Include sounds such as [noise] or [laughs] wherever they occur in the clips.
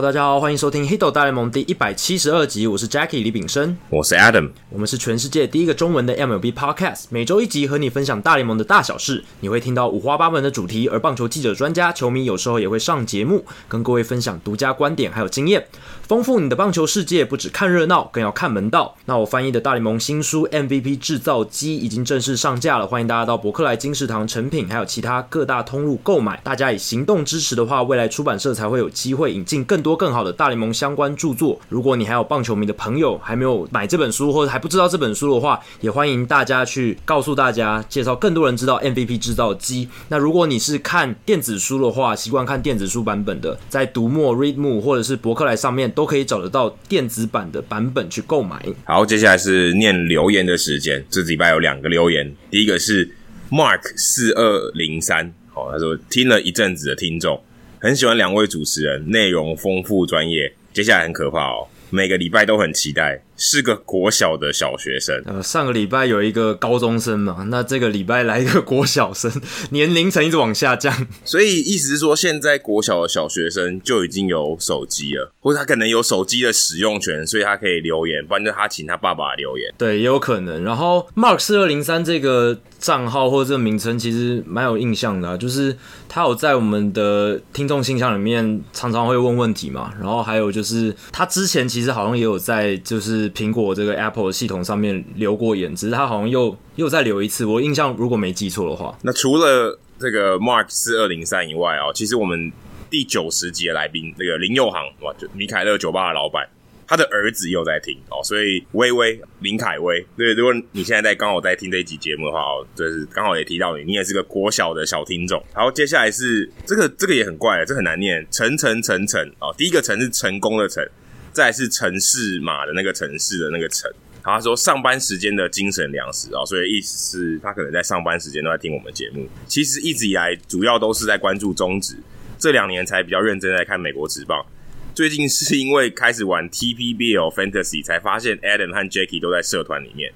Hello，大家好，欢迎收听《黑豆大联盟》第一百七十二集，我是 Jackie 李炳生，我是 Adam，我们是全世界第一个中文的 MLB Podcast，每周一集和你分享大联盟的大小事，你会听到五花八门的主题，而棒球记者、专家、球迷有时候也会上节目，跟各位分享独家观点还有经验，丰富你的棒球世界。不只看热闹，更要看门道。那我翻译的大联盟新书《MVP 制造机》已经正式上架了，欢迎大家到博客来、金石堂、成品还有其他各大通路购买。大家以行动支持的话，未来出版社才会有机会引进更更多更好的大联盟相关著作。如果你还有棒球迷的朋友还没有买这本书，或者还不知道这本书的话，也欢迎大家去告诉大家，介绍更多人知道 MVP 制造机。那如果你是看电子书的话，习惯看电子书版本的，在读墨、Readmo 或者是博客来上面都可以找得到电子版的版本去购买。好，接下来是念留言的时间。这礼拜有两个留言，第一个是 Mark 四二零三，哦，他说听了一阵子的听众。很喜欢两位主持人，内容丰富专业。接下来很可怕哦，每个礼拜都很期待。是个国小的小学生。呃，上个礼拜有一个高中生嘛，那这个礼拜来一个国小生，[laughs] 年龄层一直往下降。所以意思是说，现在国小的小学生就已经有手机了，或者他可能有手机的使用权，所以他可以留言，不然就他请他爸爸留言。对，也有可能。然后 Mark 四二零三这个账号或者这个名称其实蛮有印象的啊，就是他有在我们的听众信箱里面常常会问问题嘛。然后还有就是他之前其实好像也有在就是。苹果这个 Apple 系统上面留过言，只是他好像又又再留一次。我印象如果没记错的话，那除了这个 Mark 四二零三以外啊，其实我们第九十集的来宾这个林佑航哇，就米凯勒酒吧的老板，他的儿子又在听哦，所以微微林凯威，对，如果你现在在刚好在听这一集节目的话哦，就是刚好也提到你，你也是个国小的小听众。然后接下来是这个这个也很怪，这很难念，成成成成哦，第一个成是成功的成。再是城市码的那个城市的那个城，他说上班时间的精神粮食啊，所以意思是他可能在上班时间都在听我们节目。其实一直以来主要都是在关注中职，这两年才比较认真在看美国职棒。最近是因为开始玩 TPBL Fantasy 才发现 Adam 和 Jackie 都在社团里面。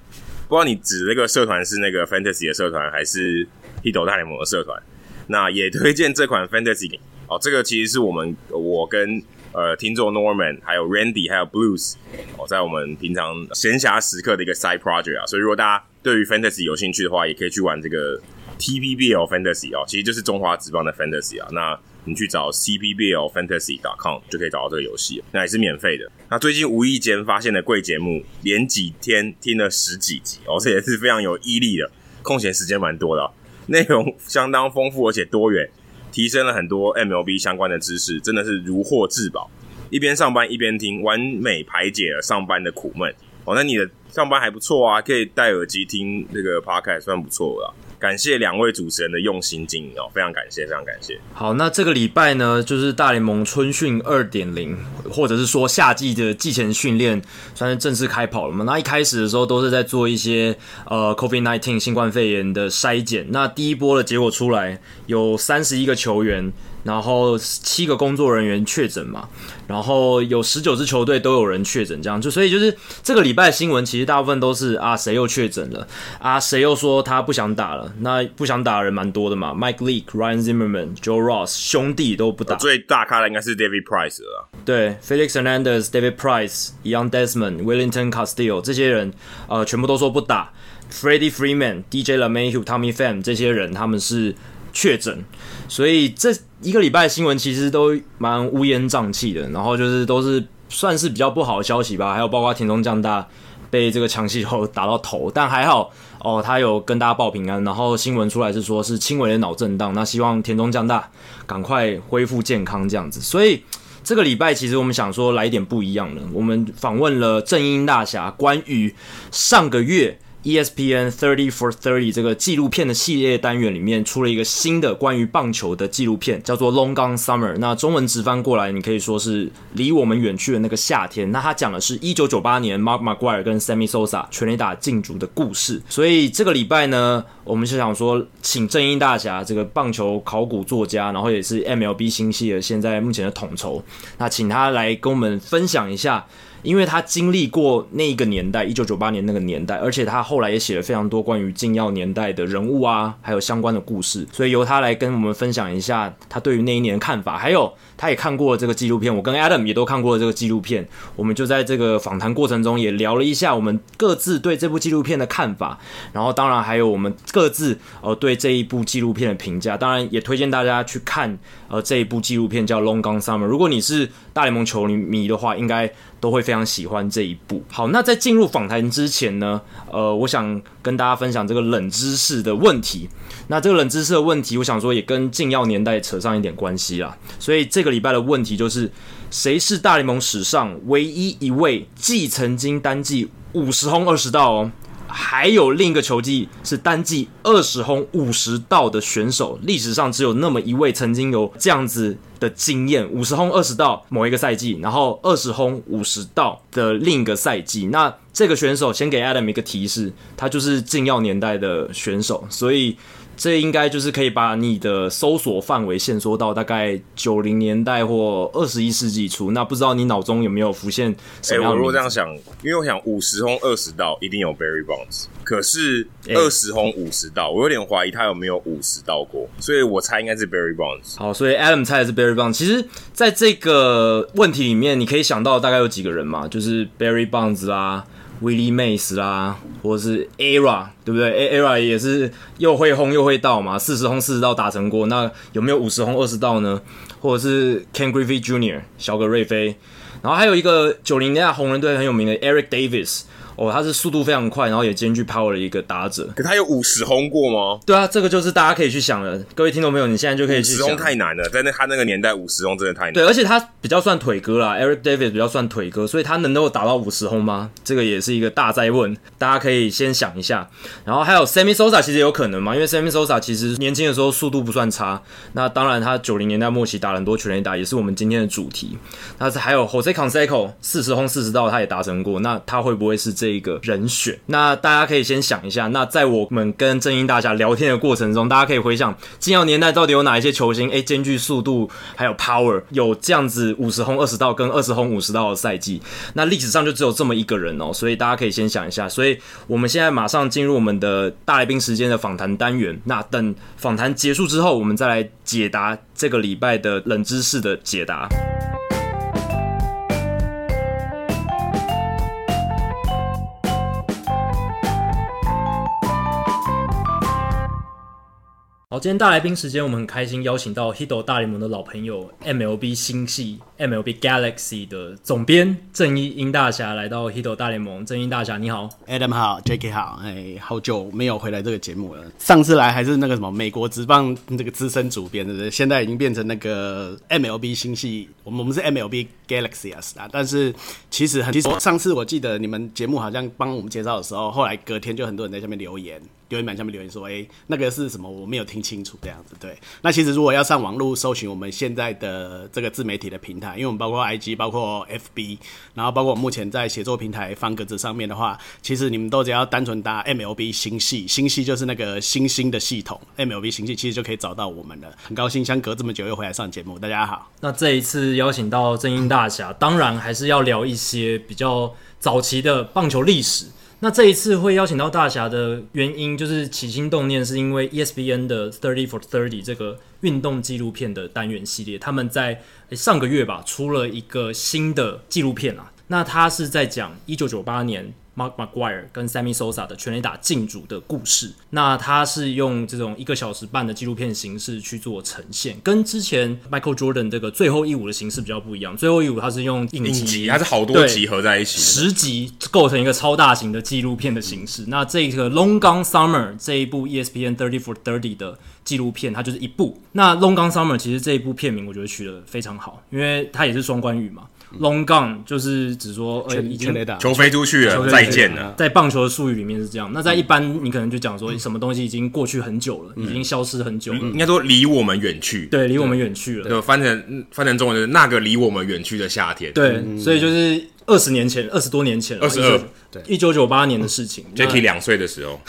不知道你指那个社团是那个 Fantasy 的社团，还是 Hito 大联盟的社团？那也推荐这款 Fantasy 哦，这个其实是我们我跟。呃，听众 Norman，还有 Randy，还有 Blues，哦，在我们平常闲暇时刻的一个 side project 啊，所以如果大家对于 Fantasy 有兴趣的话，也可以去玩这个 TPBL Fantasy 啊，其实就是中华职棒的 Fantasy 啊。那你去找 CPBLFantasy.com 就可以找到这个游戏，那也是免费的。那最近无意间发现的贵节目，连几天听了十几集，哦，这也是非常有毅力的，空闲时间蛮多的，内容相当丰富而且多元。提升了很多 MLB 相关的知识，真的是如获至宝。一边上班一边听，完美排解了上班的苦闷。哦，那你的上班还不错啊，可以戴耳机听那个 Podcast，算不错了。感谢两位主持人的用心经营哦，非常感谢，非常感谢。好，那这个礼拜呢，就是大联盟春训二点零，或者是说夏季的季前训练，算是正式开跑了嘛。那一开始的时候都是在做一些呃，COVID nineteen 新冠肺炎的筛检。那第一波的结果出来，有三十一个球员。然后七个工作人员确诊嘛，然后有十九支球队都有人确诊，这样就所以就是这个礼拜的新闻其实大部分都是啊谁又确诊了啊谁又说他不想打了，那不想打的人蛮多的嘛，Mike Leake、Ryan Zimmerman、Joe Ross 兄弟都不打，最大咖的应该是 David Price 了，对，Felix Hernandez、David Price、Young Desmond、Willington Castillo 这些人呃全部都说不打，Freddie Freeman、DJ LeMahieu、Tommy Pham 这些人他们是确诊，所以这。一个礼拜新闻其实都蛮乌烟瘴气的，然后就是都是算是比较不好的消息吧，还有包括田中将大被这个强气球打到头，但还好哦，他有跟大家报平安，然后新闻出来是说是轻微的脑震荡，那希望田中将大赶快恢复健康这样子。所以这个礼拜其实我们想说来一点不一样的，我们访问了正音大侠，关于上个月。ESPN Thirty for Thirty 这个纪录片的系列单元里面出了一个新的关于棒球的纪录片，叫做《Long Gone Summer》。那中文直翻过来，你可以说是离我们远去的那个夏天。那它讲的是一九九八年 Mark McGwire 跟 Sammy Sosa 全垒打进组的故事。所以这个礼拜呢，我们是想说，请正义大侠这个棒球考古作家，然后也是 MLB 新系的现在目前的统筹，那请他来跟我们分享一下。因为他经历过那一个年代，一九九八年那个年代，而且他后来也写了非常多关于禁药年代的人物啊，还有相关的故事，所以由他来跟我们分享一下他对于那一年的看法，还有他也看过这个纪录片，我跟 Adam 也都看过这个纪录片，我们就在这个访谈过程中也聊了一下我们各自对这部纪录片的看法，然后当然还有我们各自呃对这一部纪录片的评价，当然也推荐大家去看呃这一部纪录片叫《Long Gone Summer》，如果你是大联盟球迷的话，应该都会非常喜欢这一部。好，那在进入访谈之前呢，呃，我想跟大家分享这个冷知识的问题。那这个冷知识的问题，我想说也跟禁药年代扯上一点关系啦。所以这个礼拜的问题就是，谁是大联盟史上唯一一位既曾经单季五十轰二十盗哦？还有另一个球季是单季二十轰五十盗的选手，历史上只有那么一位曾经有这样子的经验，五十轰二十盗某一个赛季，然后二十轰五十盗的另一个赛季。那这个选手先给 Adam 一个提示，他就是禁药年代的选手，所以。这应该就是可以把你的搜索范围限缩到大概九零年代或二十一世纪初。那不知道你脑中有没有浮现什么样的？哎、欸，我如果这样想，因为我想五十轰二十道一定有 Barry Bonds，可是二十轰五十道，我有点怀疑他有没有五十道过，所以我猜应该是 Barry Bonds。好，所以 Adam 猜的是 Barry Bonds。其实，在这个问题里面，你可以想到大概有几个人嘛，就是 Barry Bonds 啦。Willie Mays 啦，或者是 Era，对不对？Era 也是又会轰又会盗嘛，四十轰四十盗打成过。那有没有五十轰二十盗呢？或者是 Ken Griffey Jr. 小葛瑞菲，然后还有一个九零年代红人队很有名的 Eric Davis。哦，他是速度非常快，然后也兼具 power 的一个打者。可他有五十轰过吗？对啊，这个就是大家可以去想了。各位听众朋友，你现在就可以去想。五十轰太难了，在那他那个年代，五十轰真的太难。对，而且他比较算腿哥啦，Eric Davis 比较算腿哥，所以他能够打到五十轰吗？这个也是一个大灾问，大家可以先想一下。然后还有 Sammy Sosa 其实有可能嘛，因为 Sammy Sosa 其实年轻的时候速度不算差。那当然，他九零年代末期打了很多全垒打，也是我们今天的主题。但是还有 Jose Canseco 四十轰四十道，他也达成过。那他会不会是这这一个人选？那大家可以先想一下，那在我们跟正英大侠聊天的过程中，大家可以回想禁药年代到底有哪一些球星？诶，兼具速度还有 power，有这样子五十轰二十道跟二十轰五十道的赛季。那历史上就只有这么一个人哦，所以大家可以先想一下。所以我们现在马上进入我们的大来宾时间的访谈单元。那等访谈结束之后，我们再来解答这个礼拜的冷知识的解答。好，今天大来宾时间，我们很开心邀请到 Hito 大联盟的老朋友 MLB 星系 MLB Galaxy 的总编郑一英大侠来到 Hito 大联盟。郑一大侠你好，Adam 好，Jackie 好，哎，好久没有回来这个节目了。上次来还是那个什么美国职棒这个资深主编，对不对？现在已经变成那个 MLB 星系，我们我们是 MLB Galaxy 啊。但是其实很，其实上次我记得你们节目好像帮我们介绍的时候，后来隔天就很多人在下面留言。留言板下面留言说：“哎、那个是什么？我没有听清楚，这样子。对，那其实如果要上网络搜寻我们现在的这个自媒体的平台，因为我们包括 IG，包括 FB，然后包括我目前在写作平台方格子上面的话，其实你们都只要单纯打 MLB 星系，星系就是那个星星的系统，MLB 星系其实就可以找到我们了。很高兴相隔这么久又回来上节目，大家好。那这一次邀请到正英大侠，当然还是要聊一些比较早期的棒球历史。”那这一次会邀请到大侠的原因，就是起心动念是因为 ESPN 的 Thirty for Thirty 这个运动纪录片的单元系列，他们在上个月吧出了一个新的纪录片啊。那他是在讲一九九八年。Mark McGuire 跟 Sammy Sosa 的全垒打竞逐的故事，那他是用这种一个小时半的纪录片形式去做呈现，跟之前 Michael Jordan 这个最后一舞的形式比较不一样。最后一舞它是用影集，它是好多集合在一起，十集构成一个超大型的纪录片的形式。那这个 Long Gone Summer 这一部 ESPN Thirty for Thirty 的纪录片，它就是一部。那 Long Gone Summer 其实这一部片名我觉得取得非常好，因为它也是双关语嘛。Long gone 就是指说，呃，已经球飞出去了，再见了。在棒球的术语里面是这样。那在一般，你可能就讲说，什么东西已经过去很久了，已经消失很久了。应该说离我们远去。对，离我们远去了。对翻成翻成中文就是那个离我们远去的夏天。对，所以就是二十年前，二十多年前，二十二，对，一九九八年的事情。Jacky 两岁的时候，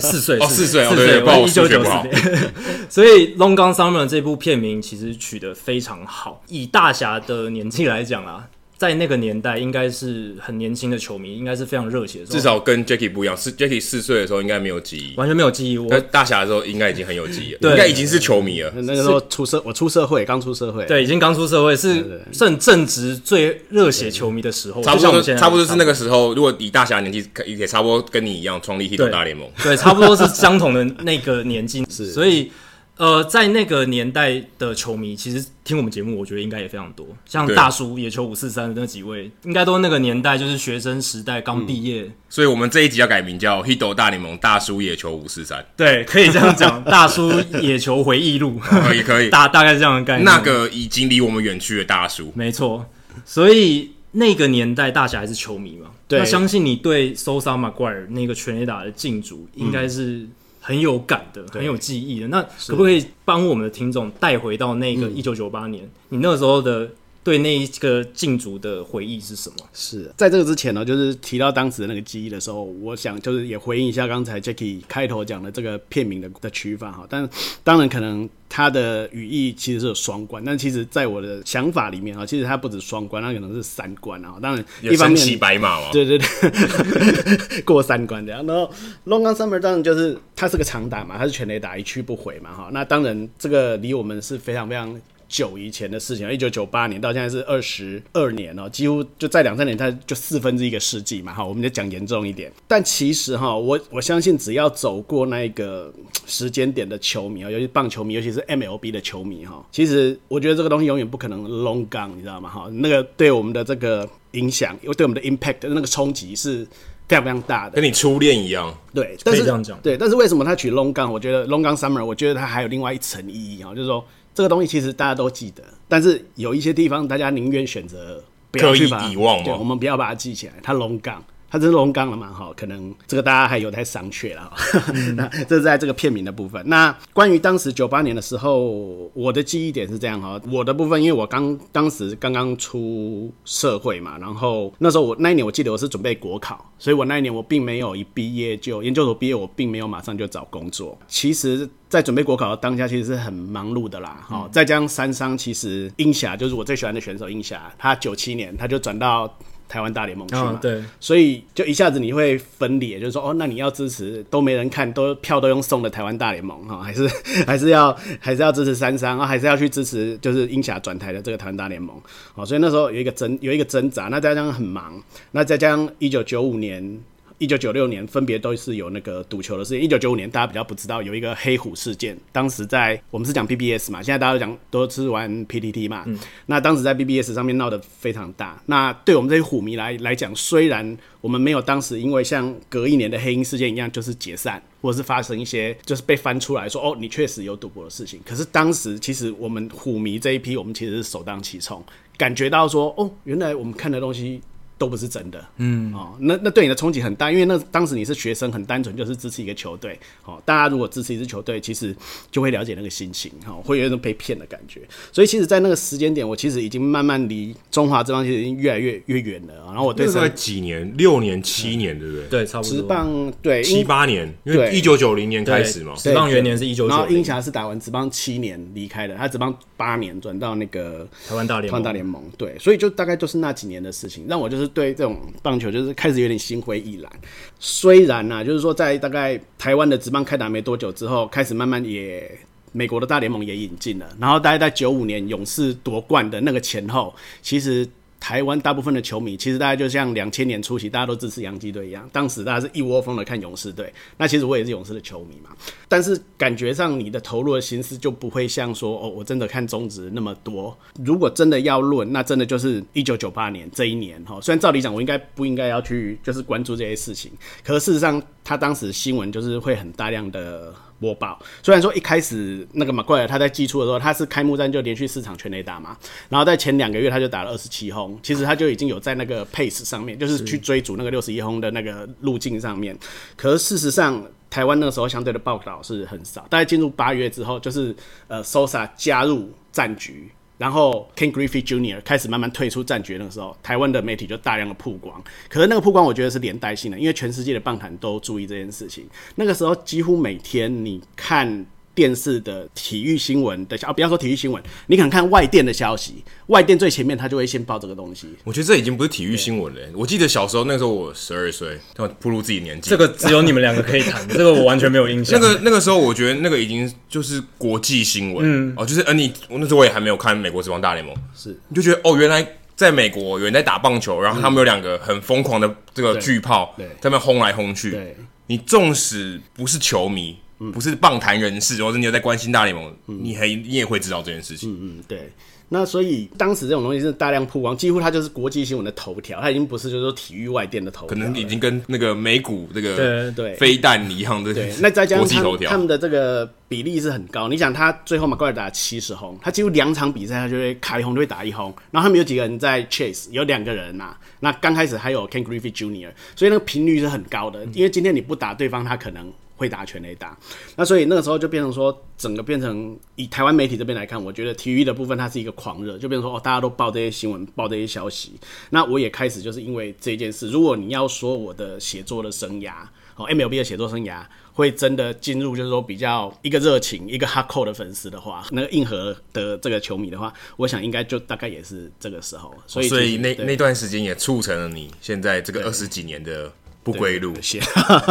四岁，哦，四岁，四岁，不好意思，一九九八年。[laughs] 所以 Long Gone Summer 这部片名其实取得非常好。以大侠的年纪来讲啊。在那个年代，应该是很年轻的球迷，应该是非常热血的。至少跟 Jacky 不一样，是 Jacky 四岁的时候应该没有记忆，完全没有记忆。我大侠的时候应该已经很有记忆了，对，应该已经是球迷了。那个时候出社，我出社会，刚出社会，对，已经刚出社会，是正正值最热血球迷的时候。差不多，差不多是那个时候。如果以大侠年纪，也差不多跟你一样创立 Hito 大联盟，对，差不多是相同的那个年纪，[laughs] 是，所以。呃，在那个年代的球迷，其实听我们节目，我觉得应该也非常多。像大叔野球五四三的那几位，应该都是那个年代，就是学生时代刚毕业、嗯。所以，我们这一集要改名叫《Hito 大联盟大叔野球五四三》。对，可以这样讲，大叔野球回忆录，[laughs] 可以可以，[laughs] 大大概是这样的概念。那个已经离我们远去的大叔，没错。所以那个年代，大侠还是球迷嘛？对。那相信你对 Sosa McGwire 那个全垒打的进驻，应该是、嗯。很有感的，很有记忆的。那可不可以帮我们的听众带回到那个一九九八年？嗯、你那个时候的对那一个禁足的回忆是什么？是在这个之前呢，就是提到当时的那个记忆的时候，我想就是也回应一下刚才 Jacky 开头讲的这个片名的的取法哈。但当然可能。它的语义其实是有双关，但其实，在我的想法里面啊，其实它不止双关，它可能是三关啊。当然，一方面骑白马嘛，对对对，过三关这样。然后，Long Gun Summer 当然就是它是个长打嘛，它是全垒打一去不回嘛，哈。那当然，这个离我们是非常非常。久以前的事情，一九九八年到现在是二十二年哦，几乎就在两三年，它就四分之一个世纪嘛，哈，我们就讲严重一点。但其实哈，我我相信只要走过那个时间点的球迷啊，尤其棒球迷，尤其是 MLB 的球迷哈，其实我觉得这个东西永远不可能 long gone，你知道吗？哈，那个对我们的这个影响，又对我们的 impact 那个冲击是非常非常大的，跟你初恋一样。对，但是这样讲。对，但是为什么他取 long gone？我觉得 long gone summer，我觉得它还有另外一层意义啊，就是说。这个东西其实大家都记得，但是有一些地方大家宁愿选择不要去把它遗忘。对，我们不要把它记起来。它 long gone。它真是龙岗了嘛？哈，可能这个大家还有待商榷了。[laughs] 那这是在这个片名的部分。那关于当时九八年的时候，我的记忆点是这样哈。我的部分，因为我刚当时刚刚出社会嘛，然后那时候我那一年我记得我是准备国考，所以我那一年我并没有一毕业就研究所毕业，我并没有马上就找工作。其实，在准备国考的当下，其实是很忙碌的啦。哈，再加上三商，其实英霞就是我最喜欢的选手英霞，他九七年他就转到。台湾大联盟去嘛、哦，对，所以就一下子你会分裂，就是说，哦，那你要支持都没人看，都票都用送的台湾大联盟哈，还是 [laughs] 还是要还是要支持三商啊，还是要去支持就是英侠转台的这个台湾大联盟，好，所以那时候有一个挣有一个挣扎，那再加上很忙，那再加上一九九五年。一九九六年分别都是有那个赌球的事情。一九九五年大家比较不知道有一个黑虎事件，当时在我们是讲 BBS 嘛，现在大家都讲都是玩 PTT 嘛。嗯。那当时在 BBS 上面闹得非常大。那对我们这些虎迷来来讲，虽然我们没有当时因为像隔一年的黑鹰事件一样，就是解散或者是发生一些就是被翻出来说哦，你确实有赌博的事情。可是当时其实我们虎迷这一批，我们其实是首当其冲，感觉到说哦，原来我们看的东西。都不是真的，嗯，哦，那那对你的冲击很大，因为那当时你是学生，很单纯就是支持一个球队，哦，大家如果支持一支球队，其实就会了解那个心情，哈、哦，会有一种被骗的感觉。所以其实，在那个时间点，我其实已经慢慢离中华职棒其实已经越来越越远了。然后我对那几年，六年、七年，对不对？对，差不多。职棒对七八年，因为一九九零年开始嘛，职棒元年是一九九零。然后英侠是打完职棒七年离开的，他职棒八年转到那个台湾大联盟。大联盟对，所以就大概就是那几年的事情，让我就是对这种。棒球就是开始有点心灰意冷，虽然呢、就是说在大概台湾的职棒开打没多久之后，开始慢慢也美国的大联盟也引进了，然后大概在九五年勇士夺冠的那个前后，其实。台湾大部分的球迷，其实大家就像两千年初期大家都支持洋基队一样，当时大家是一窝蜂的看勇士队。那其实我也是勇士的球迷嘛，但是感觉上你的投入的心思就不会像说哦，我真的看中职那么多。如果真的要论，那真的就是一九九八年这一年哈。虽然照理讲我应该不应该要去就是关注这些事情，可事实上他当时新闻就是会很大量的。播报，虽然说一开始那个马奎尔他在季初的时候，他是开幕战就连续四场全垒打嘛，然后在前两个月他就打了二十七轰，其实他就已经有在那个 pace 上面，就是去追逐那个六十一轰的那个路径上面。可是事实上，台湾那个时候相对的报道是很少，大概进入八月之后，就是呃 Sosa 加入战局。然后 Ken Griffey Jr. 开始慢慢退出战局，那个时候，台湾的媒体就大量的曝光。可是那个曝光，我觉得是连带性的，因为全世界的棒坛都注意这件事情。那个时候，几乎每天你看电视的体育新闻的啊，不要说体育新闻，你可能看外电的消息，外电最前面他就会先报这个东西。我觉得这已经不是体育新闻了。我记得小时候那个时候我十二岁，要步入自己年纪，这个只有你们两个可以谈，[laughs] 这个我完全没有印象。那个那个时候我觉得那个已经就是国际新闻，嗯，哦，就是呃你我那时候我也还没有看美国职棒大联盟，是你就觉得哦原来。在美国有人在打棒球，然后他们有两个很疯狂的这个巨炮在那边轰来轰去。对，你纵使不是球迷，不是棒坛人士，或者你有在关心大联盟，你还你也会知道这件事情。嗯嗯，对。那所以当时这种东西是大量曝光，几乎它就是国际新闻的头条，它已经不是就是说体育外电的头条，可能已经跟那个美股这个对对飞弹一样的。对，那再加上他们，他们的这个比例是很高。你想他最后马奎尔打七十轰，他几乎两场比赛他就会开轰就会打一轰，然后他们有几个人在 chase，有两个人呐、啊。那刚开始还有 Ken Griffey Jr.，所以那个频率是很高的。因为今天你不打对方，他可能。会打全垒打，那所以那个时候就变成说，整个变成以台湾媒体这边来看，我觉得体育的部分它是一个狂热，就变成说哦，大家都报这些新闻，报这些消息。那我也开始就是因为这件事，如果你要说我的写作的生涯，哦，MLB 的写作生涯会真的进入就是说比较一个热情、一个 hardcore 的粉丝的话，那个硬核的这个球迷的话，我想应该就大概也是这个时候。所以、哦、所以那那段时间也促成了你现在这个二十几年的。不归路线，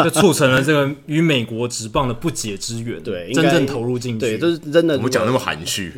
就 [laughs] 促成了这个与美国职棒的不解之缘。对，真正投入进去，对，就是真的。我们讲那么含蓄，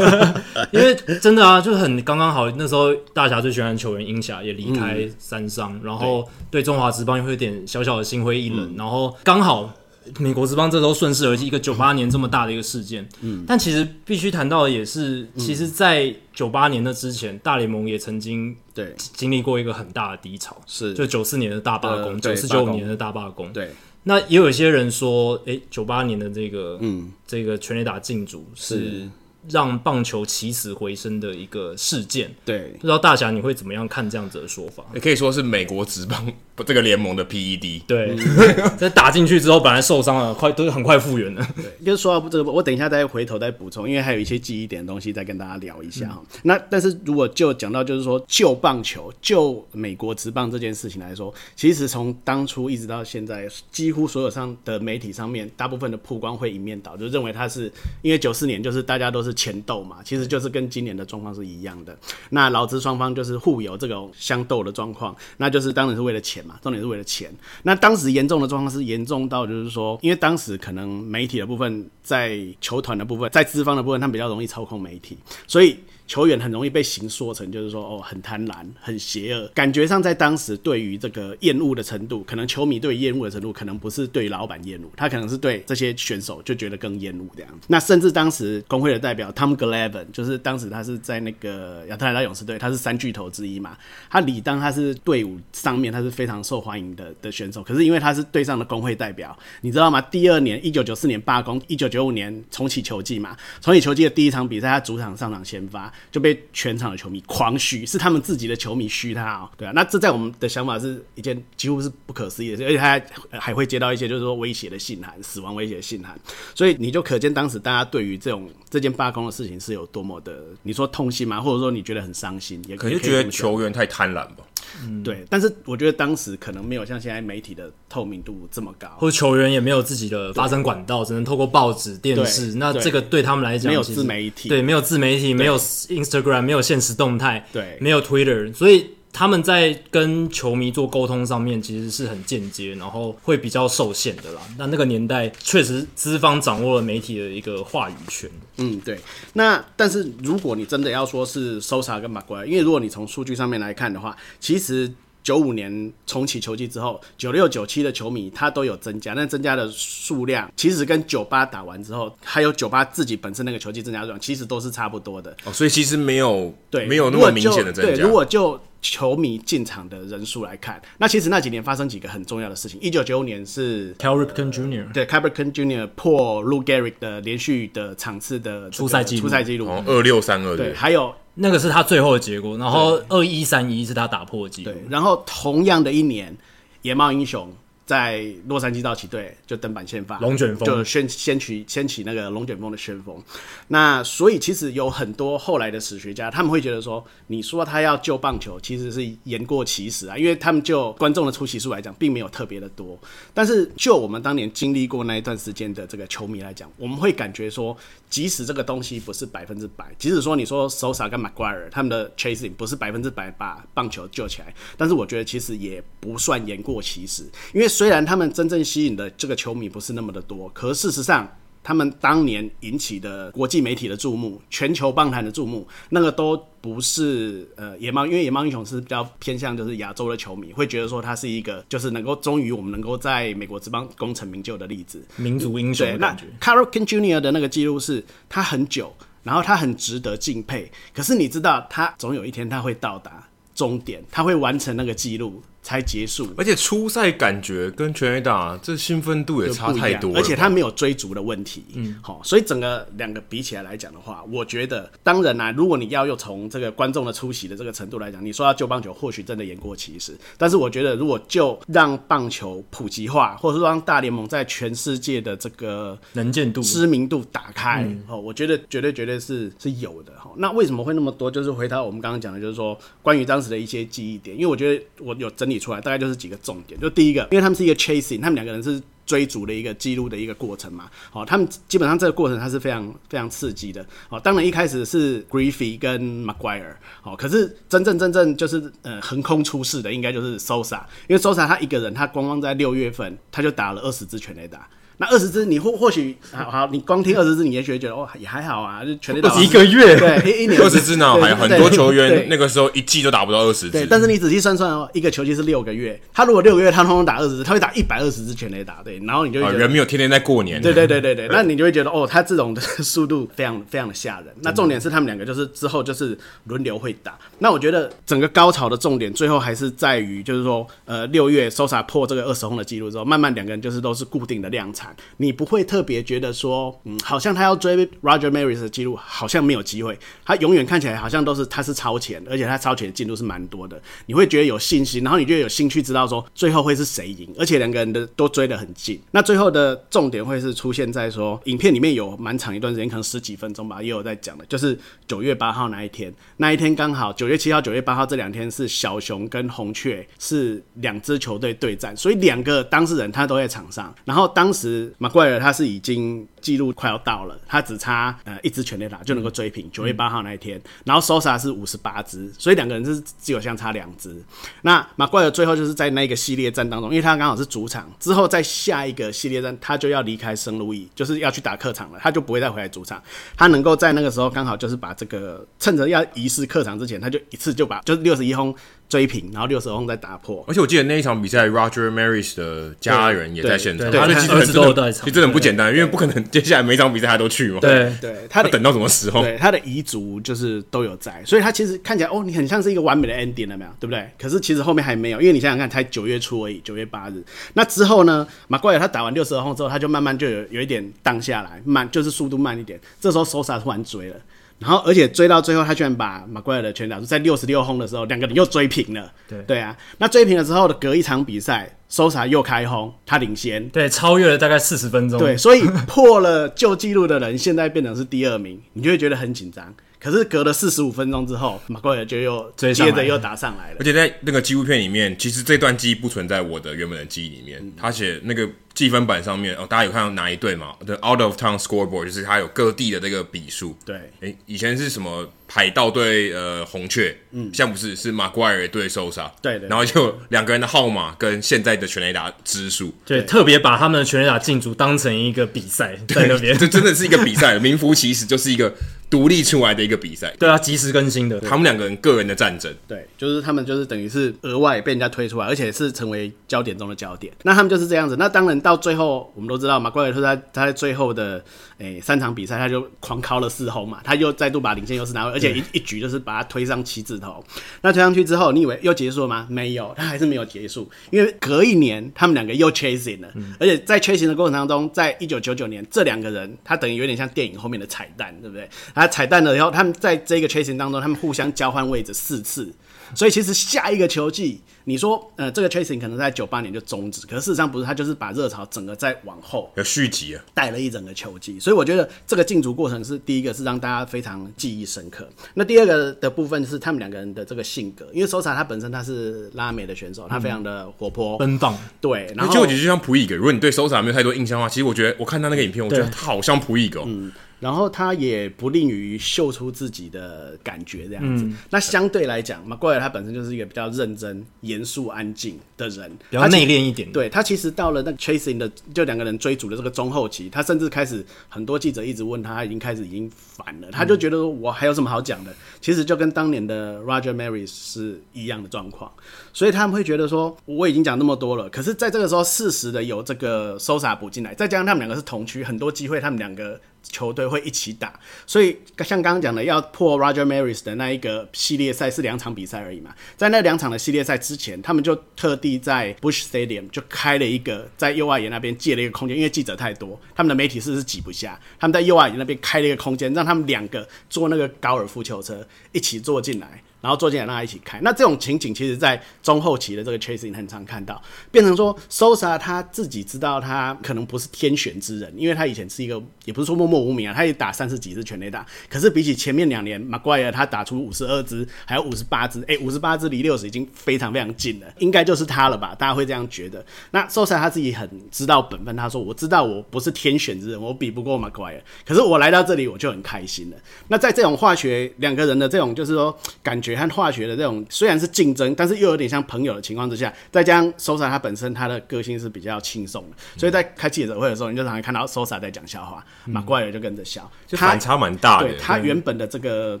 [laughs] 因为真的啊，就是很刚刚好。那时候大侠最喜欢的球员英侠也离开三商，然后对中华职棒又会有点小小的心灰意冷，然后刚好。美国职棒这时候顺势而起，一个九八年这么大的一个事件。嗯，但其实必须谈到的也是，其实，在九八年的之前，大联盟也曾经对。经历过一个很大的低潮，是。就九四年的大罢工，九四九五年的大罢工。对，那也有一些人说，诶、欸，九八年的这个，嗯，这个全垒打竞逐是。让棒球起死回生的一个事件，对，不知道大侠你会怎么样看这样子的说法？也可以说是美国职棒这个联盟的 PED。对，[laughs] 这打进去之后，本来受伤了，快都是很快复原了。对，就是说到这个，我等一下再回头再补充，因为还有一些记忆点的东西再跟大家聊一下哈。嗯、那但是如果就讲到就是说旧棒球就美国职棒这件事情来说，其实从当初一直到现在，几乎所有上的媒体上面，大部分的曝光会一面倒，就认为他是因为九四年就是大家都是。钱斗嘛，其实就是跟今年的状况是一样的。那劳资双方就是互有这种相斗的状况，那就是当然是为了钱嘛，重点是为了钱。那当时严重的状况是严重到就是说，因为当时可能媒体的部分在球团的部分，在资方的部分，他们比较容易操控媒体，所以。球员很容易被形塑成，就是说，哦，很贪婪，很邪恶，感觉上在当时对于这个厌恶的程度，可能球迷对厌恶的程度，可能不是对老板厌恶，他可能是对这些选手就觉得更厌恶这样子。那甚至当时工会的代表 Tom Glavin，就是当时他是在那个亚特兰大勇士队，他是三巨头之一嘛，他理当他是队伍上面他是非常受欢迎的的选手，可是因为他是队上的工会代表，你知道吗？第二年一九九四年罢工，一九九五年重启球季嘛，重启球季的第一场比赛，他主场上场先发。就被全场的球迷狂嘘，是他们自己的球迷嘘他哦，对啊，那这在我们的想法是一件几乎是不可思议的事，而且他还还会接到一些就是说威胁的信函，死亡威胁的信函，所以你就可见当时大家对于这种这件罢工的事情是有多么的，你说痛心吗？或者说你觉得很伤心？也可能觉得球员太贪婪吧。嗯，对，但是我觉得当时可能没有像现在媒体的透明度这么高，或者球员也没有自己的发声管道，只能透过报纸、电视。那这个对他们来讲，没有自媒体，对，没有自媒体，没有 Instagram，没有现实动态，对，没有 Twitter，所以。他们在跟球迷做沟通上面其实是很间接，然后会比较受限的啦。那那个年代确实资方掌握了媒体的一个话语权。嗯，对。那但是如果你真的要说是 Sosa 跟 McGwire，因为如果你从数据上面来看的话，其实九五年重启球季之后，九六九七的球迷他都有增加，但增加的数量其实跟九八打完之后，还有九八自己本身那个球季增加数量，其实都是差不多的。哦，所以其实没有对，没有那么明显的增加。对，如果就球迷进场的人数来看，那其实那几年发生几个很重要的事情。一九九五年是 Cal Ripken Jr. 对 Cal Ripken Jr. 破 Lou Gehrig 的连续的场次的初赛记录，出赛记录二六三二对，还有那个是他最后的结果，然后二一三一是他打破的记录。对，然后同样的一年，野猫英雄。在洛杉矶道奇队就登板先发，龙卷风就掀掀起掀起那个龙卷风的旋风。那所以其实有很多后来的史学家，他们会觉得说，你说他要救棒球，其实是言过其实啊，因为他们就观众的出席数来讲，并没有特别的多。但是就我们当年经历过那一段时间的这个球迷来讲，我们会感觉说，即使这个东西不是百分之百，即使说你说 Sosa 跟 McGuire 他们的 chasing 不是百分之百把棒球救起来，但是我觉得其实也不算言过其实，因为虽然他们真正吸引的这个球迷不是那么的多，可事实上。他们当年引起的国际媒体的注目，全球棒坛的注目，那个都不是呃野猫，因为野猫英雄是比较偏向就是亚洲的球迷，会觉得说他是一个就是能够终于我们能够在美国职棒功成名就的例子，民族英雄的感觉。那 Carl King Jr. 的那个记录是他很久，然后他很值得敬佩，可是你知道他总有一天他会到达终点，他会完成那个记录。才结束，而且初赛感觉跟全垒打这兴奋度也差太多，而且他没有追逐的问题，嗯，好，所以整个两个比起来来讲的话，我觉得当然啦、啊，如果你要又从这个观众的出席的这个程度来讲，你说要救棒球，或许真的言过其实，但是我觉得如果就让棒球普及化，或者说让大联盟在全世界的这个能见度、知名度打开，哦、嗯，我觉得绝对绝对是是有的，哈，那为什么会那么多？就是回到我们刚刚讲的，就是说关于当时的一些记忆点，因为我觉得我有整理出来，大概就是几个重点。就第一个，因为他们是一个 chasing，他们两个人是追逐的一个记录的一个过程嘛。好，他们基本上这个过程它是非常非常刺激的。好，当然一开始是 Griffey 跟 McGuire，好，可是真正真正就是呃横空出世的，应该就是 Sosa，因为 Sosa 他一个人，他光光在六月份他就打了二十支全垒打。那二十支，你或或许好好，你光听二十支，你也许觉得哦也还好啊，就全垒打一个月，对，一,一年。二十支呢，还有很多球员那个时候一季都打不到二十支。但是你仔细算算哦，一个球季是六个月，他如果六个月他通通打二十支，他会打一百二十支全垒打，对，然后你就啊、人没有天天在过年，对对对对对，那你就会觉得哦，他这种的 [laughs] 速度非常非常的吓人。那重点是他们两个就是之后就是轮流会打。那我觉得整个高潮的重点最后还是在于就是说，呃，六月 Sosa 破这个二十轰的记录之后，慢慢两个人就是都是固定的量产，你不会。特别觉得说，嗯，好像他要追 Roger Maris 的记录，好像没有机会。他永远看起来好像都是他是超前，而且他超前的进度是蛮多的。你会觉得有信心，然后你就有兴趣知道说最后会是谁赢，而且两个人的都追得很近。那最后的重点会是出现在说，影片里面有蛮长一段时间，可能十几分钟吧，也有在讲的，就是九月八号那一天，那一天刚好九月七号、九月八号这两天是小熊跟红雀是两支球队对战，所以两个当事人他都在场上。然后当时马怪尔他是。已经记录快要到了，他只差呃一支全垒打就能够追平九月八号那一天，然后 Sosa 是五十八支，所以两个人是只有相差两支。那马怪尔最后就是在那个系列战当中，因为他刚好是主场，之后在下一个系列战他就要离开圣路易，就是要去打客场了，他就不会再回来主场。他能够在那个时候刚好就是把这个趁着要移师客场之前，他就一次就把就是六十一轰。追平，然后六十轰再打破。而且我记得那一场比赛，Roger Maris 的家人也在现场，他的儿子都在场，其实真的很不简单，因为不可能接下来每场比赛他都去嘛。对对，他等到什么时候？对，他的遗族就是都有在，所以他其实看起来哦，你很像是一个完美的 ending 了没有？对不对？可是其实后面还没有，因为你想想看，才九月初而已，九月八日。那之后呢？马怪尔他打完六十二轰之后，他就慢慢就有有一点荡下来，慢就是速度慢一点。这时候 Sosa 突然追了。然后，而且追到最后，他居然把马奎尔的全垒打在六十六轰的时候，两个人又追平了。对对啊，那追平了之后的隔一场比赛，Sosa 又开轰，他领先，对，超越了大概四十分钟。对，所以破了旧纪录的人，现在变成是第二名，[laughs] 你就会觉得很紧张。可是隔了四十五分钟之后，马奎尔就又接着又打上来了。而且在那个纪录片里面，其实这段记忆不存在我的原本的记忆里面。嗯、他写那个计分板上面哦，大家有看到哪一队吗？的 Out of Town Scoreboard 就是他有各地的这个比数。对，诶，以前是什么海盗队呃红雀，嗯，现在不是是马奎尔对 Sosa，对的。然后就两个人的号码跟现在的全垒打支数，对，特别把他们的全垒打进组当成一个比赛在那边，这真的是一个比赛，[laughs] 名副其实就是一个。独立出来的一个比赛，对啊，及时更新的，他们两个人个人的战争，对，就是他们就是等于是额外被人家推出来，而且是成为焦点中的焦点。那他们就是这样子。那当然到最后，我们都知道马奎尔说他他在最后的诶、欸、三场比赛，他就狂敲了四轰嘛，他又再度把领先优势拿回，而且一一局就是把他推上七字头。那推上去之后，你以为又结束了吗？没有，他还是没有结束，因为隔一年他们两个又 chasing 了，嗯、而且在 chasing 的过程当中，在一九九九年，这两个人他等于有点像电影后面的彩蛋，对不对？他彩蛋了以后，他们在这个 chasing 当中，他们互相交换位置四次。所以其实下一个球季，你说呃这个 chasing 可能在九八年就终止，可是事实上不是，他就是把热潮整个再往后有续集啊，带了一整个球季。所以我觉得这个竞逐过程是第一个是让大家非常记忆深刻。那第二个的部分是他们两个人的这个性格，因为 Sosa 他本身他是拉美的选手，他非常的活泼奔放，对。然后就我觉得就像普伊格，如果你对 Sosa 没有太多印象的话，其实我觉得我看他那个影片，我觉得他好像普伊格。嗯。然后他也不吝于秀出自己的感觉，这样子。嗯、那相对来讲，Maguire 他本身就是一个比较认真、严肃、安静的人，比较内敛一点。对他其实到了那个 chasing 的，就两个人追逐的这个中后期，他甚至开始很多记者一直问他，他已经开始已经烦了，他就觉得我还有什么好讲的？其实就跟当年的 Roger Maris 是一样的状况，所以他们会觉得说我已经讲那么多了，可是在这个时候适时的有这个 Sosa 补进来，再加上他们两个是同区，很多机会他们两个。球队会一起打，所以像刚刚讲的，要破 Roger Maris 的那一个系列赛是两场比赛而已嘛。在那两场的系列赛之前，他们就特地在 Bush Stadium 就开了一个在右外野那边借了一个空间，因为记者太多，他们的媒体室是挤不下，他们在右外野那边开了一个空间，让他们两个坐那个高尔夫球车一起坐进来。然后坐进来让他一起开，那这种情景其实，在中后期的这个 chasing 很常看到，变成说 Sosa 他自己知道他可能不是天选之人，因为他以前是一个也不是说默默无名啊，他也打三十几支全垒打，可是比起前面两年 Maguire 他打出五十二支，还有五十八支，哎，五十八支离六十已经非常非常近了，应该就是他了吧？大家会这样觉得。那 Sosa 他自己很知道本分，他说我知道我不是天选之人，我比不过 Maguire，可是我来到这里我就很开心了。那在这种化学两个人的这种就是说感觉和化学的这种虽然是竞争，但是又有点像朋友的情况之下，再加上 Sosa 他本身他的个性是比较轻松的，所以在开记者会的时候，你就常常看到 Sosa 在讲笑话，马怪尔就跟着笑，就反差蛮大的。对，他原本的这个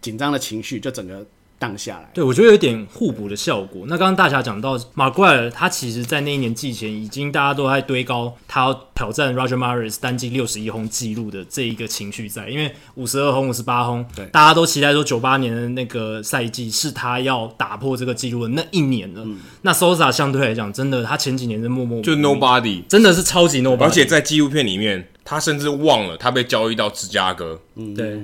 紧张的情绪就整个。荡下来，对，我觉得有点互补的效果。那刚刚大侠讲到马奎尔，他其实在那一年季前已经大家都在堆高他要挑战 Roger Maris 单季六十一轰纪录的这一个情绪在，因为五十二轰、五十八轰，对，大家都期待说九八年的那个赛季是他要打破这个纪录的那一年了。嗯、那 Sosa 相对来讲，真的他前几年是默默，就 Nobody，真的是超级 Nobody，而且在纪录片里面，他甚至忘了他被交易到芝加哥。嗯，对。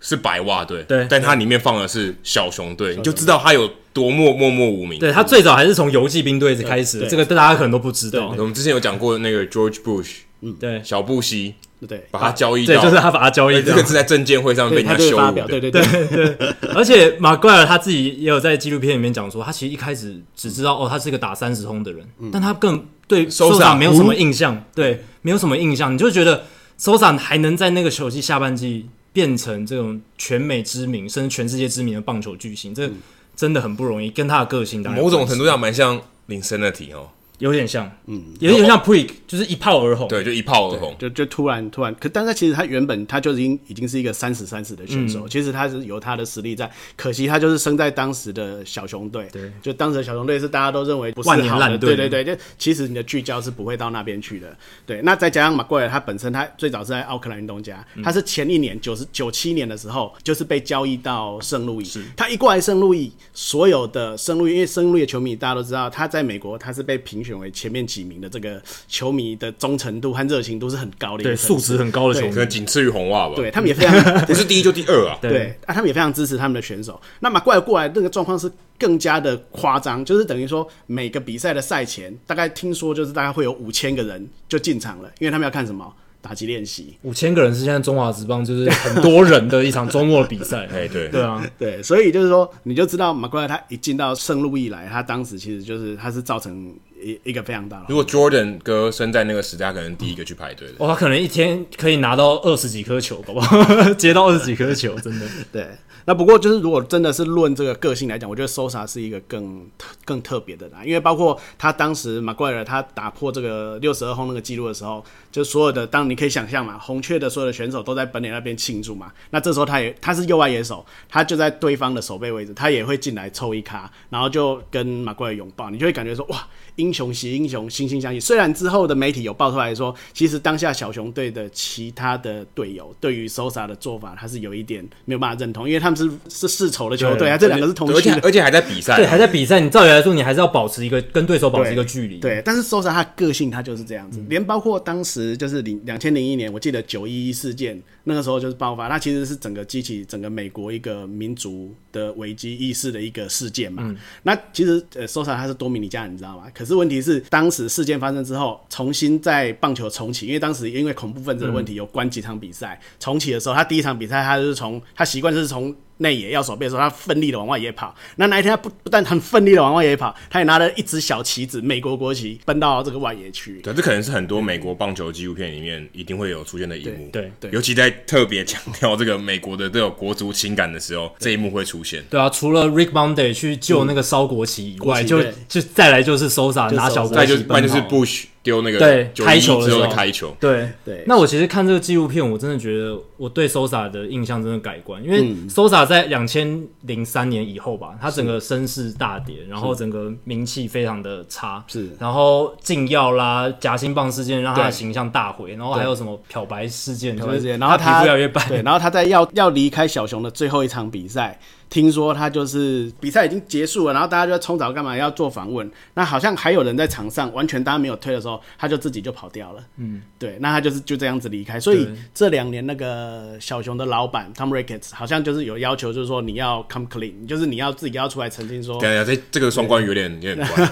是白袜队，对，但它里面放的是小熊队，你就知道他有多么默默无名。对，他最早还是从游骑兵队开始，这个大家可能都不知道。我们之前有讲过那个 George Bush，嗯，对，小布希，对，把他交易掉，就是他把他交易掉，这个是在证监会上被人家羞辱的。对对对对。而且马奎尔他自己也有在纪录片里面讲说，他其实一开始只知道哦，他是一个打三十轰的人，但他更对 Sosa 没有什么印象，对，没有什么印象，你就觉得 Sosa 还能在那个球季下半季。变成这种全美知名，甚至全世界知名的棒球巨星，这真的很不容易。跟他的个性某种程度上蛮像 Linsanity 哦。有点像，嗯，有点像 prig 就是一炮而红，对，就一炮而红，就就突然突然，可但是其实他原本他就已经已经是一个三十三十的选手，嗯、其实他是有他的实力在，可惜他就是生在当时的小熊队，对，就当时的小熊队是大家都认为不是万年烂队，对对对，就其实你的聚焦是不会到那边去的，对，那再加上马奎尔他本身他最早是在奥克兰运动家，嗯、他是前一年九十九七年的时候就是被交易到圣路易，他一过来圣路易，所有的圣路易，因为圣路易的球迷大家都知道他在美国他是被评选为前面几名。的这个球迷的忠诚度和热情都是很高的，对，素质很高的球迷，可能仅次于红袜吧。对他们也非常 [laughs] 不是第一就第二啊。对，对啊，他们也非常支持他们的选手。那马奎尔过来那个状况是更加的夸张，就是等于说每个比赛的赛前，大概听说就是大概会有五千个人就进场了，因为他们要看什么打击练习。五千个人是现在中华职棒就是很多人的一场周末的比赛。[laughs] 哎，对，对啊，对，所以就是说你就知道马奎尔他一进到圣路易来，他当时其实就是他是造成。一一个非常大的。如果 Jordan 哥生在那个时代，可能第一个去排队的。哦，他可能一天可以拿到二十几颗球，好不好？[laughs] 接到二十几颗球，真的。对。那不过就是，如果真的是论这个个性来讲，我觉得 Sosa 是一个更更特别的啦。因为包括他当时马奎尔他打破这个六十二轰那个记录的时候，就所有的，当你可以想象嘛，红雀的所有的选手都在本垒那边庆祝嘛。那这时候他也他是右外野手，他就在对方的守备位置，他也会进来凑一咖，然后就跟马奎尔拥抱，你就会感觉说哇。英雄惜英雄，惺惺相惜。虽然之后的媒体有爆出来说，其实当下小熊队的其他的队友对于 Sosa 的做法，他是有一点没有办法认同，因为他们是是世仇的球队啊，这两个是同性的，而且还在比赛，对，还在比赛。你照理来说，你还是要保持一个跟对手保持一个距离。对，但是 Sosa 他个性他就是这样子，嗯、连包括当时就是零两千零一年，我记得九一一事件那个时候就是爆发，那其实是整个激起整个美国一个民族。的危机意识的一个事件嘛。嗯、那其实呃，Sosa 他是多米尼加人，你知道吗？可是问题是，当时事件发生之后，重新在棒球重启，因为当时因为恐怖分子的问题有关几场比赛，嗯、重启的时候，他第一场比赛他就是从他习惯是从。内野要守备的时候，他奋力的往外野跑。那那一天他不不但很奋力的往外野跑，他也拿了一只小旗子，美国国旗，奔到这个外野区。对，这可能是很多美国棒球纪录片里面一定会有出现的一幕。对对，对，尤其在特别强调这个美国的这种国足情感的时候，这一幕会出现。对啊，除了 Rick Monday 去救那个烧国旗以外，嗯、就就再来就是 Sosa 拿小国旗，再就那就是 Bush。丢那个对开球的时候开球，对对。那我其实看这个纪录片，我真的觉得我对 Sosa 的印象真的改观，因为 Sosa 在两千零三年以后吧，他整个声势大跌，然后整个名气非常的差，是。然后禁药啦、夹心棒事件让他的形象大毁，然后还有什么漂白事件，漂白事件，然后他皮肤越来越白，对，然后他在要要离开小熊的最后一场比赛。听说他就是比赛已经结束了，然后大家就在冲澡干嘛？要做访问。那好像还有人在场上，完全大家没有推的时候，他就自己就跑掉了。嗯，对，那他就是就这样子离开。所以这两年那个小熊的老板 Tom Ricketts 好像就是有要求，就是说你要 come clean，就是你要自己要出来澄清说。对啊，这这个双关语有点有点怪。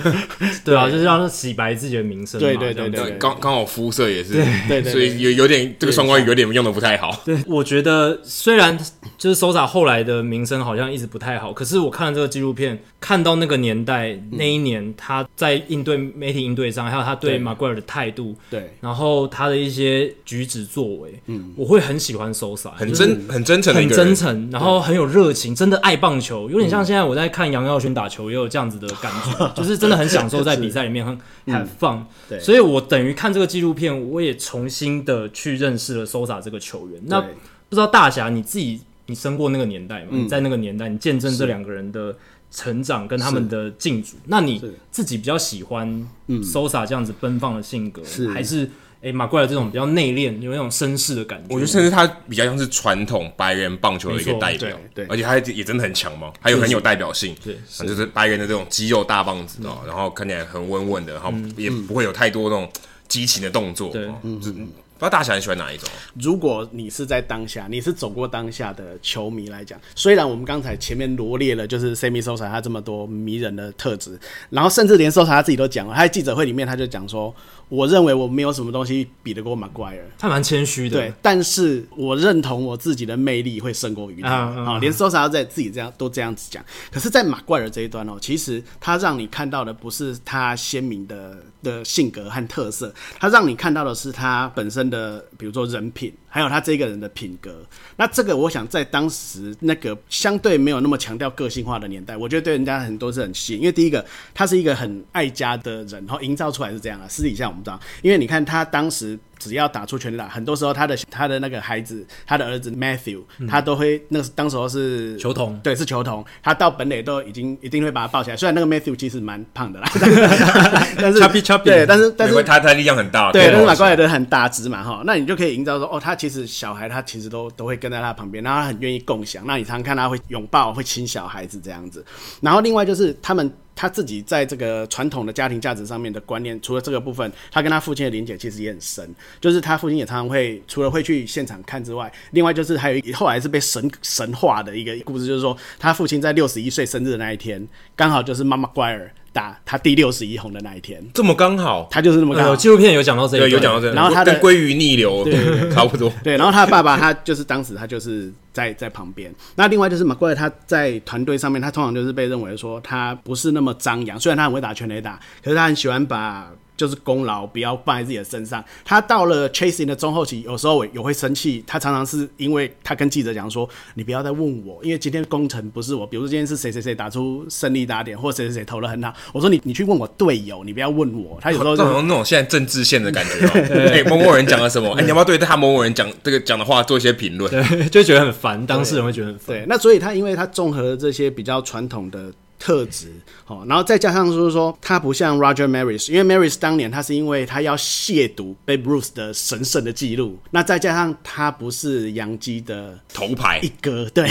[laughs] 对啊，就是要洗白自己的名声。对对对对，刚刚好肤色也是，对对，所以有有点这个双关语有点用的不太好。对，我觉得虽然就是 Sosa 后来的。的名声好像一直不太好，可是我看了这个纪录片，看到那个年代、嗯、那一年他在应对媒体应对上，还有他对 McGwire 的态度，对，然后他的一些举止作为，嗯，我会很喜欢 Sosa，很真很真诚，很真诚，然后很有热情，真的爱棒球，有点像现在我在看杨耀轩打球也有这样子的感觉，[laughs] 就是真的很享受在比赛里面很很放，对，所以我等于看这个纪录片，我也重新的去认识了 Sosa 这个球员。那不知道大侠你自己。你生过那个年代嘛？嗯、你在那个年代，你见证这两个人的成长跟他们的竞逐。那你自己比较喜欢 Sosa 这样子奔放的性格，是。还是哎马奎尔这种比较内敛、有那种绅士的感觉？我觉得甚至他比较像是传统白人棒球的一个代表，对，对。而且他也真的很强嘛，还有很有代表性，对，就是白人的这种肌肉大棒子哦，然后看起来很稳稳的，然后也不会有太多那种激情的动作，对，嗯嗯。不知道大侠你喜欢哪一种？如果你是在当下，你是走过当下的球迷来讲，虽然我们刚才前面罗列了，就是 Sammy Sosa 他这么多迷人的特质，然后甚至连 Sosa 他自己都讲了，他在记者会里面他就讲说。我认为我没有什么东西比得过 McGwire，他蛮谦虚的。对，但是我认同我自己的魅力会胜过于他啊，啊，连 Sosa 在自己这样都这样子讲。可是，在 McGwire 这一端哦，其实他让你看到的不是他鲜明的的性格和特色，他让你看到的是他本身的，比如说人品。还有他这个人的品格，那这个我想在当时那个相对没有那么强调个性化的年代，我觉得对人家很多是很吸引。因为第一个，他是一个很爱家的人，然后营造出来是这样啊。私底下我们知道，因为你看他当时。只要打出全垒打，很多时候他的他的那个孩子，他的儿子 Matthew，、嗯、他都会那个当时候是球童，对，是球童。他到本垒都已经一定会把他抱起来。虽然那个 Matthew 其实蛮胖的啦，[laughs] 但是 chubby chubby，对，但是但是他他力量很大，对，但是马奎尔的很大只嘛哈，那你就可以营造说，哦，他其实小孩他其实都都会跟在他旁边，然后他很愿意共享。那你常常看他会拥抱，会亲小孩子这样子。然后另外就是他们。他自己在这个传统的家庭价值上面的观念，除了这个部分，他跟他父亲的连结其实也很深。就是他父亲也常常会，除了会去现场看之外，另外就是还有一后来是被神神化的一个故事，就是说他父亲在六十一岁生日的那一天，刚好就是妈妈乖儿。打他第六十一红的那一天，这么刚好，他就是那么刚好。纪录片有讲到这个，有讲到这个。然后他的归于逆流，对，[laughs] 差不多。[laughs] 对，然后他的爸爸，他就是当时他就是在在旁边。那另外就是马怪，他在团队上面，他通常就是被认为说他不是那么张扬，虽然他很会打全垒打，可是他很喜欢把。就是功劳不要放在自己的身上。他到了 chasing 的中后期，有时候也会生气。他常常是因为他跟记者讲说：“你不要再问我，因为今天工程不是我。比如说今天是谁谁谁打出胜利打点，或谁谁谁投的很好。我说你你去问我队友，你不要问我。”他有时候就那种那种现在政治线的感觉。[laughs] 哎，某某人讲了什么？哎，你要不要对他某某人讲这个讲的话做一些评论？对，就觉得很烦，当事人会觉得很烦。对，那所以他因为他综合了这些比较传统的。特质，好，然后再加上就是说，他不像 Roger Maris，因为 Maris 当年他是因为他要亵渎 Babe Ruth 的神圣的记录，那再加上他不是杨基的头牌。一哥，对，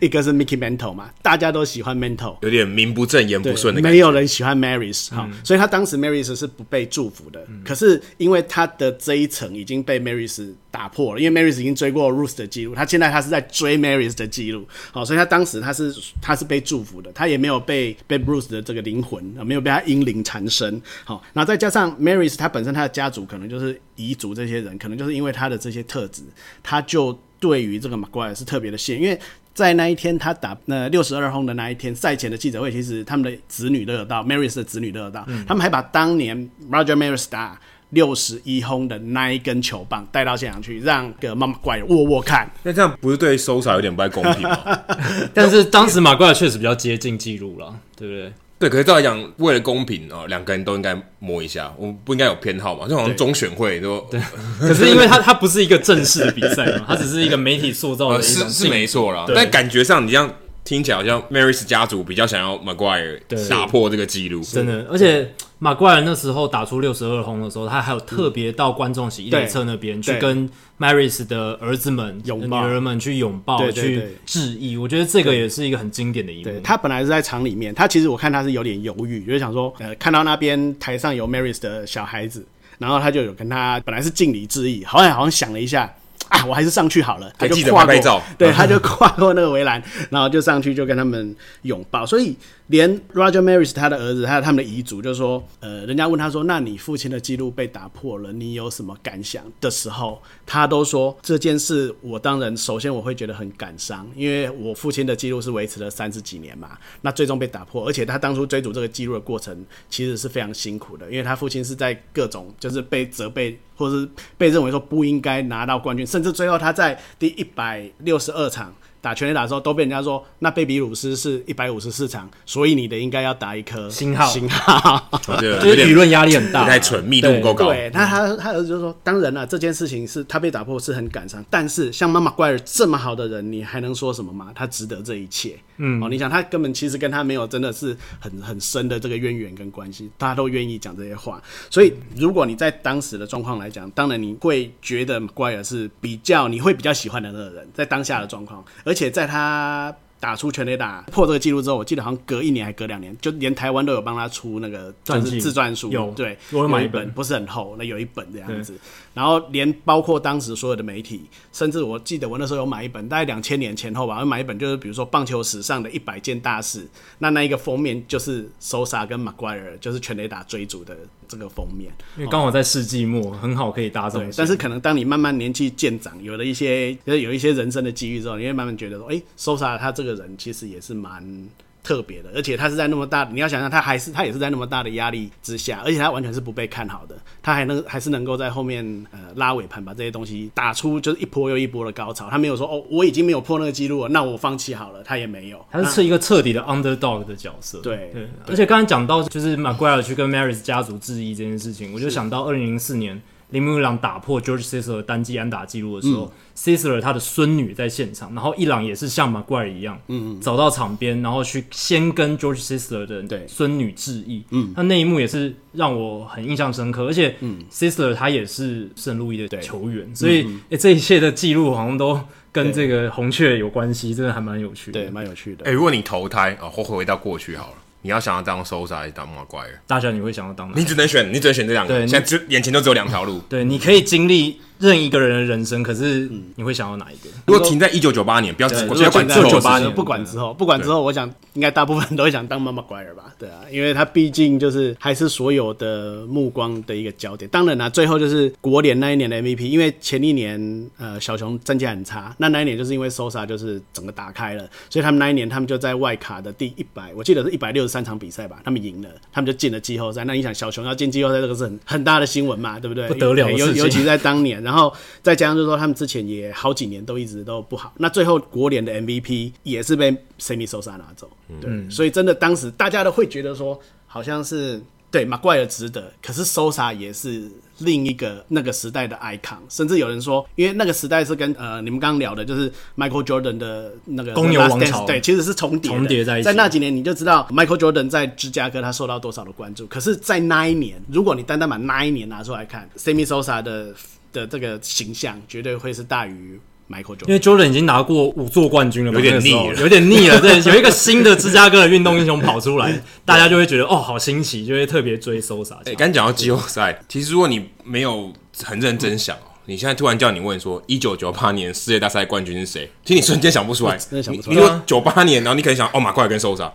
一个 [laughs] 是 Mickey Mantle 嘛，大家都喜欢 Mantle，有点名不正言不顺的感觉，没有人喜欢 Maris，哈，所以他当时 Maris 是不被祝福的，可是因为他的这一层已经被 Maris 打破了，因为 Marys 已经追过 Ruth 的记录，他现在他是在追 Marys 的记录，好，所以他当时他是他是被祝福的，他也没有被被 Ruth 的这个灵魂啊没有被他英灵缠身，好，然后再加上 Marys 他本身他的家族可能就是彝族这些人，可能就是因为他的这些特质，他就对于这个 Maguire 是特别的信，因为在那一天他打那六十二轰的那一天赛前的记者会，其实他们的子女都有到，Marys 的子女都有到，嗯、他们还把当年 Roger Maris 打。六十一轰的那一根球棒带到现场去，让个马怪握握看。[laughs] 那这样不是对 Sosa 有点不太公平吗？[laughs] 但是当时马怪确实比较接近记录了，对不对？对，可是照来讲，为了公平哦，两个人都应该摸一下，我们不应该有偏好嘛？就好像中选会都对。可是因为他他不是一个正式的比赛嘛，他只是一个媒体塑造的一种、呃、是是没错啦。但感觉上你这样。听起来好像 Maris 家族比较想要 Maguire 打破这个记录，真的。而且 Maguire 那时候打出六十二轰的时候，他还有特别到观众席一垒侧那边去跟 Maris 的儿子们、女儿们去拥抱、去致意。我觉得这个也是一个很经典的一幕。他本来是在场里面，他其实我看他是有点犹豫，就是想说，呃，看到那边台上有 Maris 的小孩子，然后他就有跟他本来是敬礼致意，好像好像想了一下。啊，我还是上去好了。他就跨过，对，他就跨过那个围栏，然后就上去就跟他们拥抱。所以连 Roger Maris 他的儿子，还有他们的遗嘱，就是说，呃，人家问他说：“那你父亲的记录被打破了，你有什么感想？”的时候，他都说这件事，我当然首先我会觉得很感伤，因为我父亲的记录是维持了三十几年嘛，那最终被打破，而且他当初追逐这个记录的过程其实是非常辛苦的，因为他父亲是在各种就是被责备。或者是被认为说不应该拿到冠军，甚至最后他在第一百六十二场打全垒打的时候，都被人家说那贝比鲁斯是一百五十四场，所以你的应该要打一颗星号，星号，[laughs] 就是舆论压力很大，太蠢，密度不够高。对，那他他儿子就说，当然了，这件事情是他被打破是很感伤，但是像妈妈怪尔这么好的人，你还能说什么吗？他值得这一切。嗯，哦，你想他根本其实跟他没有真的是很很深的这个渊源跟关系，大家都愿意讲这些话，所以如果你在当时的状况来讲，当然你会觉得马奎尔是比较你会比较喜欢的那个人，在当下的状况，而。而且在他打出全垒打破这个记录之后，我记得好像隔一年还隔两年，就连台湾都有帮他出那个就是自传书，有对，我有买一本，不是很厚，那有一本这样子。然后连包括当时所有的媒体，甚至我记得我那时候有买一本，大概两千年前后吧，我买一本就是比如说棒球史上的一百件大事，那那一个封面就是 Sosa 跟 McGuire 就是全垒打追逐的这个封面，因为刚好在世纪末，哦、很好可以搭上。但是可能当你慢慢年纪渐长，有了一些就是有一些人生的机遇之后，你会慢慢觉得说，哎，Sosa 他这个人其实也是蛮。特别的，而且他是在那么大，你要想象他还是他也是在那么大的压力之下，而且他完全是不被看好的，他还能还是能够在后面呃拉尾盘把这些东西打出就是一波又一波的高潮。他没有说哦，我已经没有破那个记录了，那我放弃好了。他也没有，他是一个彻底的 underdog 的角色。对对，而且刚才讲到就是 Maguire 去跟 Maris 家族质疑这件事情，我就想到二零零四年。铃木一朗打破 George Sisler 单季安打记录的时候、嗯、Sisler 他的孙女在现场，然后伊朗也是像 Maguire 一样，嗯。嗯，走到场边，然后去先跟 George Sisler 的孙女致意，嗯，那那一幕也是让我很印象深刻，而且 Sisler 他也是圣路易的球员，所以、嗯欸、这一切的记录好像都跟这个红雀有关系，真的还蛮有趣的，对，蛮有趣的。哎、欸，如果你投胎啊，或回到过去好了。你要想要当 Sosa 还是当魔鬼大家，你会想要当吗？你只能选，你只能选这两个。现在只眼前就只有两条路。对，你可以经历。任一个人的人生，可是你会想要哪一个？如果停在一九九八年，不要只管之后，九八年不管之后，不管之后，我想应该大部分人都会想当 Maguire 吧？对啊，因为他毕竟就是还是所有的目光的一个焦点。当然啦，最后就是国联那一年的 MVP，因为前一年呃小熊战绩很差，那那一年就是因为 Sosa 就是整个打开了，所以他们那一年他们就在外卡的第一百，我记得是一百六十三场比赛吧，他们赢了，他们就进了季后赛。那你想小熊要进季后赛，这个是很很大的新闻嘛，对不对？不得了，尤尤其在当年，然后再加上。就是说，他们之前也好几年都一直都不好。那最后国联的 MVP 也是被 SemiSosa 拿走，对。嗯、所以真的当时大家都会觉得说，好像是对 Maguire 值得，可是 Sosa 也是另一个那个时代的 icon。甚至有人说，因为那个时代是跟呃你们刚刚聊的，就是 Michael Jordan 的那个公牛王朝，对，其实是重叠重叠在一起。在那几年，你就知道 Michael Jordan 在芝加哥他受到多少的关注。可是，在那一年，如果你单单把那一年拿出来看，Sammy Sosa 的。的这个形象绝对会是大于 Michael Jordan，因为 Jordan 已经拿过五座冠军了，有点腻了，有点腻了。对，有一个新的芝加哥的运动英雄跑出来，[laughs] 大家就会觉得哦，好新奇，就会特别追 Sosa。哎，刚讲到季后赛，其实如果你没有很认真想，你现在突然叫你问说一九九八年世界大赛冠军是谁？其实你瞬间想不出来，真的想不出来。你说九八年，然后你可能想哦，马奎尔跟受伤，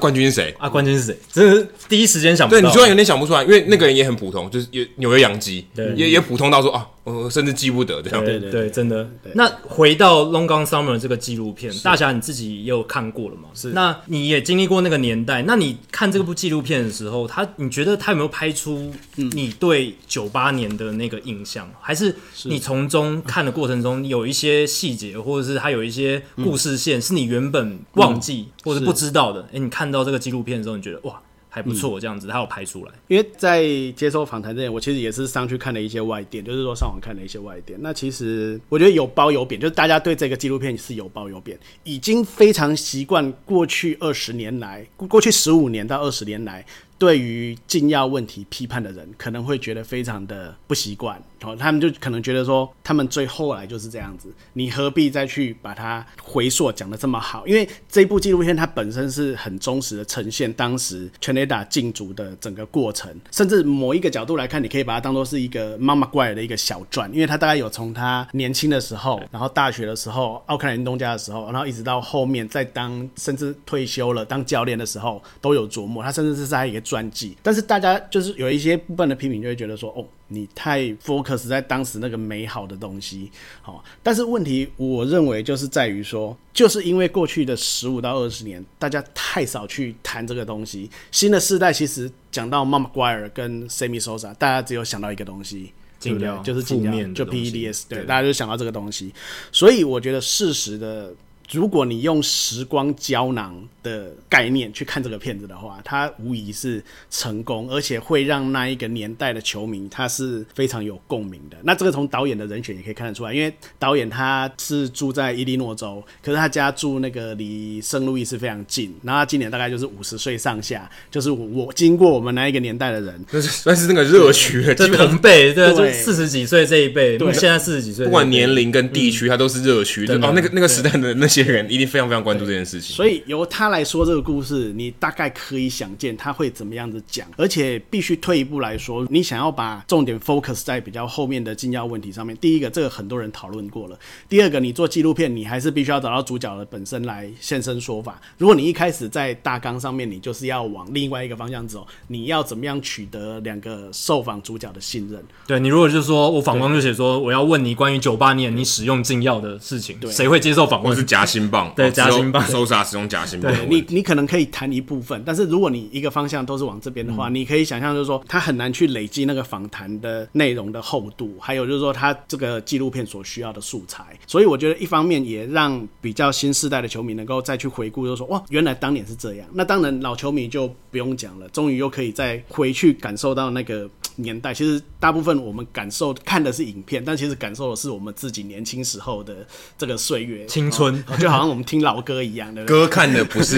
冠军是谁？啊，冠军是谁？真的是第一时间想不到。对，你突然有点想不出来，因为那个人也很普通，就是也纽约洋基，也也普通到说啊，我甚至记不得这样。对对对，真的。那回到《Long Gone Summer》这个纪录片，大侠你自己也有看过了嘛？是。那你也经历过那个年代，那你看这部纪录片的时候，他你觉得他有没有拍出你对九八年的那个印象？还是你从中看的过程中有一些细节，或者是他有一些故事线是你原本忘记或者不知道的？哎，你看到这个纪录片的时候，你觉得哇？还不错，这样子他有拍出来。因为在接受访谈之前，我其实也是上去看了一些外电，就是说上网看了一些外电。那其实我觉得有褒有贬，就是大家对这个纪录片是有褒有贬，已经非常习惯过去二十年来，过去十五年到二十年来。对于禁药问题批判的人，可能会觉得非常的不习惯，哦，他们就可能觉得说，他们最后来就是这样子，你何必再去把它回溯讲的这么好？因为这部纪录片它本身是很忠实的呈现当时全雷打禁足的整个过程，甚至某一个角度来看，你可以把它当做是一个妈妈怪的一个小传，因为他大概有从他年轻的时候，然后大学的时候，奥克兰运动家的时候，然后一直到后面在当甚至退休了当教练的时候，都有琢磨，他甚至是在一个。传记，但是大家就是有一些部分的批评，就会觉得说，哦，你太 focus 在当时那个美好的东西，好。但是问题，我认为就是在于说，就是因为过去的十五到二十年，大家太少去谈这个东西。新的世代其实讲到 Mark McGwire 跟 Sammy Sosa，大家只有想到一个东西，对不对？就是负面，就 PEDS，对，大家就想到这个东西。所以我觉得事实的。如果你用时光胶囊的概念去看这个片子的话，它无疑是成功，而且会让那一个年代的球迷他是非常有共鸣的。那这个从导演的人选也可以看得出来，因为导演他是住在伊利诺州，可是他家住那个离圣路易斯非常近，然后他今年大概就是五十岁上下，就是我经过我们那一个年代的人，但是算是那个热区，就同辈，对，就四十几岁这一辈，对，现在四十几岁，不管年龄跟地区，他都是热区，对。哦，那个那个时代的那。些人一定非常非常关注这件事情，所以由他来说这个故事，你大概可以想见他会怎么样子讲，而且必须退一步来说，你想要把重点 focus 在比较后面的禁药问题上面。第一个，这个很多人讨论过了；第二个，你做纪录片，你还是必须要找到主角的本身来现身说法。如果你一开始在大纲上面，你就是要往另外一个方向走，你要怎么样取得两个受访主角的信任？对，你如果就是说我访问就写说我要问你关于九八年你使用禁药的事情，对，谁会接受访问？是。夹心棒，对，夹心棒，搜查使用夹心棒。对你，你可能可以谈一部分，但是如果你一个方向都是往这边的话，嗯、你可以想象就是说，他很难去累积那个访谈的内容的厚度，还有就是说，他这个纪录片所需要的素材。所以我觉得，一方面也让比较新世代的球迷能够再去回顾，就是说，哇，原来当年是这样。那当然，老球迷就不用讲了，终于又可以再回去感受到那个。[tsk] 年代其实大部分我们感受看的是影片，但其实感受的是我们自己年轻时候的这个岁月青春，哦，就好像我们听老歌一样的。[laughs] 歌看的不是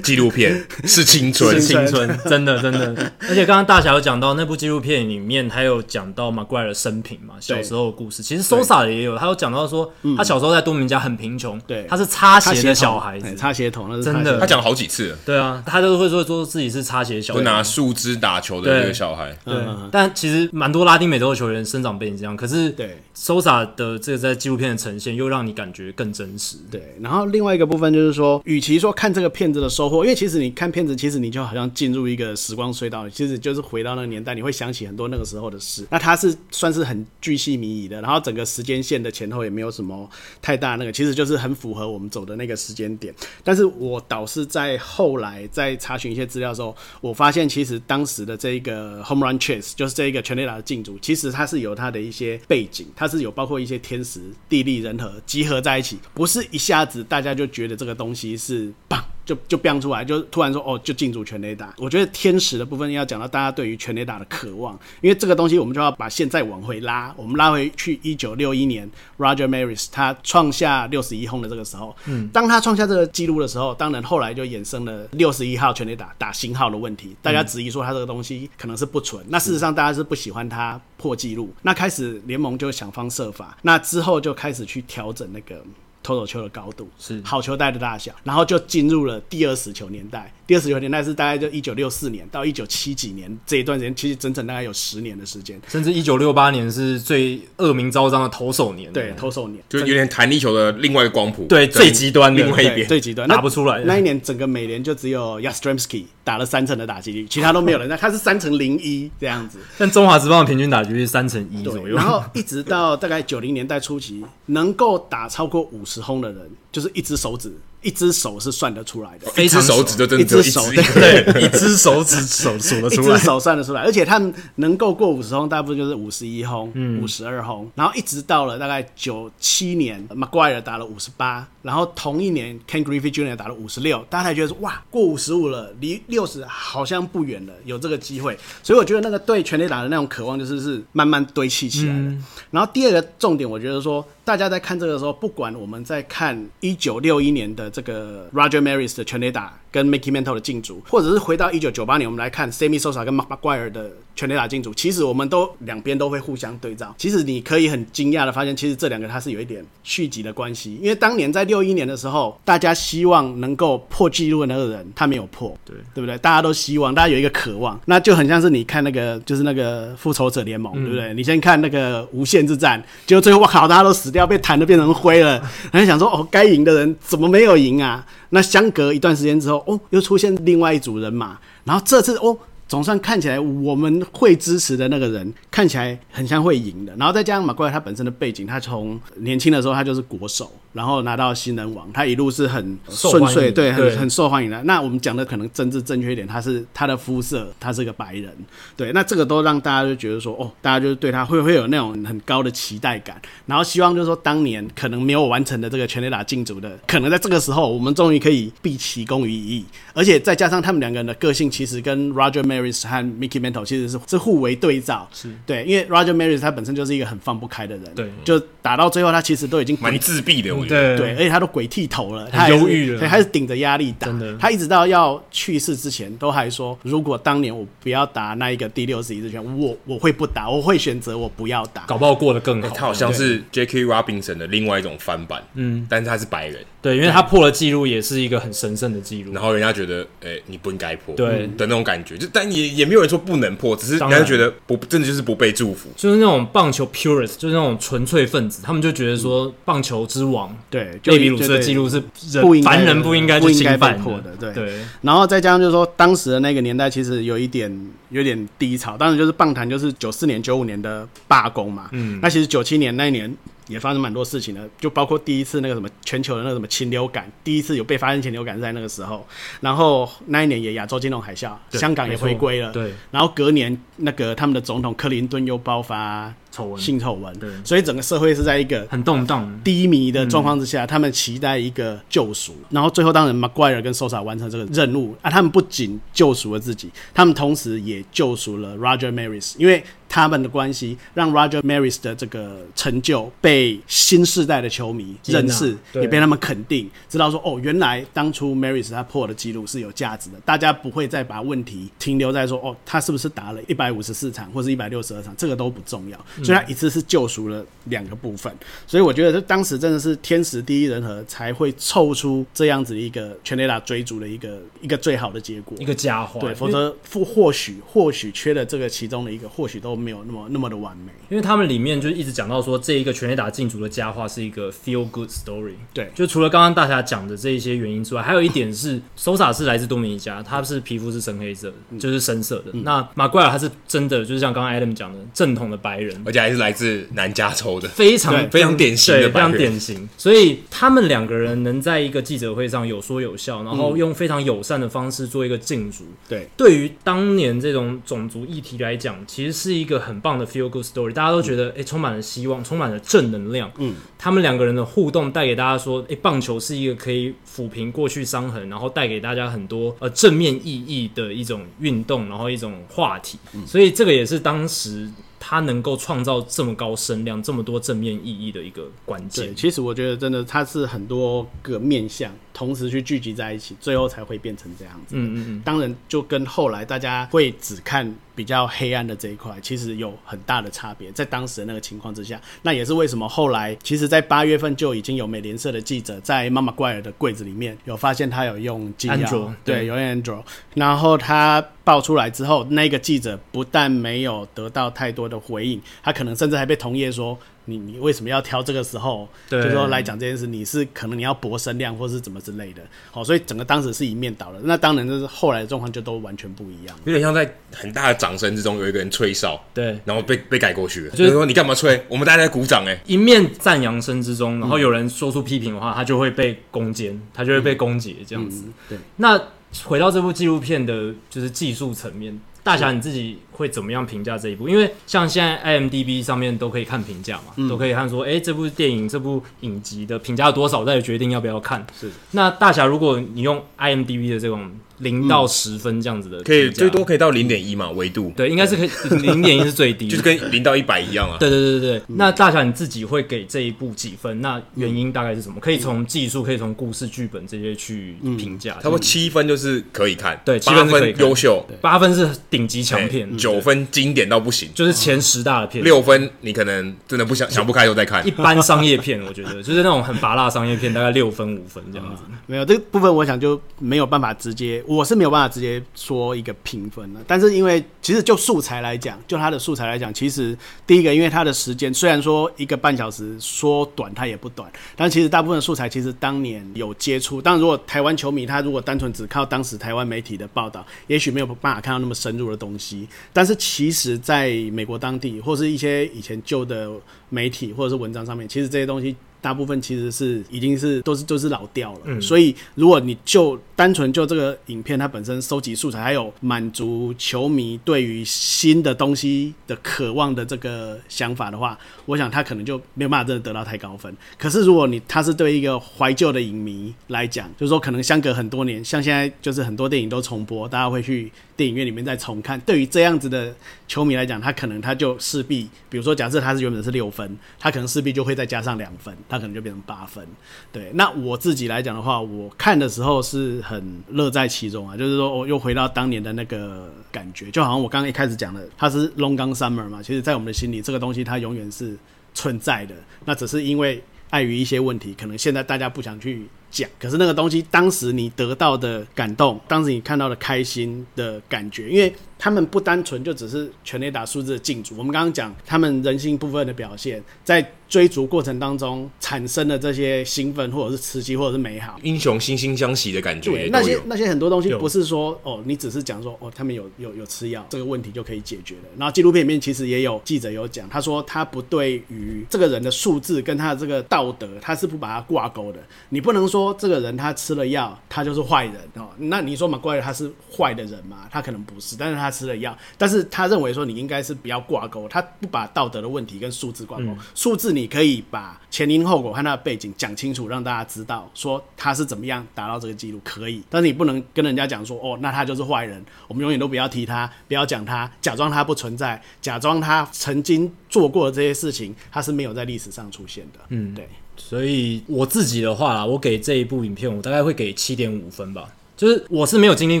纪录片，[laughs] 是青春，青春，[laughs] 真的真的。而且刚刚大侠有讲到那部纪录片里面，还有讲到 McGwire 的生平嘛，小时候的故事。其实 Sosa 也有，他有讲到说，他小时候在多米尼加很贫穷，对，他是擦鞋的小孩子，擦鞋童，那是真的。他讲了好几次，对啊，他都会说说自己是擦鞋小孩，拿树枝打球的那个小孩，对。但其实蛮多拉丁美洲的球员生长背景这样，可是对。Sosa 的这个在纪录片的呈现，又让你感觉更真实。对，然后另外一个部分就是说，与其说看这个片子的收获，因为其实你看片子，其实你就好像进入一个时光隧道，其实就是回到那个年代，你会想起很多那个时候的事。那它是算是很巨细靡遗的，然后整个时间线的前后也没有什么太大那个，其实就是很符合我们走的那个时间点。但是我倒是在后来在查询一些资料的时候，我发现其实当时的这一个 Home Run Chase 就是这一个。全垒打的竞逐，其实它是有它的一些背景，它是有包括一些天时地利人和集合在一起，不是一下子大家就觉得这个东西是棒。就就飙出来，就突然说哦，就进入全垒打。我觉得天使的部分要讲到大家对于全垒打的渴望，因为这个东西我们就要把现在往回拉，我们拉回去一九六一年，Roger Maris 他创下六十一轰的这个时候，嗯，当他创下这个记录的时候，当然后来就衍生了六十一号全垒打打星号的问题，大家质疑说他这个东西可能是不纯，那事实上大家是不喜欢他破纪录，那开始联盟就想方设法，那之后就开始去调整那个。投手球的高度是好球带的大小，然后就进入了第二十球年代。第二十九年代是大概就一九六四年到一九七几年这一段时间，其实整整大概有十年的时间，甚至一九六八年是最恶名昭彰的投手年，对，投手年。就有点弹力球的另外一个光谱，对，最极端的另外一边，最极端。打不出来。那一年整个美联就只有 Yastrzemski 打了三成的打击率，其他都没有人，那 [laughs] 他是三成零一这样子。但中华职棒的平均打击率是三成一左右，然后一直到大概九零年代初期，能够打超过五十轰的人，就是一只手指。一只手是算得出来的，一只手指就真的一只手，[laughs] 对，一只手指手数得出来，一只手算得出来，而且他们能够过五十轰，大部分就是五十一轰、五十二轰，然后一直到了大概九七年，McGwire 打了五十八，然后同一年 Ken Griffey Jr. 打了五十六，大家才觉得说哇，过五十五了，离六十好像不远了，有这个机会，所以我觉得那个对全垒打的那种渴望就是是慢慢堆砌起来的。嗯、然后第二个重点，我觉得说。大家在看这个时候，不管我们在看一九六一年的这个 Roger Maris 的全垒打跟 Mickey Mantle 的进组，或者是回到一九九八年，我们来看 Sammy Sosa 跟 Mark McGwire 的全垒打进组，其实我们都两边都会互相对照。其实你可以很惊讶的发现，其实这两个它是有一点续集的关系。因为当年在六一年的时候，大家希望能够破纪录的那个人，他没有破，对对不对？大家都希望，大家有一个渴望，那就很像是你看那个就是那个复仇者联盟，嗯、对不对？你先看那个无限之战，结果最后我靠，大家都死掉，被弹的变成灰了，然后想说哦，该赢的人怎么没有赢啊？那相隔一段时间之后，哦，又出现另外一组人马，然后这次哦。总算看起来我们会支持的那个人看起来很像会赢的，然后再加上马奎他本身的背景，他从年轻的时候他就是国手，然后拿到新人王，他一路是很顺遂，对，很很受欢迎的。那我们讲的可能政治正确一点，他是他的肤色，他是个白人，对，那这个都让大家就觉得说，哦，大家就是对他会会有那种很高的期待感，然后希望就是说当年可能没有完成的这个全垒打竞组的，可能在这个时候我们终于可以毕其功于一。役，而且再加上他们两个人的个性其实跟 Roger Maris 和 Mickey Mantle 其实是是互为对照，是。对，因为 Roger Maris 他本身就是一个很放不开的人，对，就打到最后他其实都已经蛮自闭的，我觉得，对，而且他都鬼剃头了，他忧郁了，所以他是顶着压力打，真的，他一直到要去世之前都还说，如果当年我不要打那一个第六十一支拳，我我会不打，我会选择我不要打，搞不好过得更好。他好像是 Jackie Robinson 的另外一种翻版，嗯，但是他是白人，对，因为他破了记录也是一个很神圣的记录，然后人家觉得，哎，你不应该破，对的那种感觉，就但也也没有人说不能破，只是人家觉得不真的就是不被祝福，就是那种棒球 purist，就是那种纯粹分子，他们就觉得说棒球之王，对，贝比鲁斯的记录是人凡人不应该不应该犯破的，对。对。然后再加上就是说，当时的那个年代其实有一点有点低潮，当然就是棒坛就是九四年、九五年的罢工嘛，嗯，那其实九七年那一年。也发生蛮多事情的，就包括第一次那个什么全球的那个什么禽流感，第一次有被发现禽流感是在那个时候，然后那一年也亚洲金融海啸，香港也回归了，对，然后隔年那个他们的总统克林顿又爆发丑闻。性丑闻，对，所以整个社会是在一个很动荡、低迷的状况之下，他们期待一个救赎，然后最后当然 McGwire 跟 Sosa 完成这个任务啊，他们不仅救赎了自己，他们同时也救赎了 Roger Maris，因为他们的关系让 Roger Maris 的这个成就被新世代的球迷认识，也被他们肯定，知道说哦，原来当初 Maris 他破的记录是有价值的，大家不会再把问题停留在说哦，他是不是打了一百五十四场或者一百六十二场，这个都不重要。所以他一次是救赎了两个部分，所以我觉得这当时真的是天时地利人和才会凑出这样子一个全垒打追逐的一个一个最好的结果，一个佳话。对，否则或或许或许缺了这个其中的一个，或许都没有那么那么的完美。因为他们里面就一直讲到说，这一个全垒打禁足的佳话是一个 feel good story。对，就除了刚刚大侠讲的这一些原因之外，还有一点是，[laughs] Sosa 是来自多米尼加，他是皮肤是深黑色的，就是深色的。嗯、那马奎尔他是真的，就是像刚刚 Adam 讲的正统的白人，而且还是来自南加州的，非常非常典型的，非常典型。所以他们两个人能在一个记者会上有说有笑，然后用非常友善的方式做一个禁足。对，对于当年这种种族议题来讲，其实是一个很棒的 feel good story。大家都觉得，哎、欸，充满了希望，充满了正能量。嗯，他们两个人的互动带给大家说，哎、欸，棒球是一个可以抚平过去伤痕，然后带给大家很多呃正面意义的一种运动，然后一种话题。嗯、所以这个也是当时。他能够创造这么高声量、这么多正面意义的一个关键。对，其实我觉得真的他是很多个面向同时去聚集在一起，最后才会变成这样子。嗯嗯嗯。当然，就跟后来大家会只看比较黑暗的这一块，其实有很大的差别。在当时的那个情况之下，那也是为什么后来，其实在八月份就已经有美联社的记者在妈妈怪尔的柜子里面有发现他有用禁药，对，对，有用 Andro，然后他。爆出来之后，那个记者不但没有得到太多的回应，他可能甚至还被同业说：“你你为什么要挑这个时候？对就说来讲这件事，你是可能你要博声量，或是怎么之类的。”好，所以整个当时是一面倒的。那当然就是后来的状况就都完全不一样，有点像在很大的掌声之中有一个人吹哨，对，然后被被改过去了。就是说你干嘛吹？我们大家在鼓掌哎、欸！一面赞扬声之中，然后有人说出批评的话，他就会被攻坚，他就会被攻击这样子。嗯嗯、对，那回到这部纪录片的，就是技术层面。大侠，你自己会怎么样评价这一部？因为像现在 IMDB 上面都可以看评价嘛，嗯、都可以看说，哎、欸，这部电影、这部影集的评价多少，再决定要不要看。是。那大侠，如果你用 IMDB 的这种。零到十分这样子的，可以最多可以到零点一嘛？维度对，应该是可以 [laughs] 零点一是最低，就是跟零到一百一样啊。对对对对对。那大小你自己会给这一部几分？那原因大概是什么？可以从技术，可以从故事剧本这些去评价。差不多七分就是可以看，对，八分优秀，八分是顶级强片，九分经典到不行，就是前十大的片。六分你可能真的不想想不开又再看。一般商业片，我觉得 [laughs] 就是那种很拔辣商业片，大概六分五分这样子。没有这个部分，我想就没有办法直接，我是没有办法直接。说一个评分了，但是因为其实就素材来讲，就它的素材来讲，其实第一个，因为它的时间虽然说一个半小时说短它也不短，但其实大部分素材其实当年有接触。当然，如果台湾球迷他如果单纯只靠当时台湾媒体的报道，也许没有办法看到那么深入的东西。但是其实在美国当地或是一些以前旧的媒体或者是文章上面，其实这些东西。大部分其实是已经是都是都是老掉了，嗯、所以如果你就单纯就这个影片它本身收集素材，还有满足球迷对于新的东西的渴望的这个想法的话，我想他可能就没有办法真的得到太高分。可是如果你他是对一个怀旧的影迷来讲，就是说可能相隔很多年，像现在就是很多电影都重播，大家会去电影院里面再重看。对于这样子的球迷来讲，他可能他就势必，比如说假设他是原本是六分，他可能势必就会再加上两分。他可能就变成八分，对。那我自己来讲的话，我看的时候是很乐在其中啊，就是说我又回到当年的那个感觉，就好像我刚刚一开始讲的，它是 Long Gun Summer 嘛，其实在我们的心里，这个东西它永远是存在的，那只是因为碍于一些问题，可能现在大家不想去讲，可是那个东西当时你得到的感动，当时你看到的开心的感觉，因为。他们不单纯就只是全垒打数字的竞逐，我们刚刚讲他们人性部分的表现，在追逐过程当中产生的这些兴奋，或者是刺激，或者是美好，英雄惺惺相惜的感觉。对，那些那些很多东西不是说哦，你只是讲说哦，他们有有有吃药，这个问题就可以解决了。然后纪录片里面其实也有记者有讲，他说他不对于这个人的素质跟他的这个道德，他是不把它挂钩的。你不能说这个人他吃了药，他就是坏人哦。那你说马奎尔他是坏的人吗？他可能不是，但是他。他吃了药，但是他认为说你应该是不要挂钩，他不把道德的问题跟数字挂钩。数、嗯、字你可以把前因后果和他的背景讲清楚，让大家知道说他是怎么样达到这个记录，可以。但是你不能跟人家讲说哦，那他就是坏人，我们永远都不要提他，不要讲他，假装他不存在，假装他曾经做过的这些事情，他是没有在历史上出现的。嗯，对。所以我自己的话啦，我给这一部影片，我大概会给七点五分吧。就是我是没有经历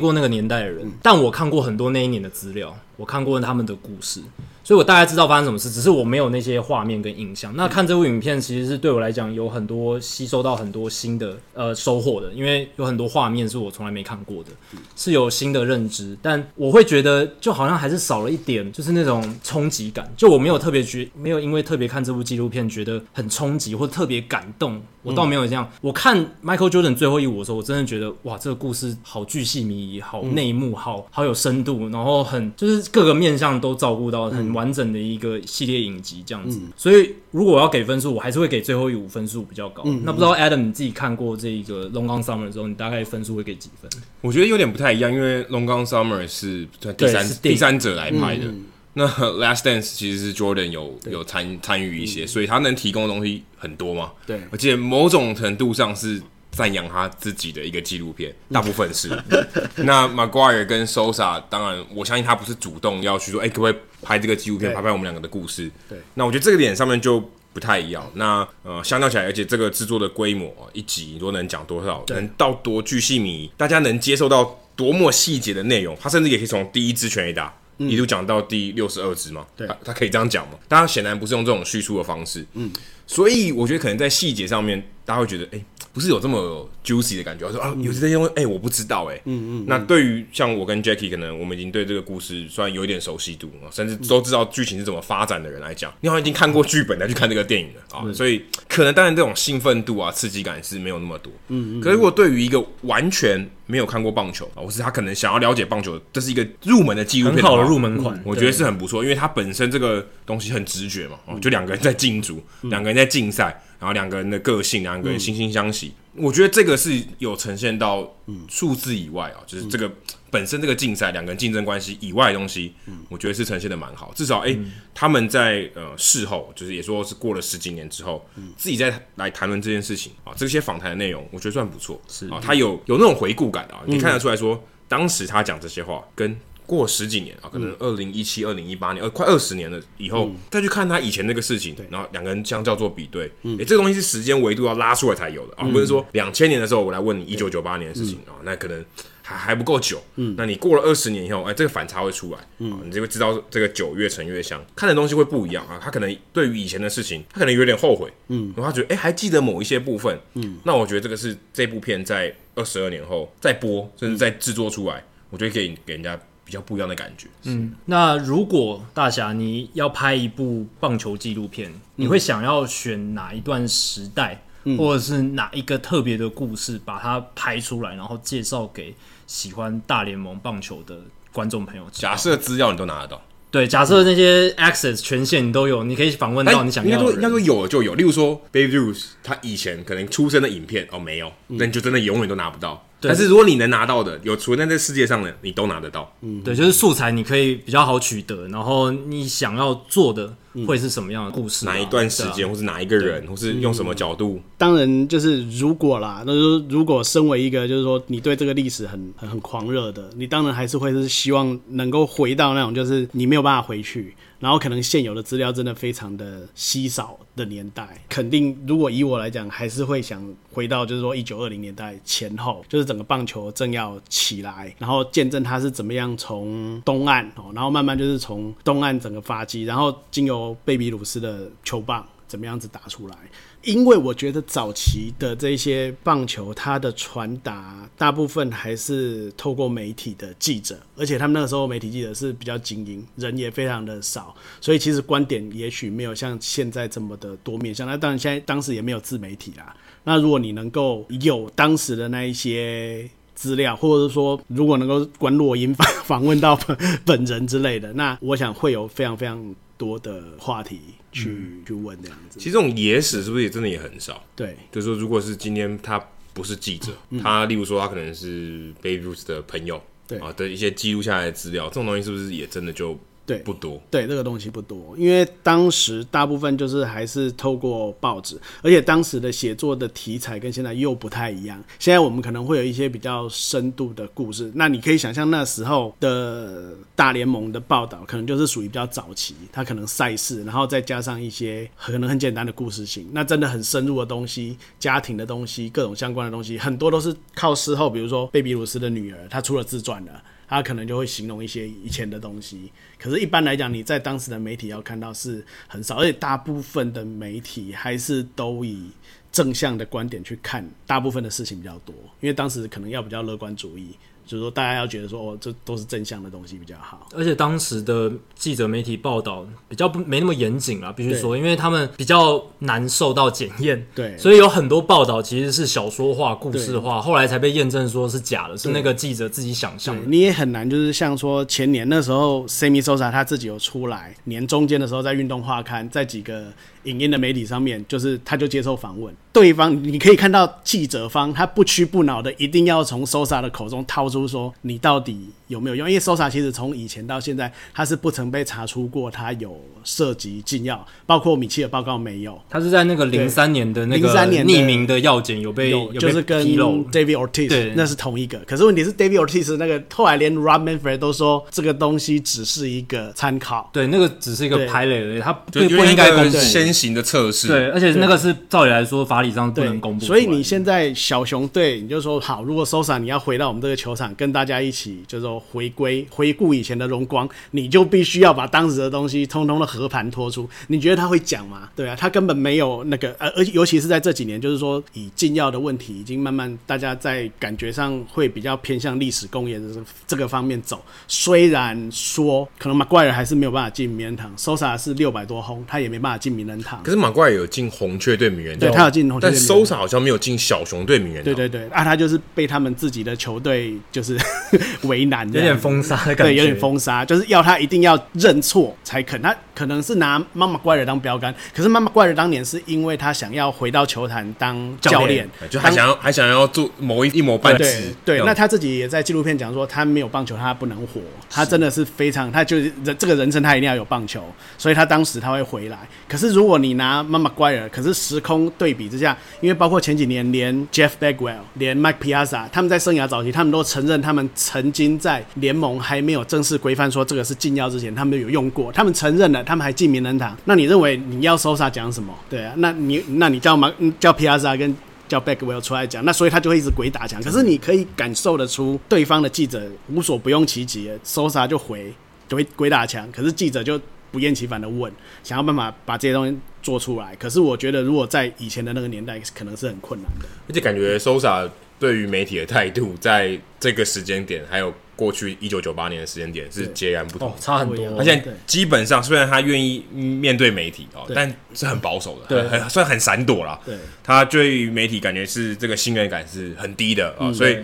过那个年代的人，嗯、但我看过很多那一年的资料，我看过他们的故事。所以我大概知道发生什么事，只是我没有那些画面跟印象。那看这部影片，其实是对我来讲有很多吸收到很多新的呃收获的，因为有很多画面是我从来没看过的，是有新的认知。但我会觉得，就好像还是少了一点，就是那种冲击感。就我没有特别觉，没有因为特别看这部纪录片觉得很冲击或特别感动，我倒没有这样。我看 Michael Jordan 最后一舞的时候，我真的觉得哇，这个故事好巨细靡遗，好内幕，好好有深度，然后很就是各个面向都照顾到很。完整的一个系列影集这样子，嗯、所以如果我要给分数，我还是会给最后一五分数比较高。嗯、那不知道 Adam 你自己看过这个 Long Gone Summer 的时候，你大概分数会给几分？我觉得有点不太一样，因为 Long Gone Summer 是第三第三者来拍的，嗯、那 Last Dance 其实是 Jordan 有有参参与一些，嗯、所以他能提供的东西很多嘛。对，我记得某种程度上是。赞扬他自己的一个纪录片，大部分是。[laughs] 那 Maguire 跟 Sosa，当然我相信他不是主动要去说，哎、欸，可不可以拍这个纪录片，拍拍我们两个的故事？对。那我觉得这个点上面就不太一样。那呃，相较起来，而且这个制作的规模，一集你说能讲多少，能到多巨细靡，大家能接受到多么细节的内容，他甚至也可以从第一支全垒打。一路讲到第六十二支嘛，对，他他可以这样讲嘛？当然显然不是用这种叙述的方式，嗯，所以我觉得可能在细节上面，大家会觉得，哎、欸，不是有这么 juicy 的感觉，我说啊，有些这些东西，哎，我不知道、欸，哎，嗯嗯。那对于像我跟 Jackie，可能我们已经对这个故事算有一点熟悉度，甚至都知道剧情是怎么发展的人来讲，你好像已经看过剧本再去看这个电影了啊，嗯、所以可能当然这种兴奋度啊、刺激感是没有那么多，嗯嗯。可是如果对于一个完全没有看过棒球啊，或是他可能想要了解棒球，这是一个入门的纪录片，很好的入门款，我觉得是很不错，因为它本身这个东西很直觉嘛，哦，就两个人在竞逐，两个人在竞赛，然后两个人的个性，两个人惺惺相惜，我觉得这个是有呈现到数字以外啊，就是这个本身这个竞赛两个人竞争关系以外的东西，我觉得是呈现的蛮好，至少哎，他们在呃事后，就是也说是过了十几年之后，自己再来谈论这件事情啊，这些访谈的内容，我觉得算不错，是。啊，他有有那种回顾感。你可以看得出来说，当时他讲这些话，跟过十几年啊，可能二零一七、二零一八年，呃，快二十年了以后，再去看他以前那个事情，然后两个人相较做比对，诶，这个东西是时间维度要拉出来才有的啊，不是说两千年的时候我来问你一九九八年的事情啊，那可能。还还不够久，嗯，那你过了二十年以后，哎，这个反差会出来，嗯，你就会知道这个酒越陈越香，看的东西会不一样啊。他可能对于以前的事情，他可能有点后悔，嗯，然后他觉得，哎，还记得某一些部分，嗯，那我觉得这个是这部片在二十二年后再播，甚至再制作出来，嗯，我觉得可以给人家比较不一样的感觉。嗯，那如果大侠你要拍一部棒球纪录片，你会想要选哪一段时代？或者是哪一个特别的故事，把它拍出来，然后介绍给喜欢大联盟棒球的观众朋友。假设资料你都拿得到，对，假设那些 access 权限你都有，你可以访问到你想要的。应该说，应该说有就有。例如说，Babe Ruth 他以前可能出生的影片哦没有，那你就真的永远都拿不到。但是如果你能拿到的，有存在在世界上的，你都拿得到。嗯，对，就是素材你可以比较好取得，然后你想要做的会是什么样的故事？哪一段时间，或是哪一个人，或是用什么角度？当然，就是如果啦，那就是如果身为一个，就是说你对这个历史很很很狂热的，你当然还是会是希望能够回到那种，就是你没有办法回去。然后可能现有的资料真的非常的稀少的年代，肯定如果以我来讲，还是会想回到就是说一九二零年代前后，就是整个棒球正要起来，然后见证它是怎么样从东岸哦，然后慢慢就是从东岸整个发迹，然后经由贝比鲁斯的球棒怎么样子打出来。因为我觉得早期的这些棒球，它的传达大部分还是透过媒体的记者，而且他们那个时候媒体记者是比较精英，人也非常的少，所以其实观点也许没有像现在这么的多面向。那当然，现在当时也没有自媒体啦。那如果你能够有当时的那一些资料，或者是说如果能够观录音访访问到本人之类的，那我想会有非常非常多的话题。去、嗯、去问这样子，其实这种野史是不是也真的也很少？对，就是说，如果是今天他不是记者，嗯、他例如说他可能是 Baby Ruth 的朋友，对啊的一些记录下来的资料，这种东西是不是也真的就？对，不多。对，这个东西不多，因为当时大部分就是还是透过报纸，而且当时的写作的题材跟现在又不太一样。现在我们可能会有一些比较深度的故事，那你可以想象那时候的大联盟的报道，可能就是属于比较早期，它可能赛事，然后再加上一些可能很简单的故事性，那真的很深入的东西，家庭的东西，各种相关的东西，很多都是靠事后，比如说贝比鲁斯的女儿，她出了自传了。他可能就会形容一些以前的东西，可是，一般来讲，你在当时的媒体要看到是很少，而且大部分的媒体还是都以正向的观点去看大部分的事情比较多，因为当时可能要比较乐观主义。就是说，大家要觉得说，哦，这都是正向的东西比较好。而且当时的记者媒体报道比较不没那么严谨啊，必须说，因为他们比较难受到检验，对，所以有很多报道其实是小说化、故事化，后来才被验证说是假的，是那个记者自己想象的。你也很难，就是像说前年那时候，Sammy Sosa 他自己有出来，年中间的时候在运动画刊，在几个影音的媒体上面，就是他就接受访问。对方你可以看到记者方他不屈不挠的，一定要从 Sosa 的口中掏出说你到底有没有用？因为 Sosa 其实从以前到现在他是不曾被查出过他有涉及禁药，包括米切尔报告没有。他是在那个零三年的那个匿名的药检有被有，就是跟 David Ortiz 那是同一个。可是问题是 David Ortiz 那个后来连 Rob Manfred 都说这个东西只是一个参考，对，那个只是一个 pilot 而已，他不不应该公布先行的测试。对，而且那个是照理来说法理上不能公布。所以你现在小熊队，你就说好，如果 Sosa 你要回到我们这个球场，跟大家一起就是说回归回顾以前的荣光，你就必须要把当时的东西通通的和盘托出。你觉得他会讲吗？对啊，他根本没有那个呃，而尤其是在这几年，就是说以禁药的问题，已经慢慢大家在感觉上会比较偏向历史公演的这个方面走。虽然说可能马怪尔还是没有办法进名人堂，Sosa 是六百多轰，他也没办法进名人堂。可是马怪尔有进红雀队名人堂，对他有进红雀队，但 Sosa 好像没有进小熊队名人堂。对对对，啊，他就是被他们自己的球队就是 [laughs] 为难，有点封杀的感觉，对，有点封杀，就是要他一定要认错才肯。他可能是拿妈妈怪尔当标杆，可是妈妈怪尔当年是因为他想要回到球坛当教练，就还想要还想要做某一一模半职。对，那他自己也在纪录片讲说，他没有棒球他不能活，他真的是非常，他就是人这个人生他一定要有棒球，所以他当时他会回来。可是如果你拿妈妈怪尔，可是时空对比之下，因为包括前几年连 Jeff Bagwell、连 Mike Piazza，他们在生涯早期，他们都承认他们曾经在联盟还没有正式规范说这个是禁药之前，他们有用过，他们承认了，他们还进名人堂。那你认为你要 Sosa 讲什么？对啊，那你那你叫马叫 psa 跟叫 Bagwell 出来讲，那所以他就会一直鬼打墙。可是你可以感受得出，对方的记者无所不用其极，Sosa 就回就会鬼打墙，可是记者就不厌其烦的问，想要办法把这些东西做出来。可是我觉得，如果在以前的那个年代，可能是很困难的。而且感觉 Sosa 对于媒体的态度，在这个时间点，还有过去一九九八年的时间点，是截然不同，哦，差很多。而且基本上，虽然他愿意面对媒体哦，但是很保守的，对，很算很闪躲啦。对，他对于媒体感觉是这个信任感是很低的啊，所以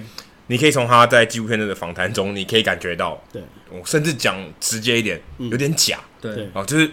你可以从他在纪录片的访谈中，你可以感觉到，对，我甚至讲直接一点，有点假。对，哦，就是，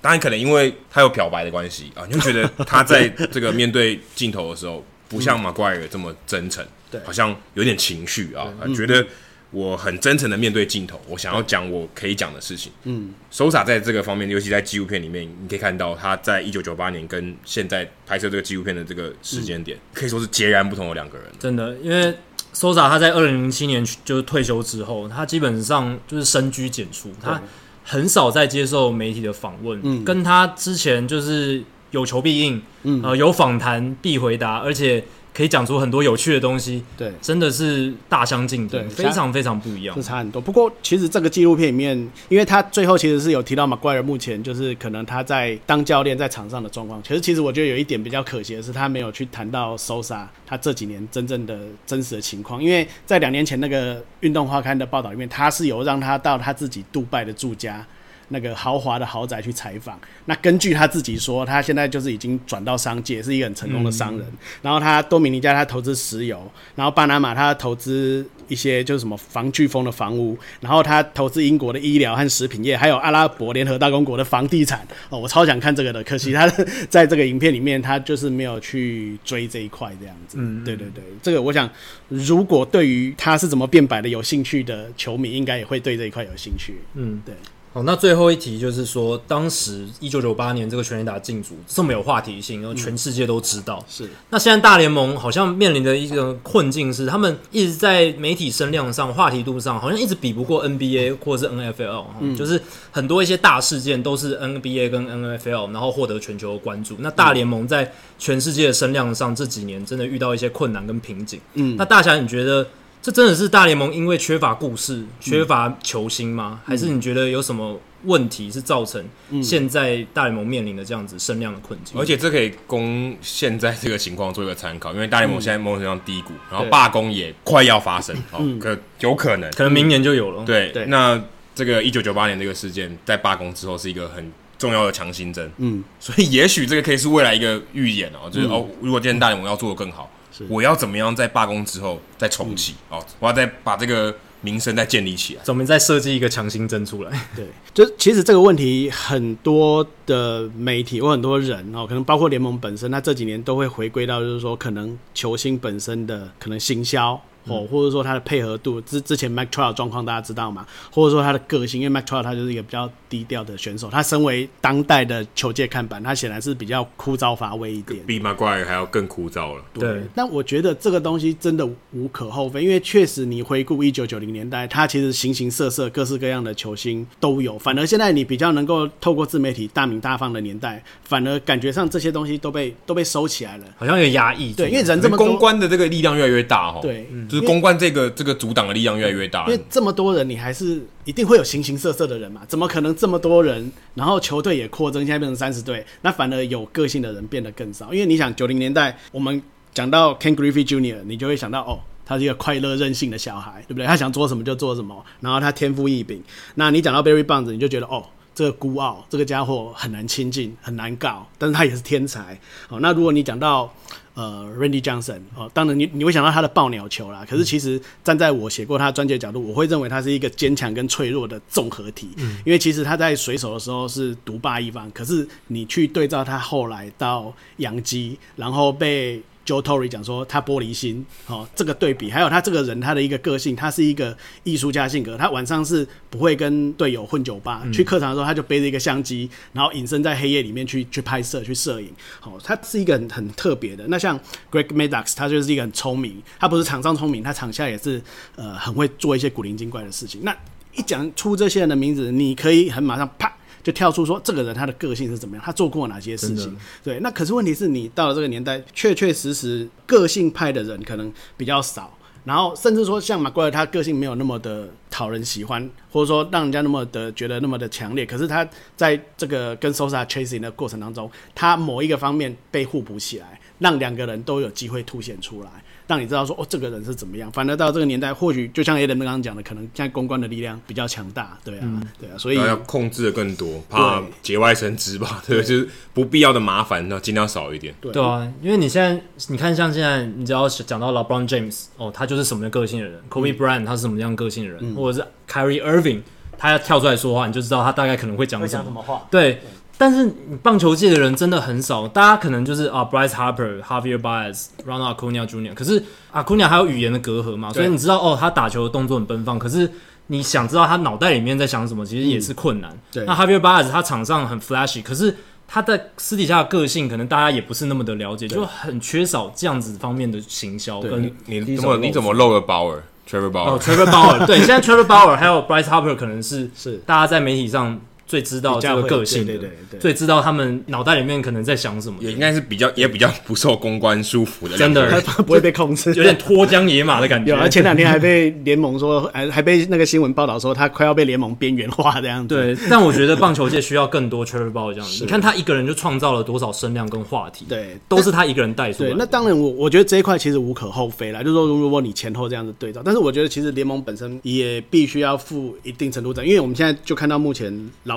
当然可能因为他有漂白的关系啊，你会觉得他在这个面对镜头的时候。不像马怪尔这么真诚，对，好像有点情绪啊，觉得我很真诚的面对镜头，我想要讲我可以讲的事情。嗯，Sosa 在这个方面，尤其在纪录片里面，你可以看到他在一九九八年跟现在拍摄这个纪录片的这个时间点，可以说是截然不同的两个人。真的，因为 Sosa 他在二零零七年就是退休之后，他基本上就是深居简出，他很少在接受媒体的访问。嗯，跟他之前就是。有求必应，嗯，呃，有访谈必回答，而且可以讲出很多有趣的东西，对，真的是大相径庭，对，非常非常不一样，是差很多。不过，其实这个纪录片里面，因为他最后其实是有提到马怪尔目前就是可能他在当教练在场上的状况。其实，其实我觉得有一点比较可惜的是，他没有去谈到 Sosa 他这几年真正的真实的情况。因为在两年前那个运动画刊的报道里面，他是有让他到他自己杜拜的住家。那个豪华的豪宅去采访，那根据他自己说，他现在就是已经转到商界，是一个很成功的商人。嗯、然后他多米尼加他投资石油，然后巴拿马他投资一些就是什么防飓风的房屋，然后他投资英国的医疗和食品业，还有阿拉伯联合大公国的房地产。哦，我超想看这个的，可惜他在这个影片里面他就是没有去追这一块这样子。嗯，对对对，这个我想，如果对于他是怎么变白的有兴趣的球迷，应该也会对这一块有兴趣。嗯，对。好，那最后一题就是说，当时一九九八年这个全垒打禁足这么有话题性，然后全世界都知道。是。那现在大联盟好像面临的一个困境是，他们一直在媒体声量上、话题度上，好像一直比不过 NBA 或者是 NFL。嗯。就是很多一些大事件都是 NBA 跟 NFL，然后获得全球的关注。那大联盟在全世界的声量上这几年真的遇到一些困难跟瓶颈。嗯。那大侠，你觉得？这真的是大联盟因为缺乏故事、缺乏球星吗？嗯、还是你觉得有什么问题是造成现在大联盟面临的这样子声量的困境？而且这可以供现在这个情况做一个参考，因为大联盟现在某种程度上低谷，然后罢工也快要发生，哦，可有可能，可能明年就有了。对对，那这个一九九八年这个事件在罢工之后是一个很重要的强心针，嗯，所以也许这个可以是未来一个预演哦，就是哦，如果今天大联盟要做的更好。我要怎么样在罢工之后再重启？哦，我要再把这个名声再建立起来。怎么再设计一个强心针出来。[laughs] 对，就其实这个问题，很多的媒体或很多人哦，可能包括联盟本身，他这几年都会回归到，就是说，可能球星本身的可能行销。哦，或者说他的配合度，之之前 Mike Trout 状况大家知道吗？或者说他的个性，因为 Mike Trout 他就是一个比较低调的选手，他身为当代的球界看板，他显然是比较枯燥乏味一点，比 Maguire 还要更枯燥了。对，对，但我觉得这个东西真的无可厚非，因为确实你回顾一九九零年代，他其实形形色色、各式各样的球星都有。反而现在你比较能够透过自媒体大鸣大放的年代，反而感觉上这些东西都被都被收起来了，好像有压抑。对，因为人这么公关的这个力量越来越大哦，对。嗯就是公关这个这个阻挡的力量越来越大，因为这么多人，你还是一定会有形形色色的人嘛？怎么可能这么多人？然后球队也扩增，现在变成三十队，那反而有个性的人变得更少。因为你想，九零年代我们讲到 Ken Griffey Jr.，你就会想到哦，他是一个快乐任性的小孩，对不对？他想做什么就做什么，然后他天赋异禀。那你讲到 Barry Bonds，你就觉得哦，这个孤傲，这个家伙很难亲近，很难搞，但是他也是天才。好，那如果你讲到呃，Randy Johnson 哦，当然你你会想到他的爆鸟球啦。可是其实站在我写过他专辑的角度，我会认为他是一个坚强跟脆弱的综合体。嗯，因为其实他在水手的时候是独霸一方，可是你去对照他后来到洋基，然后被。Joe Torre 讲说他玻璃心，哦，这个对比，还有他这个人他的一个个性，他是一个艺术家性格，他晚上是不会跟队友混酒吧，嗯、去客场的时候他就背着一个相机，然后隐身在黑夜里面去去拍摄去摄影，好、哦，他是一个很很特别的。那像 Greg Maddux，他就是一个很聪明，他不是场上聪明，他场下也是呃很会做一些古灵精怪的事情。那一讲出这些人的名字，你可以很马上啪。就跳出说这个人他的个性是怎么样，他做过哪些事情？对，那可是问题是你到了这个年代，确确实实个性派的人可能比较少，然后甚至说像马奎尔，他个性没有那么的讨人喜欢，或者说让人家那么的觉得那么的强烈。可是他在这个跟 Sosa chasing 的过程当中，他某一个方面被互补起来，让两个人都有机会凸显出来。让你知道说哦，这个人是怎么样。反而到这个年代，或许就像 Adam 刚刚讲的，可能现在公关的力量比较强大，对啊，嗯、对啊，所以要控制的更多，怕节外生枝吧，[laughs] 对，对就是不必要的麻烦，那尽量少一点。对，啊，因为你现在你看，像现在你只要讲到 LeBron James，哦，他就是什么样个性的人。；Kobe Bryant，他是什么样个性的人；嗯、或者是 Kyrie Irving，他要跳出来说话，你就知道他大概可能会讲什么，什么话。对。对但是棒球界的人真的很少，大家可能就是啊，Bryce Harper、Javier Baez、Ronald Acuna Jr.，可是 Acuna 还有语言的隔阂嘛，所以你知道哦，他打球的动作很奔放，可是你想知道他脑袋里面在想什么，其实也是困难。嗯、对，那 Javier Baez 他场上很 flashy，可是他在私底下的个性，可能大家也不是那么的了解，就很缺少这样子方面的行销。跟你你怎么你怎么漏了 Bauer？Trevor Bauer？哦，Trevor Bauer，对，现在 Trevor Bauer 还有 Bryce Harper 可能是是大家在媒体上。最知道这个个性的，对对对，最知道他们脑袋里面可能在想什么，也应该是比较也比较不受公关束缚的，真的 [laughs] 不会被控制，有点脱缰野马的感觉。有，前两天还被联盟说，还还被那个新闻报道说他快要被联盟边缘化这样子。对，但我觉得棒球界需要更多 Trevor Bauer 这样子。你看他一个人就创造了多少声量跟话题，对，都是他一个人带出来。对，那当然我我觉得这一块其实无可厚非啦，就是说如果你前后这样子对照，但是我觉得其实联盟本身也必须要负一定程度责任，因为我们现在就看到目前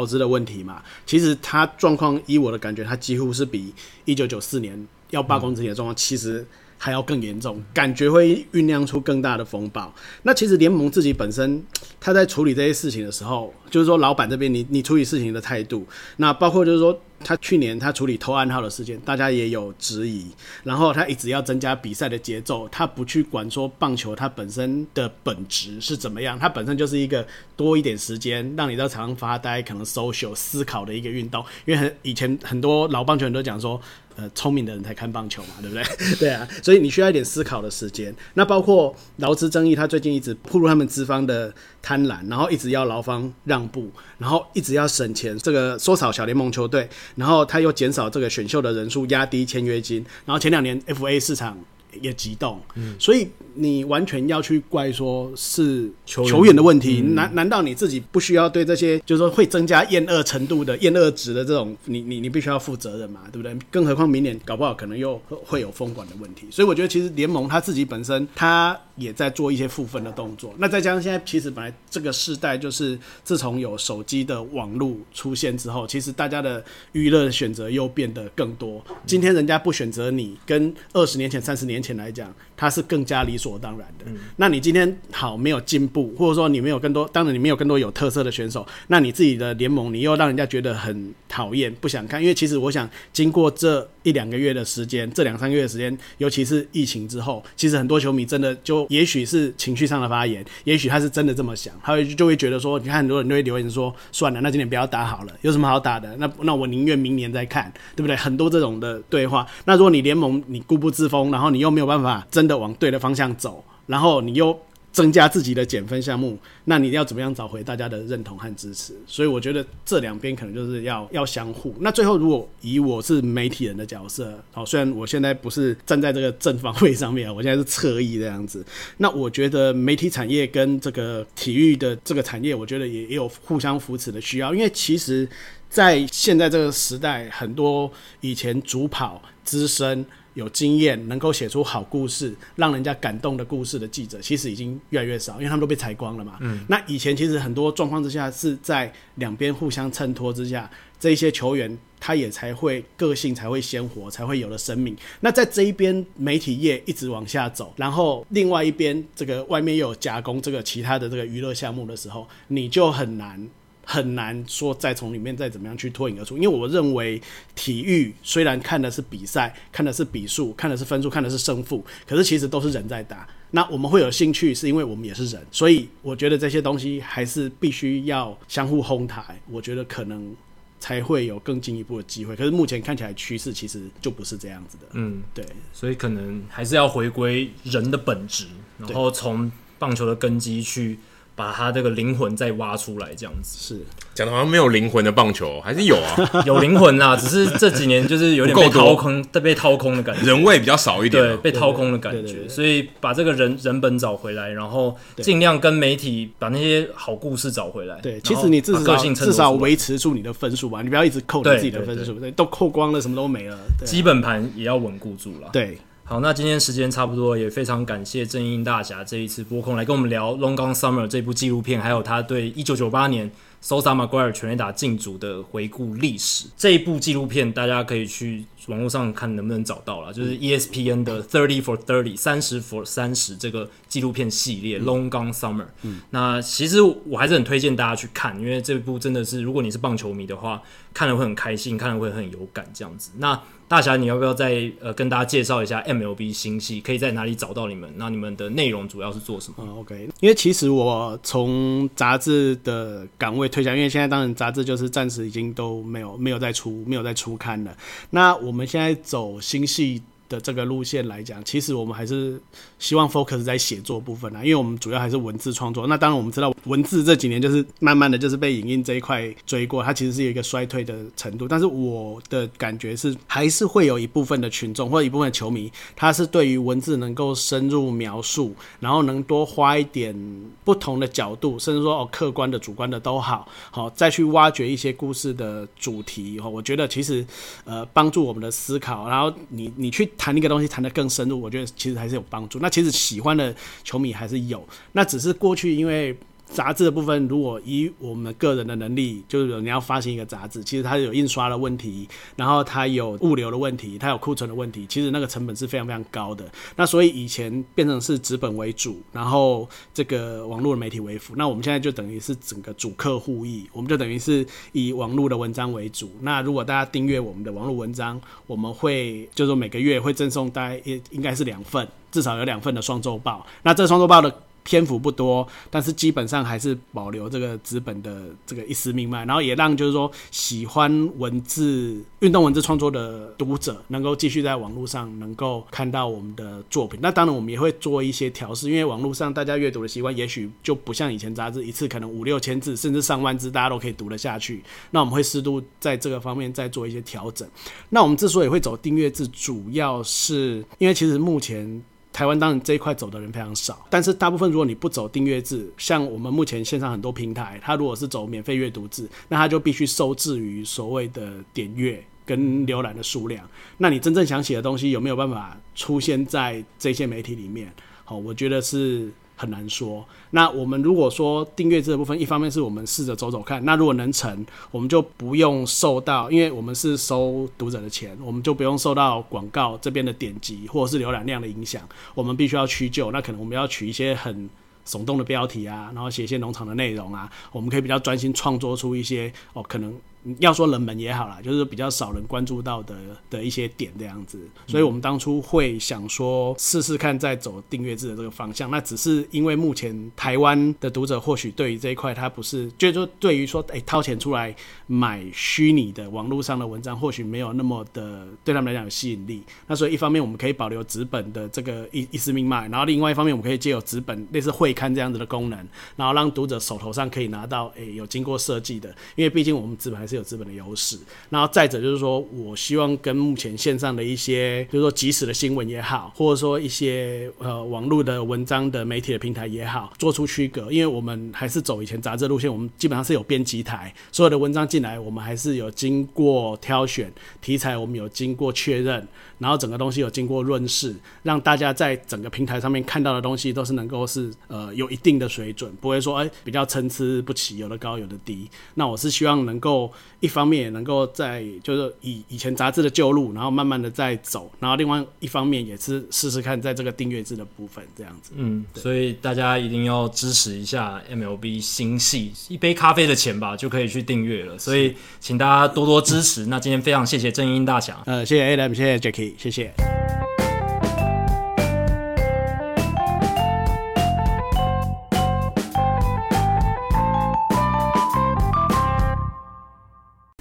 劳资的问题嘛。其实他状况，以我的感觉，他几乎是比一九九四年要罢工之前的状况，其实还要更严重，感觉会酝酿出更大的风暴。那其实联盟自己本身，他在处理这些事情的时候，就是说老板这边，你你处理事情的态度，那包括就是说。他去年他处理偷暗号的事件，大家也有质疑。然后他一直要增加比赛的节奏，他不去管说棒球它本身的本质是怎么样，它本身就是一个多一点时间让你在场上发呆、可能 social 思考的一个运动。因为很以前很多老棒球人都讲说。呃，聪明的人才看棒球嘛，对不对？[laughs] 对啊，所以你需要一点思考的时间。那包括劳资争议，他最近一直暴露他们资方的贪婪，然后一直要劳方让步，然后一直要省钱，这个缩少小联盟球队，然后他又减少这个选秀的人数，压低签约金，然后前两年 FA 市场也激动，嗯，所以。你完全要去怪说是球员的问题，难难道你自己不需要对这些就是说会增加厌恶程度的厌恶值的这种，你你你必须要负责任嘛，对不对？更何况明年搞不好可能又会有封管的问题，所以我觉得其实联盟他自己本身他也在做一些负分的动作。那再加上现在其实本来这个世代就是自从有手机的网络出现之后，其实大家的娱乐选择又变得更多。今天人家不选择你，跟二十年前、三十年前。前来讲，它是更加理所当然的。嗯、那你今天好没有进步，或者说你没有更多，当然你没有更多有特色的选手，那你自己的联盟你又让人家觉得很讨厌，不想看。因为其实我想，经过这一两个月的时间，这两三个月的时间，尤其是疫情之后，其实很多球迷真的就也许是情绪上的发言，也许他是真的这么想，他会就会觉得说，你看很多人都会留言说，算了，那今年不要打好了，有什么好打的？那那我宁愿明年再看，对不对？很多这种的对话。那如果你联盟你固步自封，然后你又没有办法真的往对的方向走，然后你又。增加自己的减分项目，那你要怎么样找回大家的认同和支持？所以我觉得这两边可能就是要要相互。那最后，如果以我是媒体人的角色，好，虽然我现在不是站在这个正方位上面，我现在是侧翼这样子。那我觉得媒体产业跟这个体育的这个产业，我觉得也也有互相扶持的需要，因为其实，在现在这个时代，很多以前主跑资深。有经验能够写出好故事，让人家感动的故事的记者，其实已经越来越少，因为他们都被裁光了嘛。嗯。那以前其实很多状况之下是在两边互相衬托之下，这一些球员他也才会个性才会鲜活，才会有了生命。那在这一边媒体业一直往下走，然后另外一边这个外面又有加工这个其他的这个娱乐项目的时候，你就很难。很难说再从里面再怎么样去脱颖而出，因为我认为体育虽然看的是比赛，看的是比数，看的是分数，看的是胜负，可是其实都是人在打。那我们会有兴趣，是因为我们也是人，所以我觉得这些东西还是必须要相互哄抬。我觉得可能才会有更进一步的机会。可是目前看起来趋势其实就不是这样子的。嗯，对，所以可能还是要回归人的本质，然后从棒球的根基去。把他这个灵魂再挖出来，这样子。是。讲的好像没有灵魂的棒球，还是有啊，[laughs] 有灵魂啦，只是这几年就是有点被掏空，被掏空的感觉，人味比较少一点，对，被掏空的感觉，所以把这个人人本找回来，然后尽量跟媒体把那些好故事找回来。对，其实你至少至少维持住你的分数吧，你不要一直扣你自己的分数，对，都扣光了，什么都没了，基本盘也要稳固住了。对。好，那今天时间差不多，也非常感谢正英大侠这一次播控来跟我们聊《Long Gone Summer》这部纪录片，还有他对一九九八年 Sosa Maguire 全垒打进组的回顾历史。这一部纪录片大家可以去网络上看能不能找到了，就是 ESPN 的 Thirty for Thirty 三十 for 三十这个纪录片系列《Long Gone Summer》。嗯，那其实我还是很推荐大家去看，因为这部真的是如果你是棒球迷的话，看了会很开心，看了会很有感这样子。那大侠，你要不要再呃跟大家介绍一下 MLB 星系可以在哪里找到你们？那你们的内容主要是做什么？嗯，OK，因为其实我从杂志的岗位退下，因为现在当然杂志就是暂时已经都没有没有再出没有再出刊了。那我我们现在走星系的这个路线来讲，其实我们还是希望 focus 在写作部分啊，因为我们主要还是文字创作。那当然我们知道文字这几年就是慢慢的就是被影音这一块追过，它其实是有一个衰退的程度。但是我的感觉是，还是会有一部分的群众或者一部分的球迷，他是对于文字能够深入描述，然后能多花一点不同的角度，甚至说哦客观的、主观的都好，好再去挖掘一些故事的主题。哈，我觉得其实呃帮助我们的思考，然后你你去。谈一个东西谈得更深入，我觉得其实还是有帮助。那其实喜欢的球迷还是有，那只是过去因为。杂志的部分，如果以我们个人的能力，就是你要发行一个杂志，其实它有印刷的问题，然后它有物流的问题，它有库存的问题，其实那个成本是非常非常高的。那所以以前变成是纸本为主，然后这个网络的媒体为辅。那我们现在就等于是整个主客互译，我们就等于是以网络的文章为主。那如果大家订阅我们的网络文章，我们会就是每个月会赠送大概应应该是两份，至少有两份的双周报。那这双周报的。篇幅不多，但是基本上还是保留这个纸本的这个一丝命脉，然后也让就是说喜欢文字、运动文字创作的读者能够继续在网络上能够看到我们的作品。那当然我们也会做一些调试，因为网络上大家阅读的习惯也许就不像以前杂志一次可能五六千字甚至上万字，大家都可以读得下去。那我们会适度在这个方面再做一些调整。那我们之所以会走订阅制，主要是因为其实目前。台湾当然这一块走的人非常少，但是大部分如果你不走订阅制，像我们目前线上很多平台，它如果是走免费阅读制，那它就必须受制于所谓的点阅跟浏览的数量。那你真正想写的东西有没有办法出现在这些媒体里面？好，我觉得是很难说。那我们如果说订阅制的部分，一方面是我们试着走走看，那如果能成，我们就不用受到，因为我们是收读者的钱，我们就不用受到广告这边的点击或者是浏览量的影响。我们必须要屈就，那可能我们要取一些很耸动的标题啊，然后写一些农场的内容啊，我们可以比较专心创作出一些哦，可能。要说冷门也好啦，就是比较少人关注到的的一些点这样子，所以我们当初会想说试试看再走订阅制的这个方向。那只是因为目前台湾的读者或许对于这一块他不是，就是说对于说诶掏钱出来买虚拟的网络上的文章，或许没有那么的对他们来讲有吸引力。那所以一方面我们可以保留纸本的这个一一丝命脉，然后另外一方面我们可以借由纸本类似会刊这样子的功能，然后让读者手头上可以拿到诶有经过设计的，因为毕竟我们纸本还是。有资本的优势，然后再者就是说，我希望跟目前线上的一些，就是说即时的新闻也好，或者说一些呃网络的文章的媒体的平台也好，做出区隔。因为我们还是走以前杂志路线，我们基本上是有编辑台，所有的文章进来，我们还是有经过挑选题材，我们有经过确认，然后整个东西有经过润饰，让大家在整个平台上面看到的东西都是能够是呃有一定的水准，不会说哎比较参差不齐，有的高有的低。那我是希望能够。一方面也能够在就是以以前杂志的旧路，然后慢慢的在走，然后另外一方面也是试试看在这个订阅制的部分这样子。嗯，所以大家一定要支持一下 MLB 新系，一杯咖啡的钱吧就可以去订阅了。所以请大家多多支持。那今天非常谢谢正英大侠，呃，谢谢 Adam，谢谢 Jacky，谢谢。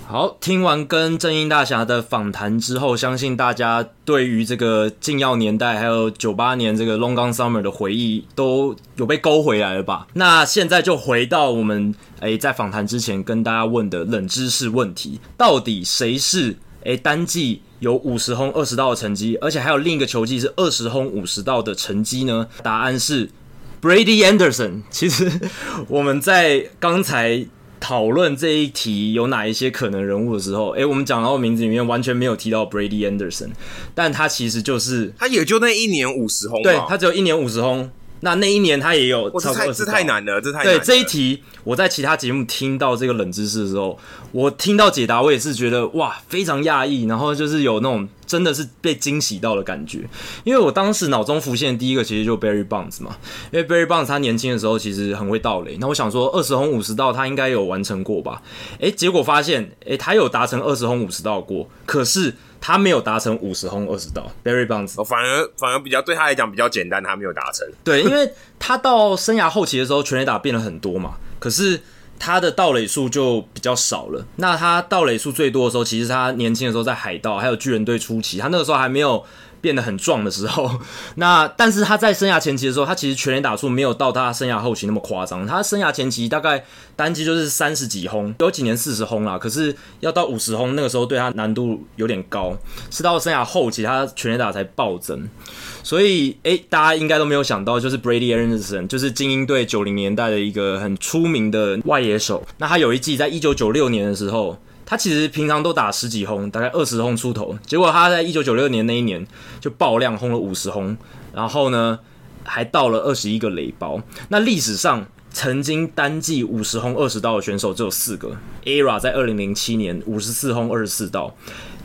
好，听完跟正英大侠的访谈之后，相信大家对于这个禁药年代还有九八年这个 Long Gone Summer 的回忆都有被勾回来了吧？那现在就回到我们诶、在访谈之前跟大家问的冷知识问题：到底谁是诶、欸、单季有五十轰二十道的成绩，而且还有另一个球季是二十轰五十道的成绩呢？答案是 Brady Anderson。其实 [laughs] 我们在刚才。讨论这一题有哪一些可能人物的时候，诶、欸，我们讲到名字里面完全没有提到 Brady Anderson，但他其实就是他也就那一年五十轰，对，他只有一年五十轰。那那一年他也有超过，这太这太难了，这太。对这一题，我在其他节目听到这个冷知识的时候，我听到解答，我也是觉得哇，非常讶异，然后就是有那种真的是被惊喜到的感觉。因为我当时脑中浮现的第一个其实就 Barry Bonds 嘛，因为 Barry Bonds 他年轻的时候其实很会盗垒，那我想说二十轰五十道他应该有完成过吧？诶，结果发现诶，他有达成二十轰五十道过，可是。他没有达成五十轰二十道，Barry Bonds，反而反而比较对他来讲比较简单，他没有达成。对，因为他到生涯后期的时候，全垒打变了很多嘛，可是他的盗垒数就比较少了。那他盗垒数最多的时候，其实他年轻的时候在海盗还有巨人队初期，他那个时候还没有。变得很壮的时候，[laughs] 那但是他在生涯前期的时候，他其实全垒打数没有到他生涯后期那么夸张。他生涯前期大概单季就是三十几轰，有几年四十轰啦。可是要到五十轰，那个时候对他难度有点高。是到生涯后期，他全垒打才暴增。所以，诶、大家应该都没有想到，就是 Brady Anderson，就是精英队九零年代的一个很出名的外野手。那他有一季在一九九六年的时候。他其实平常都打十几轰，大概二十轰出头。结果他在一九九六年那一年就爆量轰了五十轰，然后呢还到了二十一个垒包。那历史上曾经单季五十轰二十盗的选手只有四个：ERA 在二零零七年五十四轰二十四盗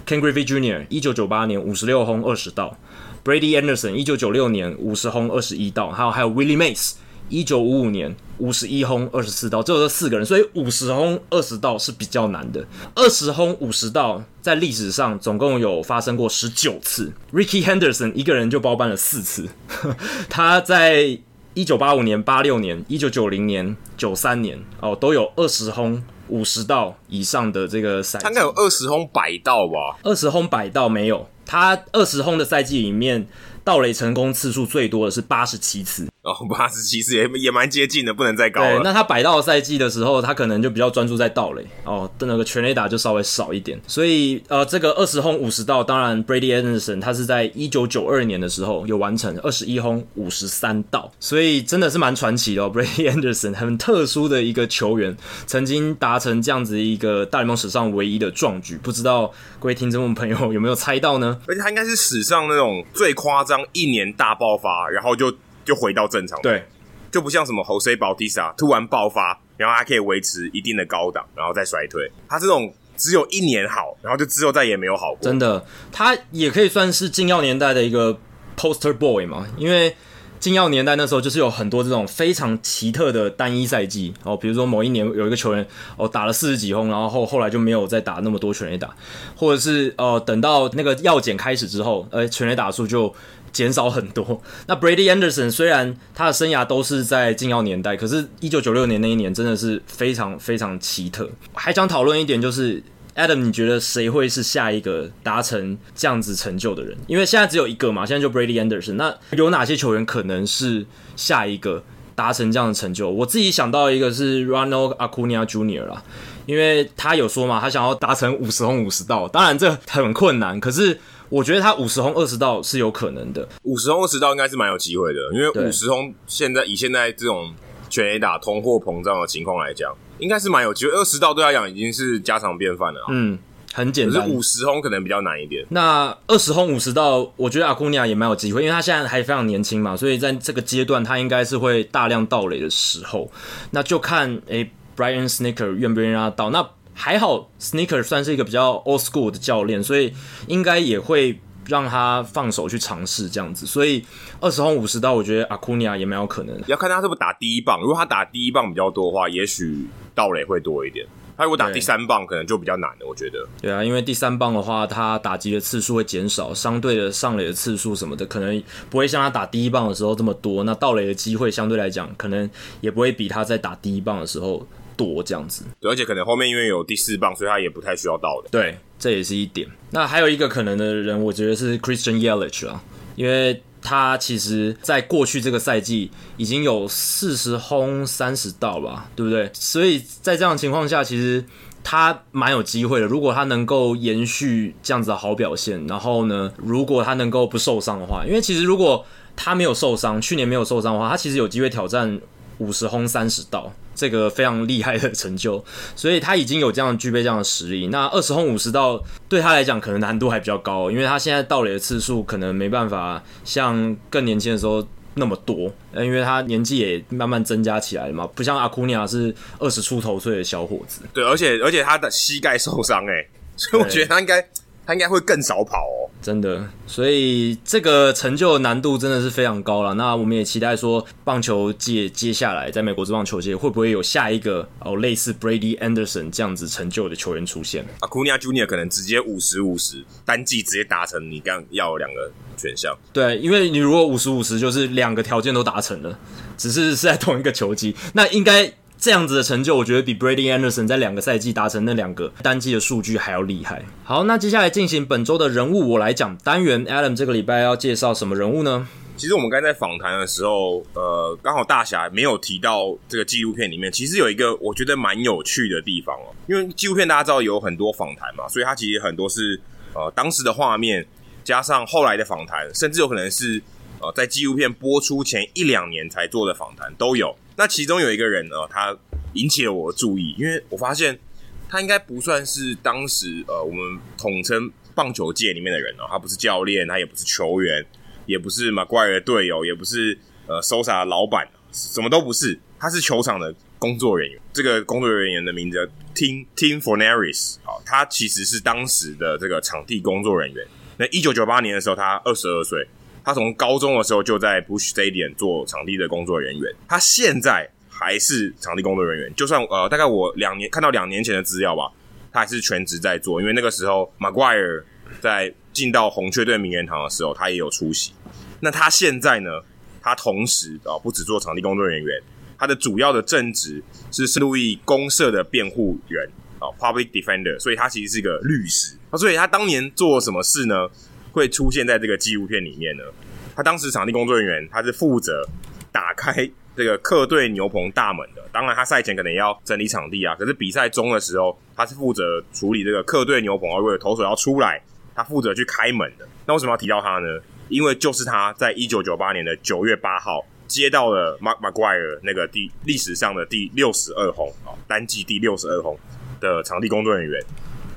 ，Ken Griffey Junior 一九九八年五十六轰二十盗，Brady Anderson 一九九六年五十轰二十一盗，还有还有 Willie Mays。一九五五年五十一轰二十四盗，只有这四个人，所以五十轰二十道是比较难的。二十轰五十道在历史上总共有发生过十九次，Rickey Henderson 一个人就包办了四次。[laughs] 他在一九八五年、八六年、一九九零年、九三年哦，都有二十轰五十道以上的这个赛季。他应该有二十轰百道吧？二十轰百道没有，他二十轰的赛季里面盗垒成功次数最多的是八十七次。哦，八十七次也也蛮接近的，不能再高了。对，那他百盗赛季的时候，他可能就比较专注在盗垒哦，那个全垒打就稍微少一点。所以呃，这个二十轰五十盗，当然 Brady Anderson 他是在一九九二年的时候有完成二十一轰五十三盗，所以真的是蛮传奇的哦。[laughs] Brady Anderson 很特殊的一个球员，曾经达成这样子一个大联盟史上唯一的壮举，不知道各位听众朋友有没有猜到呢？而且他应该是史上那种最夸张一年大爆发，然后就。就回到正常。对，就不像什么 Jose Bautista 突然爆发，然后还可以维持一定的高档，然后再衰退。他这种只有一年好，然后就之后再也没有好过。真的，他也可以算是禁药年代的一个 poster boy 嘛，因为。禁药年代那时候就是有很多这种非常奇特的单一赛季哦，比如说某一年有一个球员哦打了四十几轰，然后后后来就没有再打那么多全垒打，或者是呃等到那个药检开始之后，呃全垒打数就减少很多。[laughs] 那 Brady Anderson 虽然他的生涯都是在禁药年代，可是一九九六年那一年真的是非常非常奇特。还想讨论一点就是。Adam，你觉得谁会是下一个达成这样子成就的人？因为现在只有一个嘛，现在就 Brady Anderson。那有哪些球员可能是下一个达成这样的成就？我自己想到一个是 Ronald Acuna Jr. 啦，因为他有说嘛，他想要达成五十轰五十盗，当然这很困难，可是我觉得他五十轰二十道是有可能的。五十轰二十道应该是蛮有机会的，因为五十轰现在以现在这种全 A 打通货膨胀的情况来讲。应该是蛮有机会，二十道对他讲已经是家常便饭了。嗯，很简单。可是五十轰可能比较难一点。那二十轰五十道，我觉得阿库尼亚也蛮有机会，因为他现在还非常年轻嘛，所以在这个阶段他应该是会大量盗垒的时候。那就看诶、欸、Brian Snitker 愿不愿意让他盗。那还好，Sneaker 算是一个比较 old school 的教练，所以应该也会。让他放手去尝试这样子，所以二十轰五十刀，我觉得阿库尼亚也蛮有可能。要看他是不是打第一棒，如果他打第一棒比较多的话，也许盗垒会多一点。他如果打第三棒，可能就比较难了。我觉得。对啊，因为第三棒的话，他打击的次数会减少，相对的上垒的次数什么的，可能不会像他打第一棒的时候这么多。那盗垒的机会相对来讲，可能也不会比他在打第一棒的时候多这样子。对，而且可能后面因为有第四棒，所以他也不太需要到的。对。这也是一点。那还有一个可能的人，我觉得是 Christian Yelich 啊，因为他其实在过去这个赛季已经有四十轰三十道吧，对不对？所以在这样的情况下，其实他蛮有机会的。如果他能够延续这样子的好表现，然后呢，如果他能够不受伤的话，因为其实如果他没有受伤，去年没有受伤的话，他其实有机会挑战五十轰三十盗。这个非常厉害的成就，[laughs] 所以他已经有这样具备这样的实力。那二十轰五十盗对他来讲可能难度还比较高，因为他现在盗垒的次数可能没办法像更年轻的时候那么多，因为他年纪也慢慢增加起来了嘛，不像阿库尼亚是二十出头岁的小伙子。对，而且而且他的膝盖受伤，哎，所以我觉得他应该。他应该会更少跑哦，真的，所以这个成就的难度真的是非常高了。那我们也期待说，棒球界接下来在美国职棒球界会不会有下一个哦类似 Brady Anderson 这样子成就的球员出现？Acuna Junior 可能直接五十五十单季直接达成你刚要两个选项。对，因为你如果五十五十就是两个条件都达成了，只是是在同一个球季，那应该。这样子的成就，我觉得比 Brady Anderson 在两个赛季达成那两个单季的数据还要厉害。好，那接下来进行本周的人物我来讲单元，Adam 这个礼拜要介绍什么人物呢？其实我们刚才在访谈的时候，呃，刚好大侠没有提到这个纪录片里面，其实有一个我觉得蛮有趣的地方哦。因为纪录片大家知道有很多访谈嘛，所以它其实很多是呃当时的画面加上后来的访谈，甚至有可能是呃在纪录片播出前一两年才做的访谈都有。那其中有一个人呢，他引起了我的注意，因为我发现他应该不算是当时呃我们统称棒球界里面的人哦，他不是教练，他也不是球员，也不是 McGwire 的队友，也不是呃 Sosa 的老板，什么都不是，他是球场的工作人员。这个工作人员的名字叫 Tim Tim Forneris，好，他其实是当时的这个场地工作人员。那一九九八年的时候，他二十二岁。他从高中的时候就在 Bush Stadium 做场地的工作人员，他现在还是场地工作人员。就算呃，大概我两年看到两年前的资料吧，他还是全职在做。因为那个时候 Maguire 在进到红雀队名人堂的时候，他也有出席。那他现在呢？他同时啊，不只做场地工作人员，他的主要的正职是圣路易公社的辩护人啊，Public Defender。所以他其实是一个律师。所以他当年做什么事呢？会出现在这个纪录片里面呢？他当时场地工作人员，他是负责打开这个客队牛棚大门的。当然，他赛前可能也要整理场地啊。可是比赛中的时候，他是负责处理这个客队牛棚，而为了投手要出来，他负责去开门的。那为什么要提到他呢？因为就是他在一九九八年的九月八号接到了 Mark McGuire 那个第历史上的第六十二轰啊，单季第六十二轰的场地工作人员。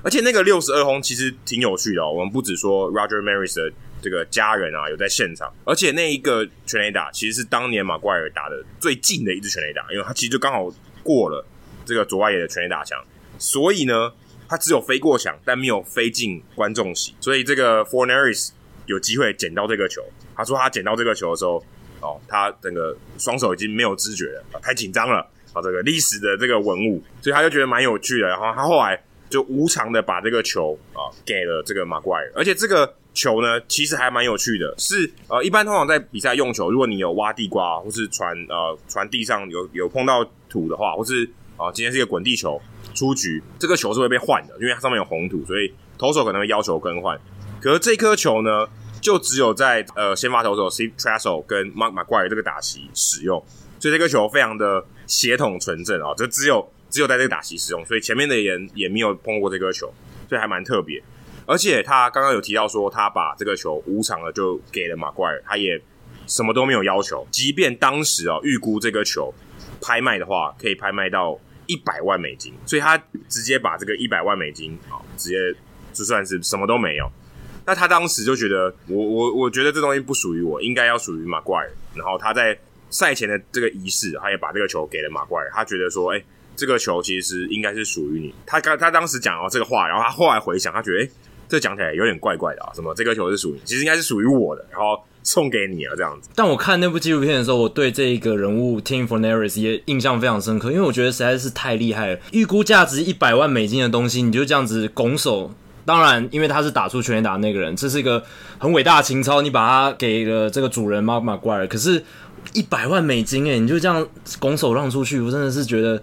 而且那个六十二轰其实挺有趣的哦。我们不只说 Roger Maris 的这个家人啊有在现场，而且那一个全垒打其实是当年马奎尔打的最近的一支全垒打，因为他其实就刚好过了这个左外野的全垒打墙，所以呢，他只有飞过墙，但没有飞进观众席，所以这个 Forneris 有机会捡到这个球。他说他捡到这个球的时候，哦，他整个双手已经没有知觉了，太紧张了啊，这个历史的这个文物，所以他就觉得蛮有趣的，然后他后来。就无偿的把这个球啊给了这个马怪，而且这个球呢，其实还蛮有趣的，是呃，一般通常在比赛用球，如果你有挖地瓜或是传呃传地上有有碰到土的话，或是啊、今天是一个滚地球出局，这个球是会被换的，因为它上面有红土，所以投手可能会要求更换。可是这颗球呢，就只有在呃先发投手 s t e t r a s s e l 跟 Mark 马奎尔这个打席使用，所以这个球非常的血统纯正啊，这只有。只有在这个打席使用，所以前面的人也没有碰过这颗球，所以还蛮特别。而且他刚刚有提到说，他把这个球无偿的就给了马怪尔，他也什么都没有要求。即便当时啊预估这个球拍卖的话，可以拍卖到一百万美金，所以他直接把这个一百万美金啊，直接就算是什么都没有。那他当时就觉得，我我我觉得这东西不属于我，应该要属于马怪尔。然后他在赛前的这个仪式，他也把这个球给了马怪尔。他觉得说，哎、这个球其实应该是属于你。他刚他当时讲了这个话，然后他后来回想，他觉得，诶，这讲起来有点怪怪的啊。什么？这个球是属于，其实应该是属于我的，然后送给你了这样子。但我看那部纪录片的时候，我对这一个人物 Tim Forneris 也印象非常深刻，因为我觉得实在是太厉害了。预估价值一百万美金的东西，你就这样子拱手。当然，因为他是打出全垒打的那个人，这是一个很伟大的情操。你把他给了这个主人 Mark McGwire，可是，一百万美金诶，你就这样拱手让出去，我真的是觉得。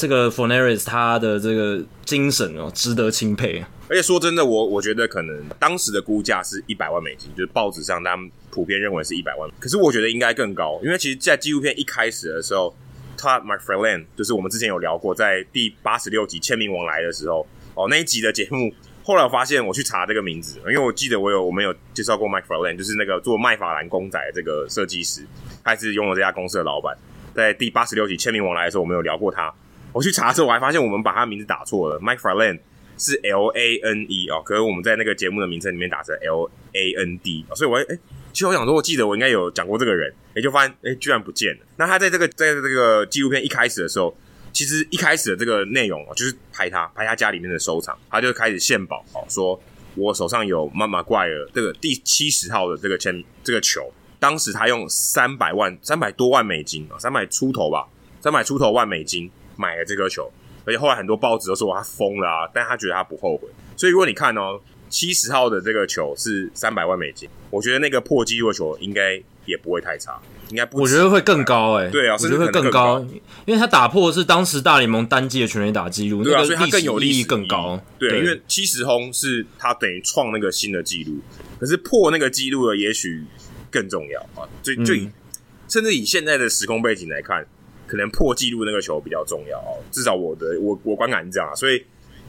这个 f o n e r i s 他的这个精神哦，值得钦佩。而且说真的，我我觉得可能当时的估价是一百万美金，就是报纸上他们普遍认为是一百万。可是我觉得应该更高，因为其实，在纪录片一开始的时候，Todd McFarlane 就是我们之前有聊过，在第八十六集签名往来的时候，哦那一集的节目，后来我发现我去查这个名字，因为我记得我有我们有介绍过 McFarlane，就是那个做麦法兰公仔的这个设计师，他是拥有这家公司的老板。在第八十六集签名往来的时候，我们有聊过他。我去查的时候，我还发现我们把他名字打错了，Mike Farland 是 L A N E 哦，可是我们在那个节目的名称里面打成 L A N D，哦所以我哎，其实我想说，我记得我应该有讲过这个人，也就发现哎，居然不见了。那他在这个在这个纪录片一开始的时候，其实一开始的这个内容哦，就是拍他拍他家里面的收藏，他就开始献宝哦，说我手上有妈妈怪尔这个第七十号的这个签这个球，当时他用三百万三百多万美金啊，三百出头吧，三百出头万美金。买了这颗球，而且后来很多报纸都说他疯了啊，但他觉得他不后悔。所以如果你看哦，七十号的这个球是三百万美金，我觉得那个破纪录的球应该也不会太差，应该不。我觉得会更高哎、欸，对啊，我觉得会更高，因为他打破的是当时大联盟单季的全垒打纪录，对啊，所以他更有利益更高。对，对因为七十轰是他等于创那个新的纪录，可是破那个纪录的也许更重要啊。就就以、嗯、甚至以现在的时空背景来看。可能破纪录那个球比较重要哦，至少我的我我观感是这样啊，所以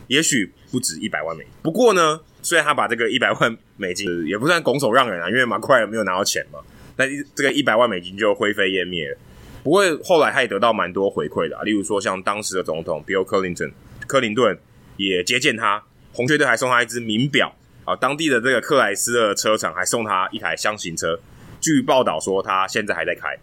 也许不止一百万美金。不过呢，虽然他把这个一百万美金也不算拱手让人啊，因为马奎尔没有拿到钱嘛，那这个一百万美金就灰飞烟灭了。不过后来他也得到蛮多回馈的啊，例如说像当时的总统 Bill Clinton 柯林顿也接见他，红雀队还送他一只名表啊，当地的这个克莱斯勒车厂还送他一台箱型车，据报道说他现在还在开。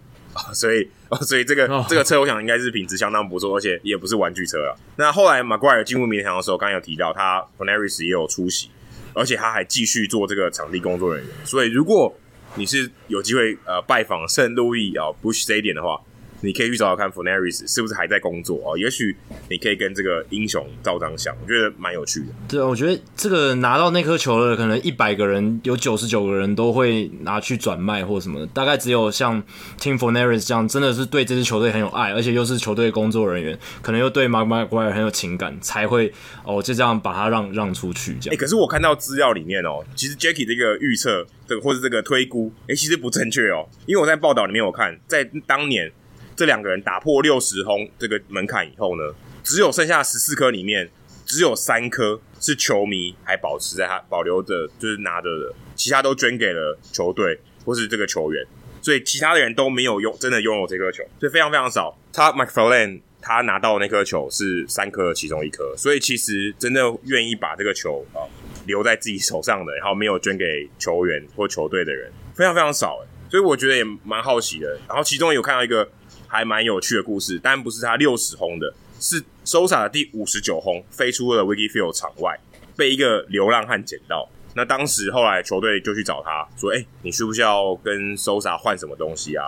所以，所以这个、oh. 这个车，我想应该是品质相当不错，而且也不是玩具车啊。那后来马奎尔进入名人堂的时候，刚刚有提到他 Forneris 也有出席，而且他还继续做这个场地工作人员。所以，如果你是有机会呃拜访圣路易啊 Busch Stadium 的话，你可以去找找看 Forneris 是不是还在工作哦？也许你可以跟这个英雄照张相，我觉得蛮有趣的。对，我觉得这个拿到那颗球的可能一百个人有九十九个人都会拿去转卖或什么的，大概只有像 Tim Forneris 这样真的是对这支球队很有爱，而且又是球队工作人员，可能又对 Mark McGuire 很有情感，才会哦就这样把他让让出去这样。哎、欸，可是我看到资料里面哦，其实 Jackie 这个预测这个或者这个推估，哎、欸，其实不正确哦，因为我在报道里面有看，在当年。这两个人打破六十轰这个门槛以后呢，只有剩下十四颗里面，只有三颗是球迷还保持在他保留着，就是拿着的，其他都捐给了球队或是这个球员，所以其他的人都没有用真的拥有这颗球，所以非常非常少。他 McFarland 他拿到那颗球是三颗其中一颗，所以其实真的愿意把这个球啊留在自己手上的，然后没有捐给球员或球队的人，非常非常少。所以我觉得也蛮好奇的。然后其中有看到一个还蛮有趣的故事，但不是他六十轰的，是 Sosa 的第五十九轰飞出了 Wrigley Field 场外，被一个流浪汉捡到。那当时后来球队就去找他说：“哎，你需不需要跟 Sosa 换什么东西啊？”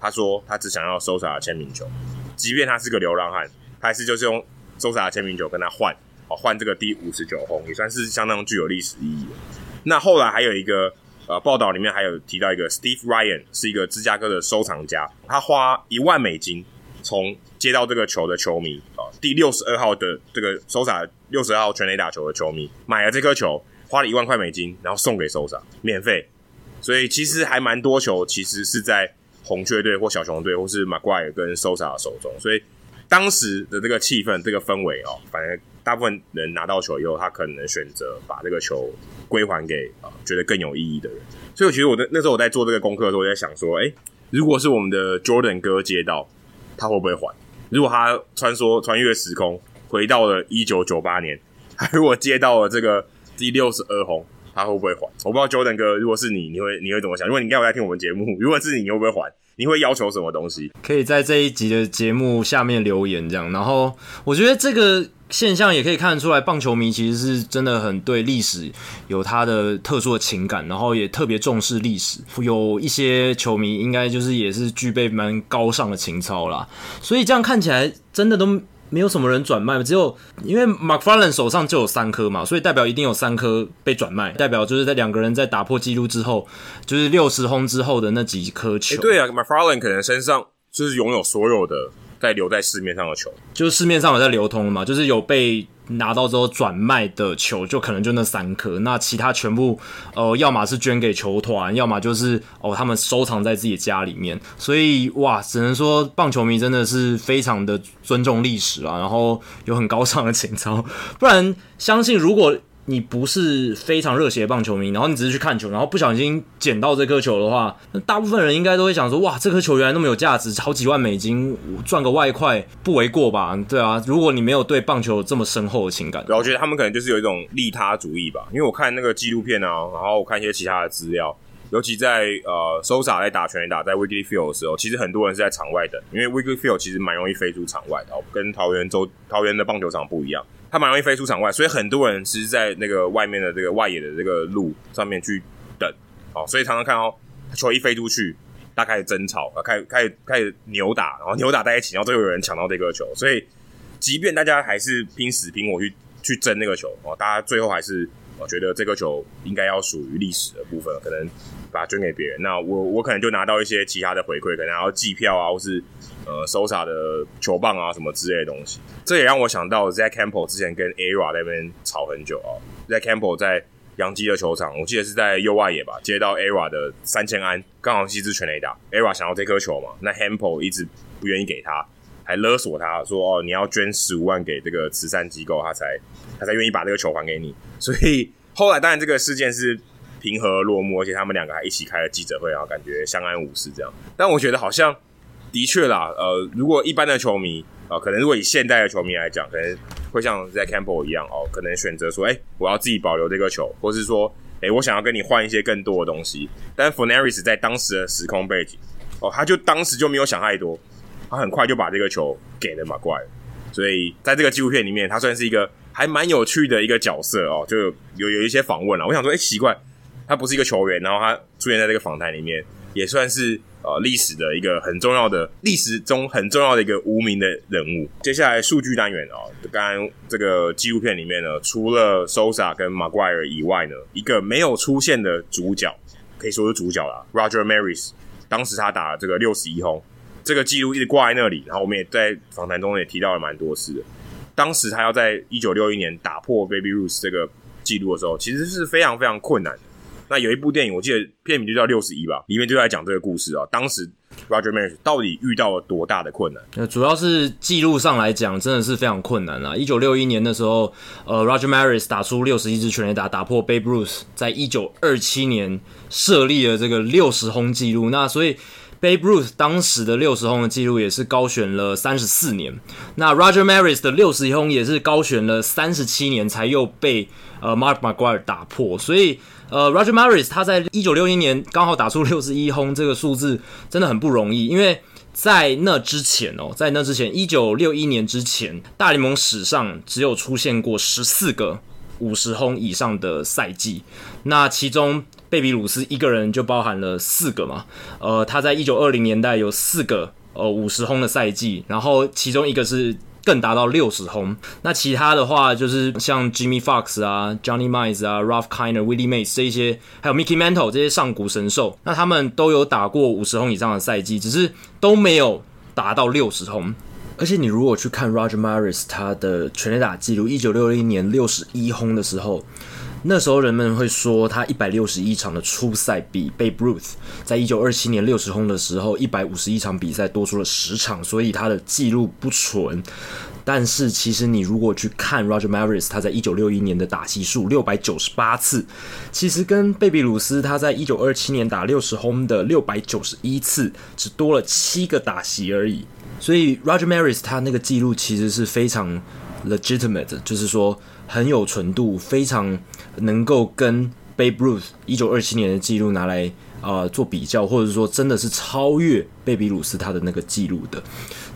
他说：“他只想要 Sosa 的签名球，即便他是个流浪汉，他还是就是用 Sosa 的签名球跟他换，哦，换这个第五十九轰，也算是相当具有历史意义。”那后来还有一个。呃，报道里面还有提到一个 Steve Ryan，是一个芝加哥的收藏家，他花一万美金从接到这个球的球迷啊，第六十二号的这个 Sosa 六十二号全垒打球的球迷买了这颗球，花了一万块美金，然后送给 Sosa 免费。所以其实还蛮多球，其实是在红雀队或小熊队或是 McGwire 跟 Sosa 的手中。所以当时的这个气氛、这个氛围哦，反正大部分人拿到球以后，他可能选择把这个球。归还给啊，觉得更有意义的人。所以，我觉得我的那时候我在做这个功课的时候，我在想说，哎、如果是我们的 Jordan 哥接到，他会不会还？如果他穿梭穿越时空，回到了一九九八年，[laughs] 还如果接到了这个第六十二轰，他会不会还？我不知道 Jordan 哥，如果是你，你会你会怎么想？如果你应该有在听我们节目，如果是你，你会不会还？你会要求什么东西？可以在这一集的节目下面留言，这样。然后，我觉得这个。现象也可以看得出来，棒球迷其实是真的很对历史有他的特殊的情感，然后也特别重视历史。有一些球迷应该就是也是具备蛮高尚的情操啦，所以这样看起来真的都没有什么人转卖，只有因为 McFarlane 手上就有三颗嘛，所以代表一定有三颗被转卖，代表就是在两个人在打破纪录之后，就是六十轰之后的那几颗球。欸、对啊，McFarlane 可能身上就是拥有所有的。在留在市面上的球，就是市面上有在流通的嘛，就是有被拿到之后转卖的球，就可能就那三颗，那其他全部，呃，要么是捐给球团，要么就是哦，他们收藏在自己家里面。所以哇，只能说棒球迷真的是非常的尊重历史啊，然后有很高尚的情操，不然相信如果。你不是非常热血棒球迷，然后你只是去看球，然后不小心捡到这颗球的话，那大部分人应该都会想说：哇，这颗球原来那么有价值，好几万美金，赚个外快不为过吧？对啊，如果你没有对棒球有这么深厚的情感，我觉得他们可能就是有一种利他主义吧。因为我看那个纪录片啊，然后我看一些其他的资料，尤其在呃，SoS 在打全垒打在 Wrigley Field 的时候，其实很多人是在场外等，因为 Wrigley Field 其实蛮容易飞出场外的，哦跟桃园州桃园的棒球场不一样。它蛮容易飞出场外，所以很多人其实在那个外面的这个外野的这个路上面去等，哦，所以常常看到球一飞出去，大家开始争吵，开始开始开始扭打，然后扭打在一起，然后最后有人抢到这个球，所以即便大家还是拼死拼活去去争那个球，哦，大家最后还是我觉得这个球应该要属于历史的部分，可能把它捐给别人，那我我可能就拿到一些其他的回馈，可能要季票啊，或是。呃收啥的球棒啊，什么之类的东西，这也让我想到 Zack Campbell 之前跟 Era 那边吵很久啊。Zack Campbell 在洋基的球场，我记得是在右外野吧，接到 Era 的三千安，刚好是一支全垒打。Era 想要这颗球嘛，那 Campbell 一直不愿意给他，还勒索他说：“哦，你要捐十五万给这个慈善机构，他才他才愿意把这个球还给你。”所以后来当然这个事件是平和落幕，而且他们两个还一起开了记者会，然后感觉相安无事这样。但我觉得好像。的确啦，呃，如果一般的球迷啊、呃，可能如果以现代的球迷来讲，可能会像在 Campbell 一样哦，可能选择说，哎、我要自己保留这个球，或是说，哎、我想要跟你换一些更多的东西。但 Forneris 在当时的时空背景，哦，他就当时就没有想太多，他很快就把这个球给了 McGwire。所以在这个纪录片里面，他算是一个还蛮有趣的一个角色哦，就有有一些访问了。我想说，哎、奇怪，他不是一个球员，然后他出现在这个访谈里面，也算是。呃，历史的一个很重要的历史中很重要的一个无名的人物。接下来数据单元啊，刚刚这个纪录片里面呢，除了 Sosa 跟 Maguire 以外呢，一个没有出现的主角，可以说是主角啦，Roger Maris。当时他打了这个六十一轰，这个记录一直挂在那里。然后我们也在访谈中也提到了蛮多次的。当时他要在一九六一年打破 Baby Ruth 这个记录的时候，其实是非常非常困难。那有一部电影，我记得片名就叫《六十一》吧，里面就在讲这个故事啊。当时 Roger Maris 到底遇到了多大的困难？那主要是记录上来讲，真的是非常困难啊。一九六一年的时候，呃，Roger Maris 打出六十一支全垒打，打破 Babe Ruth 在一九二七年设立了这个六十轰记录。那所以 Babe Ruth 当时的六十轰的记录也是高悬了三十四年，那 Roger Maris 的六十轰也是高悬了三十七年才又被呃 Mark McGwire 打破，所以呃 Roger Maris 他在一九六一年刚好打出六十一轰这个数字真的很不容易，因为在那之前哦，在那之前一九六一年之前，大联盟史上只有出现过十四个五十轰以上的赛季，那其中。贝比鲁斯一个人就包含了四个嘛，呃，他在一九二零年代有四个呃五十轰的赛季，然后其中一个是更达到六十轰。那其他的话就是像 Jimmy Fox 啊、Johnny Mize 啊、Ralph Kiner、Willie Mays 这些，还有 Mickey Mantle 这些上古神兽，那他们都有打过五十轰以上的赛季，只是都没有达到六十轰。而且你如果去看 Roger Maris 他的全垒打记录，一九六零年六十一轰的时候。那时候人们会说他一百六十一场的初赛比 Babe Ruth 在一九二七年六十轰的时候一百五十一场比赛多出了十场，所以他的记录不纯。但是其实你如果去看 Roger Maris 他在一九六一年的打席数六百九十八次，其实跟贝比鲁斯他在一九二七年打六十轰的六百九十一次只多了七个打席而已。所以 Roger Maris 他那个记录其实是非常 legitimate，就是说很有纯度，非常。能够跟 Babe Ruth 一九二七年的记录拿来啊、做比较，或者说真的是超越贝比鲁斯他的那个记录的，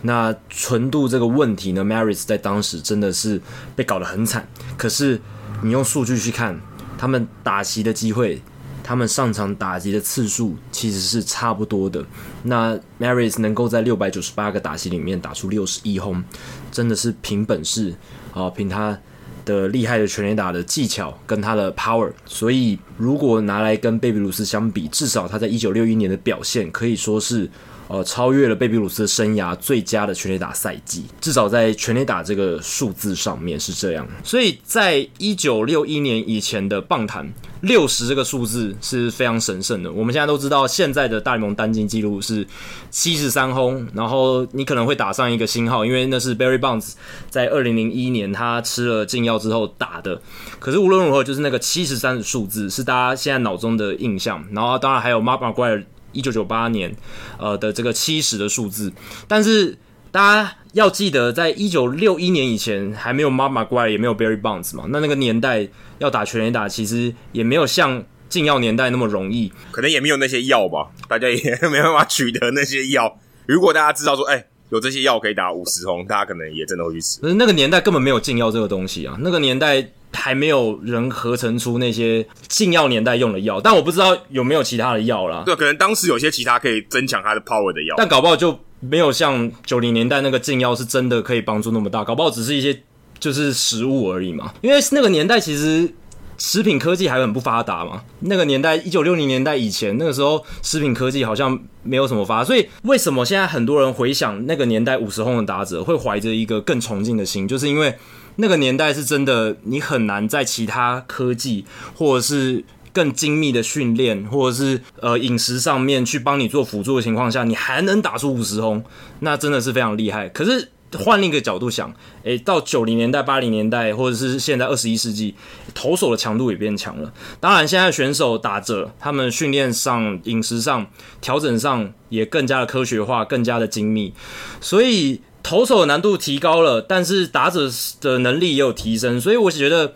那纯度这个问题呢，Maris 在当时真的是被搞得很惨。可是你用数据去看，他们打击的机会，他们上场打击的次数其实是差不多的。那 Maris 能够在六百九十八个打席里面打出六十一轰，真的是凭本事啊，凭他。的厉害的全垒打的技巧跟他的 power，所以如果拿来跟贝比鲁斯相比，至少他在一九六一年的表现可以说是。呃，超越了贝比鲁斯生涯最佳的全垒打赛季，至少在全垒打这个数字上面是这样。所以在一九六一年以前的棒坛，六十这个数字是非常神圣的。我们现在都知道，现在的大联盟单季纪录是七十三轰，然后你可能会打上一个星号，因为那是 Barry Bonds 在二零零一年他吃了禁药之后打的。可是无论如何，就是那个七十三的数字是大家现在脑中的印象。然后当然还有 Mark McGwire。一九九八年，呃的这个七十的数字，但是大家要记得，在一九六一年以前还没有 Mark McGwire，也没有 Barry Bonds 嘛，那那个年代要打全垒打，其实也没有像禁药年代那么容易，可能也没有那些药吧，大家也没办法取得那些药。如果大家知道说，哎、欸，有这些药可以打五十轰，大家可能也真的会去吃。可是那个年代根本没有禁药这个东西啊，那个年代。还没有人合成出那些禁药年代用的药，但我不知道有没有其他的药啦。对，可能当时有些其他可以增强它的 power 的药，但搞不好就没有像九零年代那个禁药是真的可以帮助那么大，搞不好只是一些就是食物而已嘛。因为那个年代其实食品科技还很不发达嘛。那个年代一九六零年代以前，那个时候食品科技好像没有什么发达，所以为什么现在很多人回想那个年代五十轰的打者会怀着一个更崇敬的心，就是因为。那个年代是真的，你很难在其他科技或者是更精密的训练，或者是呃饮食上面去帮你做辅助的情况下，你还能打出五十轰，那真的是非常厉害。可是换另一个角度想，诶，到九零年代、八零年代，或者是现在二十一世纪，投手的强度也变强了。当然，现在选手打者，他们训练上、饮食上、调整上也更加的科学化，更加的精密，所以。投手的难度提高了，但是打者的能力也有提升，所以我觉得，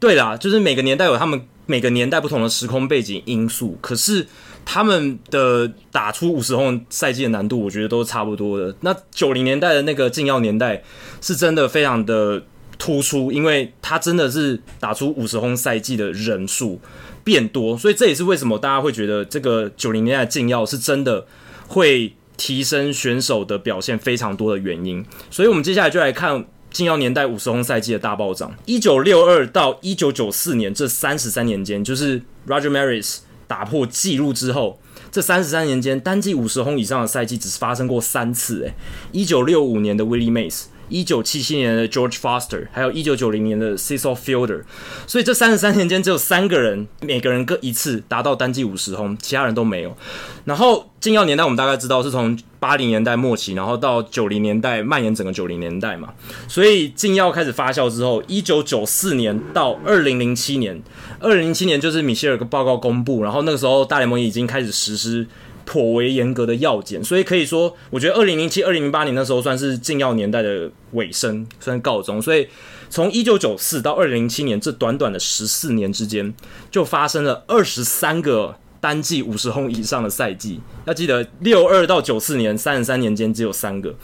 对啦，就是每个年代有他们每个年代不同的时空背景因素，可是他们的打出五十轰赛季的难度，我觉得都差不多的。那九零年代的那个禁药年代是真的非常的突出，因为他真的是打出五十轰赛季的人数变多，所以这也是为什么大家会觉得这个九零年代禁药是真的会。提升选手的表现非常多的原因，所以我们接下来就来看禁药年代五十轰赛季的大暴涨。一九六二到一九九四年这三十三年间，就是 Roger Maris 打破纪录之后，这三十三年间单季五十轰以上的赛季只发生过三次。诶，一九六五年的 Willie Mays。一九七七年的 George Foster，还有一九九零年的 Cecil Fielder，所以这三十三年间只有三个人，每个人各一次达到单季五十轰，其他人都没有。然后禁药年代我们大概知道是从八零年代末期，然后到九零年代蔓延整个九零年代嘛。所以禁药开始发酵之后，一九九四年到二零零七年，二零零七年就是米歇尔的报告公布，然后那个时候大联盟已经开始实施。颇为严格的药检，所以可以说，我觉得二零零七、二零零八年那时候算是禁药年代的尾声，算是告终。所以从一九九四到二零零七年这短短的十四年之间，就发生了二十三个单季五十轰以上的赛季。要记得，六二到九四年三十三年间只有三个，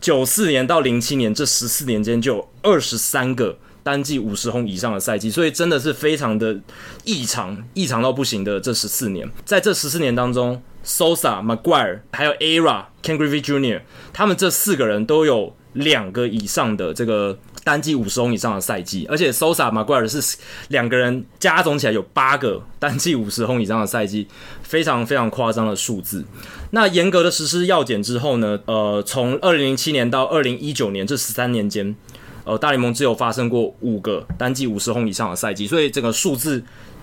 九四年到零七年这十四年间就有二十三个。单季五十轰以上的赛季，所以真的是非常的异常，异常到不行的这十四年。在这十四年当中，Sosa、McGuire 还有 Era、Ken Griffey Jr. 他们这四个人都有两个以上的这个单季五十轰以上的赛季，而且 Sosa、McGuire 是两个人加总起来有八个单季五十轰以上的赛季，非常非常夸张的数字。那严格的实施药检之后呢，呃，从二零零七年到二零一九年这十三年间。呃，大联盟只有发生过五个单季五十轰以上的赛季，所以整个数字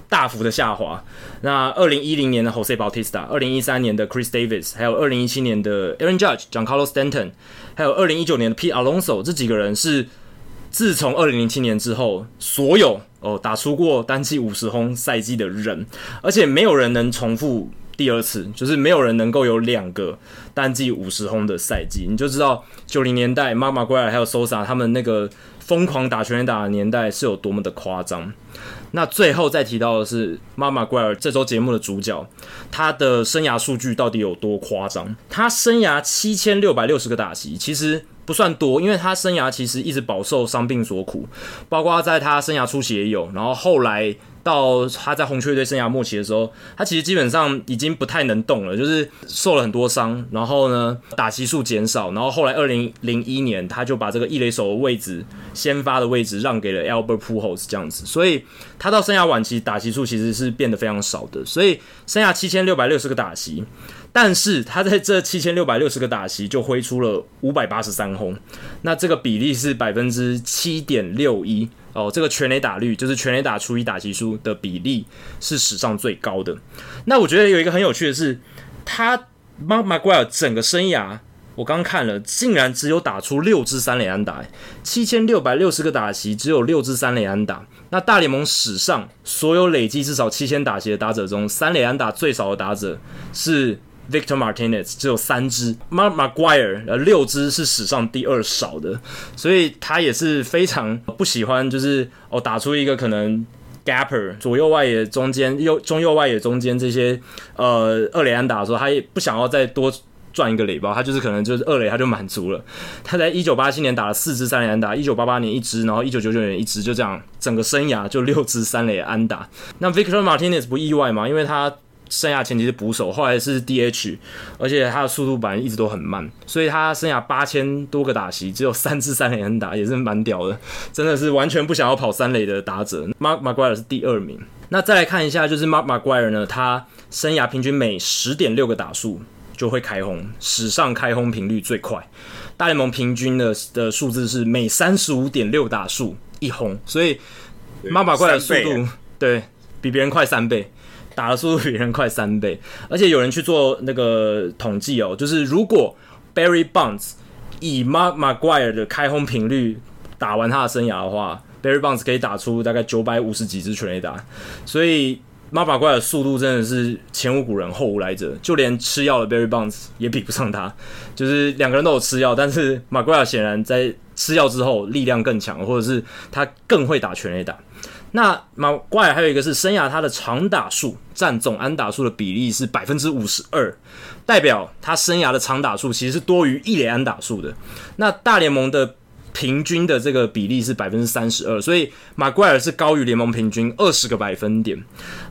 大幅的下滑。那二零一零年的 Jose Bautista，二零一三年的 Chris Davis，还有二零一七年的 Aaron Judge，John Carlos Stanton，还有二零一九年的 P Alonso，这几个人是自从二零零七年之后，所有哦打出过单季五十轰赛季的人，而且没有人能重复。第二次就是没有人能够有两个单季五十轰的赛季，你就知道九零年代 Mark McGwire 还有 Sosa 他们那个疯狂打全垒打的年代是有多么的夸张。那最后再提到的是妈妈怪儿这周节目的主角，他的生涯数据到底有多夸张？他生涯七千六百六十个打席，其实不算多，因为他生涯其实一直饱受伤病所苦，包括在他生涯初期也有，然后后来。到他在红雀队生涯末期的时候，他其实基本上已经不太能动了，就是受了很多伤，然后呢打席数减少，然后后来二零零一年他就把这个一垒手的位置、先发的位置让给了 Albert Pujols 这样子，所以他到生涯晚期打席数其实是变得非常少的，所以生涯七千六百六十个打席，但是他在这七千六百六十个打席就挥出了五百八十三轰，那这个比例是百分之七点六一。哦，这个全垒打率就是全垒打除以打击数的比例是史上最高的。那我觉得有一个很有趣的是，他 m a r g u i r e 整个生涯，我刚看了，竟然只有打出六支三垒安打，七千六百六十个打席只有六支三垒安打。那大联盟史上所有累计至少七千打席的打者中，三垒安打最少的打者是。Victor Martinez 只有三支，Mark McGuire 呃六支是史上第二少的，所以他也是非常不喜欢，就是哦打出一个可能 gapper 左右外野中间右中右外野中间这些呃二垒安打的时候，他也不想要再多赚一个垒包，他就是可能就是二垒他就满足了。他在一九八七年打了四支三垒安打，一九八八年一支，然后一九九九年一支，就这样整个生涯就六支三垒安打。那 Victor Martinez 不意外嘛，因为他。生涯前期是捕手，后来是 DH，而且他的速度板一直都很慢，所以他生涯八千多个打席，只有三支三垒安打，也是蛮屌的，真的是完全不想要跑三垒的打者。Mark McGuire 是第二名。那再来看一下，就是 Mark McGuire 呢，他生涯平均每十点六个打数就会开轰，史上开轰频率最快。大联盟平均的的数字是每三十五点六打数一轰，所以 Mark McGwire 的速度对比别人快三倍。打的速度比人快三倍，而且有人去做那个统计哦，就是如果 Barry Bonds 以 Mark McGuire 的开轰频率打完他的生涯的话，Barry Bonds 可以打出大概九百五十几支全垒打，所以 Mark McGwire 的速度真的是前无古人后无来者，就连吃药的 Barry Bonds 也比不上他，就是两个人都有吃药，但是 McGwire 显然在吃药之后力量更强，或者是他更会打全垒打。那 McGwire 还有一个是生涯他的长打数占总安打数的比例是百分之五十二，代表他生涯的长打数其实是多于一垒安打数的。那大联盟的平均的这个比例是百分之三十二，所以 McGwire 是高于联盟平均二十个百分点。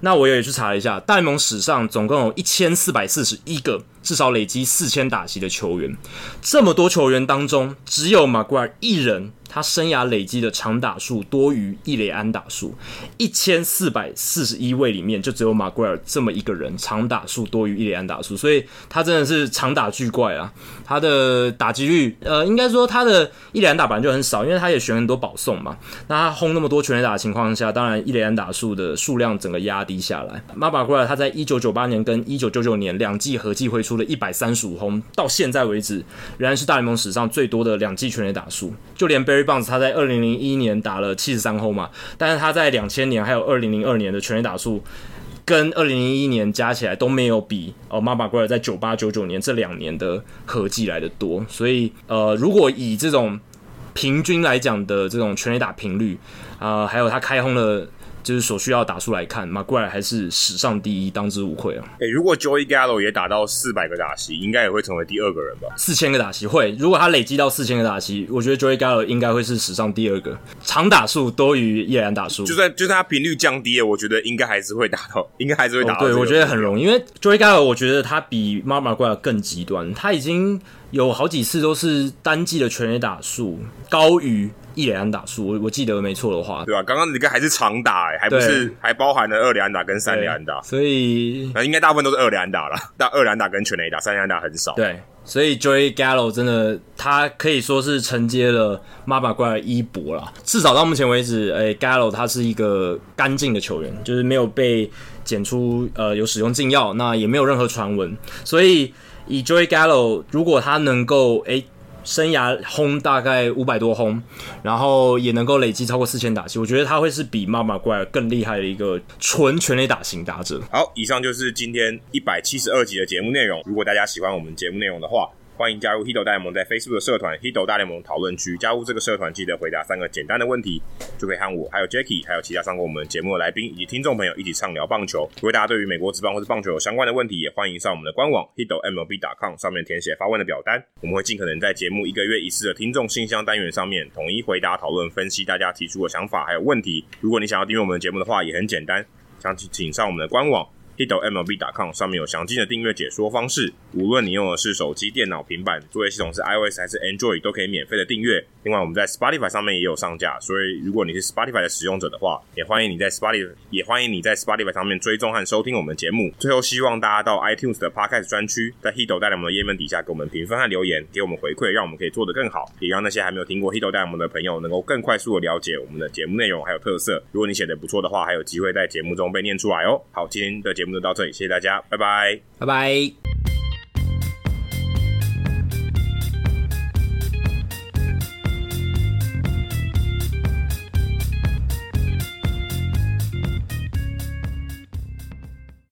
那我也去查了一下，大联盟史上总共有一千四百四十一个至少累积四千打席的球员，这么多球员当中，只有 McGwire 一人。他生涯累积的长打数多于一垒安打数，一千四百四十一位里面就只有 McGwire 这么一个人，长打数多于一垒安打数，所以他真的是长打巨怪啊！他的打击率，呃，应该说他的一垒安打本来就很少，因为他也选很多保送嘛。那他轰那么多全垒打的情况下，当然一垒安打数的数量整个压低下来。马马奎尔他在一九九八年跟一九九九年两季合计挥出了一百三十五轰，到现在为止仍然是大联盟史上最多的两季全垒打数，就连 Barry Bonds 他在二零零一年打了七十三轰嘛，但是他在两千年还有二零零二年的全垒打数跟二零零一年加起来都没有比哦马马奎尔在九八九九年这两年的合计来的多，所以呃，如果以这种平均来讲的这种全垒打频率啊、呃，还有他开轰的。就是所需要打数来看，马奎尔还是史上第一，当之无愧啊！诶、欸，如果 Joey Gallo 也打到四百个打席，应该也会成为第二个人吧？四千个打席会，如果他累积到四千个打席，我觉得 Joey Gallo 应该会是史上第二个，长打数多于一兰打数。就算就算他频率降低了，我觉得应该还是会打到，[laughs] 应该还是会打到、对，我觉得很容易，因为 Joey Gallo 我觉得他比马马奎尔更极端，他已经有好几次都是单季的全垒打数高于。一垒安打数，我我记得没错的话，对吧？刚刚那个还是长打、欸，还不是还包含了二垒安打跟三垒安打，所以那应该大部分都是二垒安打了。但二垒安打跟全垒打，三垒安打很少。对，所以 Joey Gallo 真的，他可以说是承接了马马奎尔衣钵了。至少到目前为止，哎、欸、Gallo 他是一个干净的球员，就是没有被检出呃有使用禁药，那也没有任何传闻。所以以 Joey Gallo，如果他能够哎。欸生涯轰大概五百多轰，然后也能够累积超过四千打击，我觉得他会是比妈妈怪更厉害的一个纯全垒打型打者。好，以上就是今天一百七十二集的节目内容。如果大家喜欢我们节目内容的话，欢迎加入 Hito 大联盟在 Facebook 社团 Hito 大联盟讨论区，加入这个社团记得回答三个简单的问题，就可以和我、还有 Jackie、还有其他上过我们节目的来宾以及听众朋友一起畅聊棒球。如果大家对于美国职棒或是棒球有相关的问题，也欢迎上我们的官网 hitomlb.com 上面填写发问的表单，我们会尽可能在节目一个月一次的听众信箱单元上面统一回答、讨论、分析大家提出的想法还有问题。如果你想要订阅我们的节目的话，也很简单，想请上我们的官网。hitomlb.com 上面有详尽的订阅解说方式，无论你用的是手机、电脑、平板，作业系统是 iOS 还是 Android，都可以免费的订阅。另外，我们在 Spotify 上面也有上架，所以如果你是 Spotify 的使用者的话，也欢迎你在 Spotify 也欢迎你在 Spotify 上面追踪和收听我们的节目。最后，希望大家到 iTunes 的 Podcast 专区，在 Hito 大联盟的页面底下给我们评分和留言，给我们回馈，让我们可以做得更好，也让那些还没有听过 Hito 大联盟的朋友能够更快速的了解我们的节目内容还有特色。如果你写得不错的话，还有机会在节目中被念出来哦。好，今天的节目就到这里，谢谢大家。拜拜，拜拜。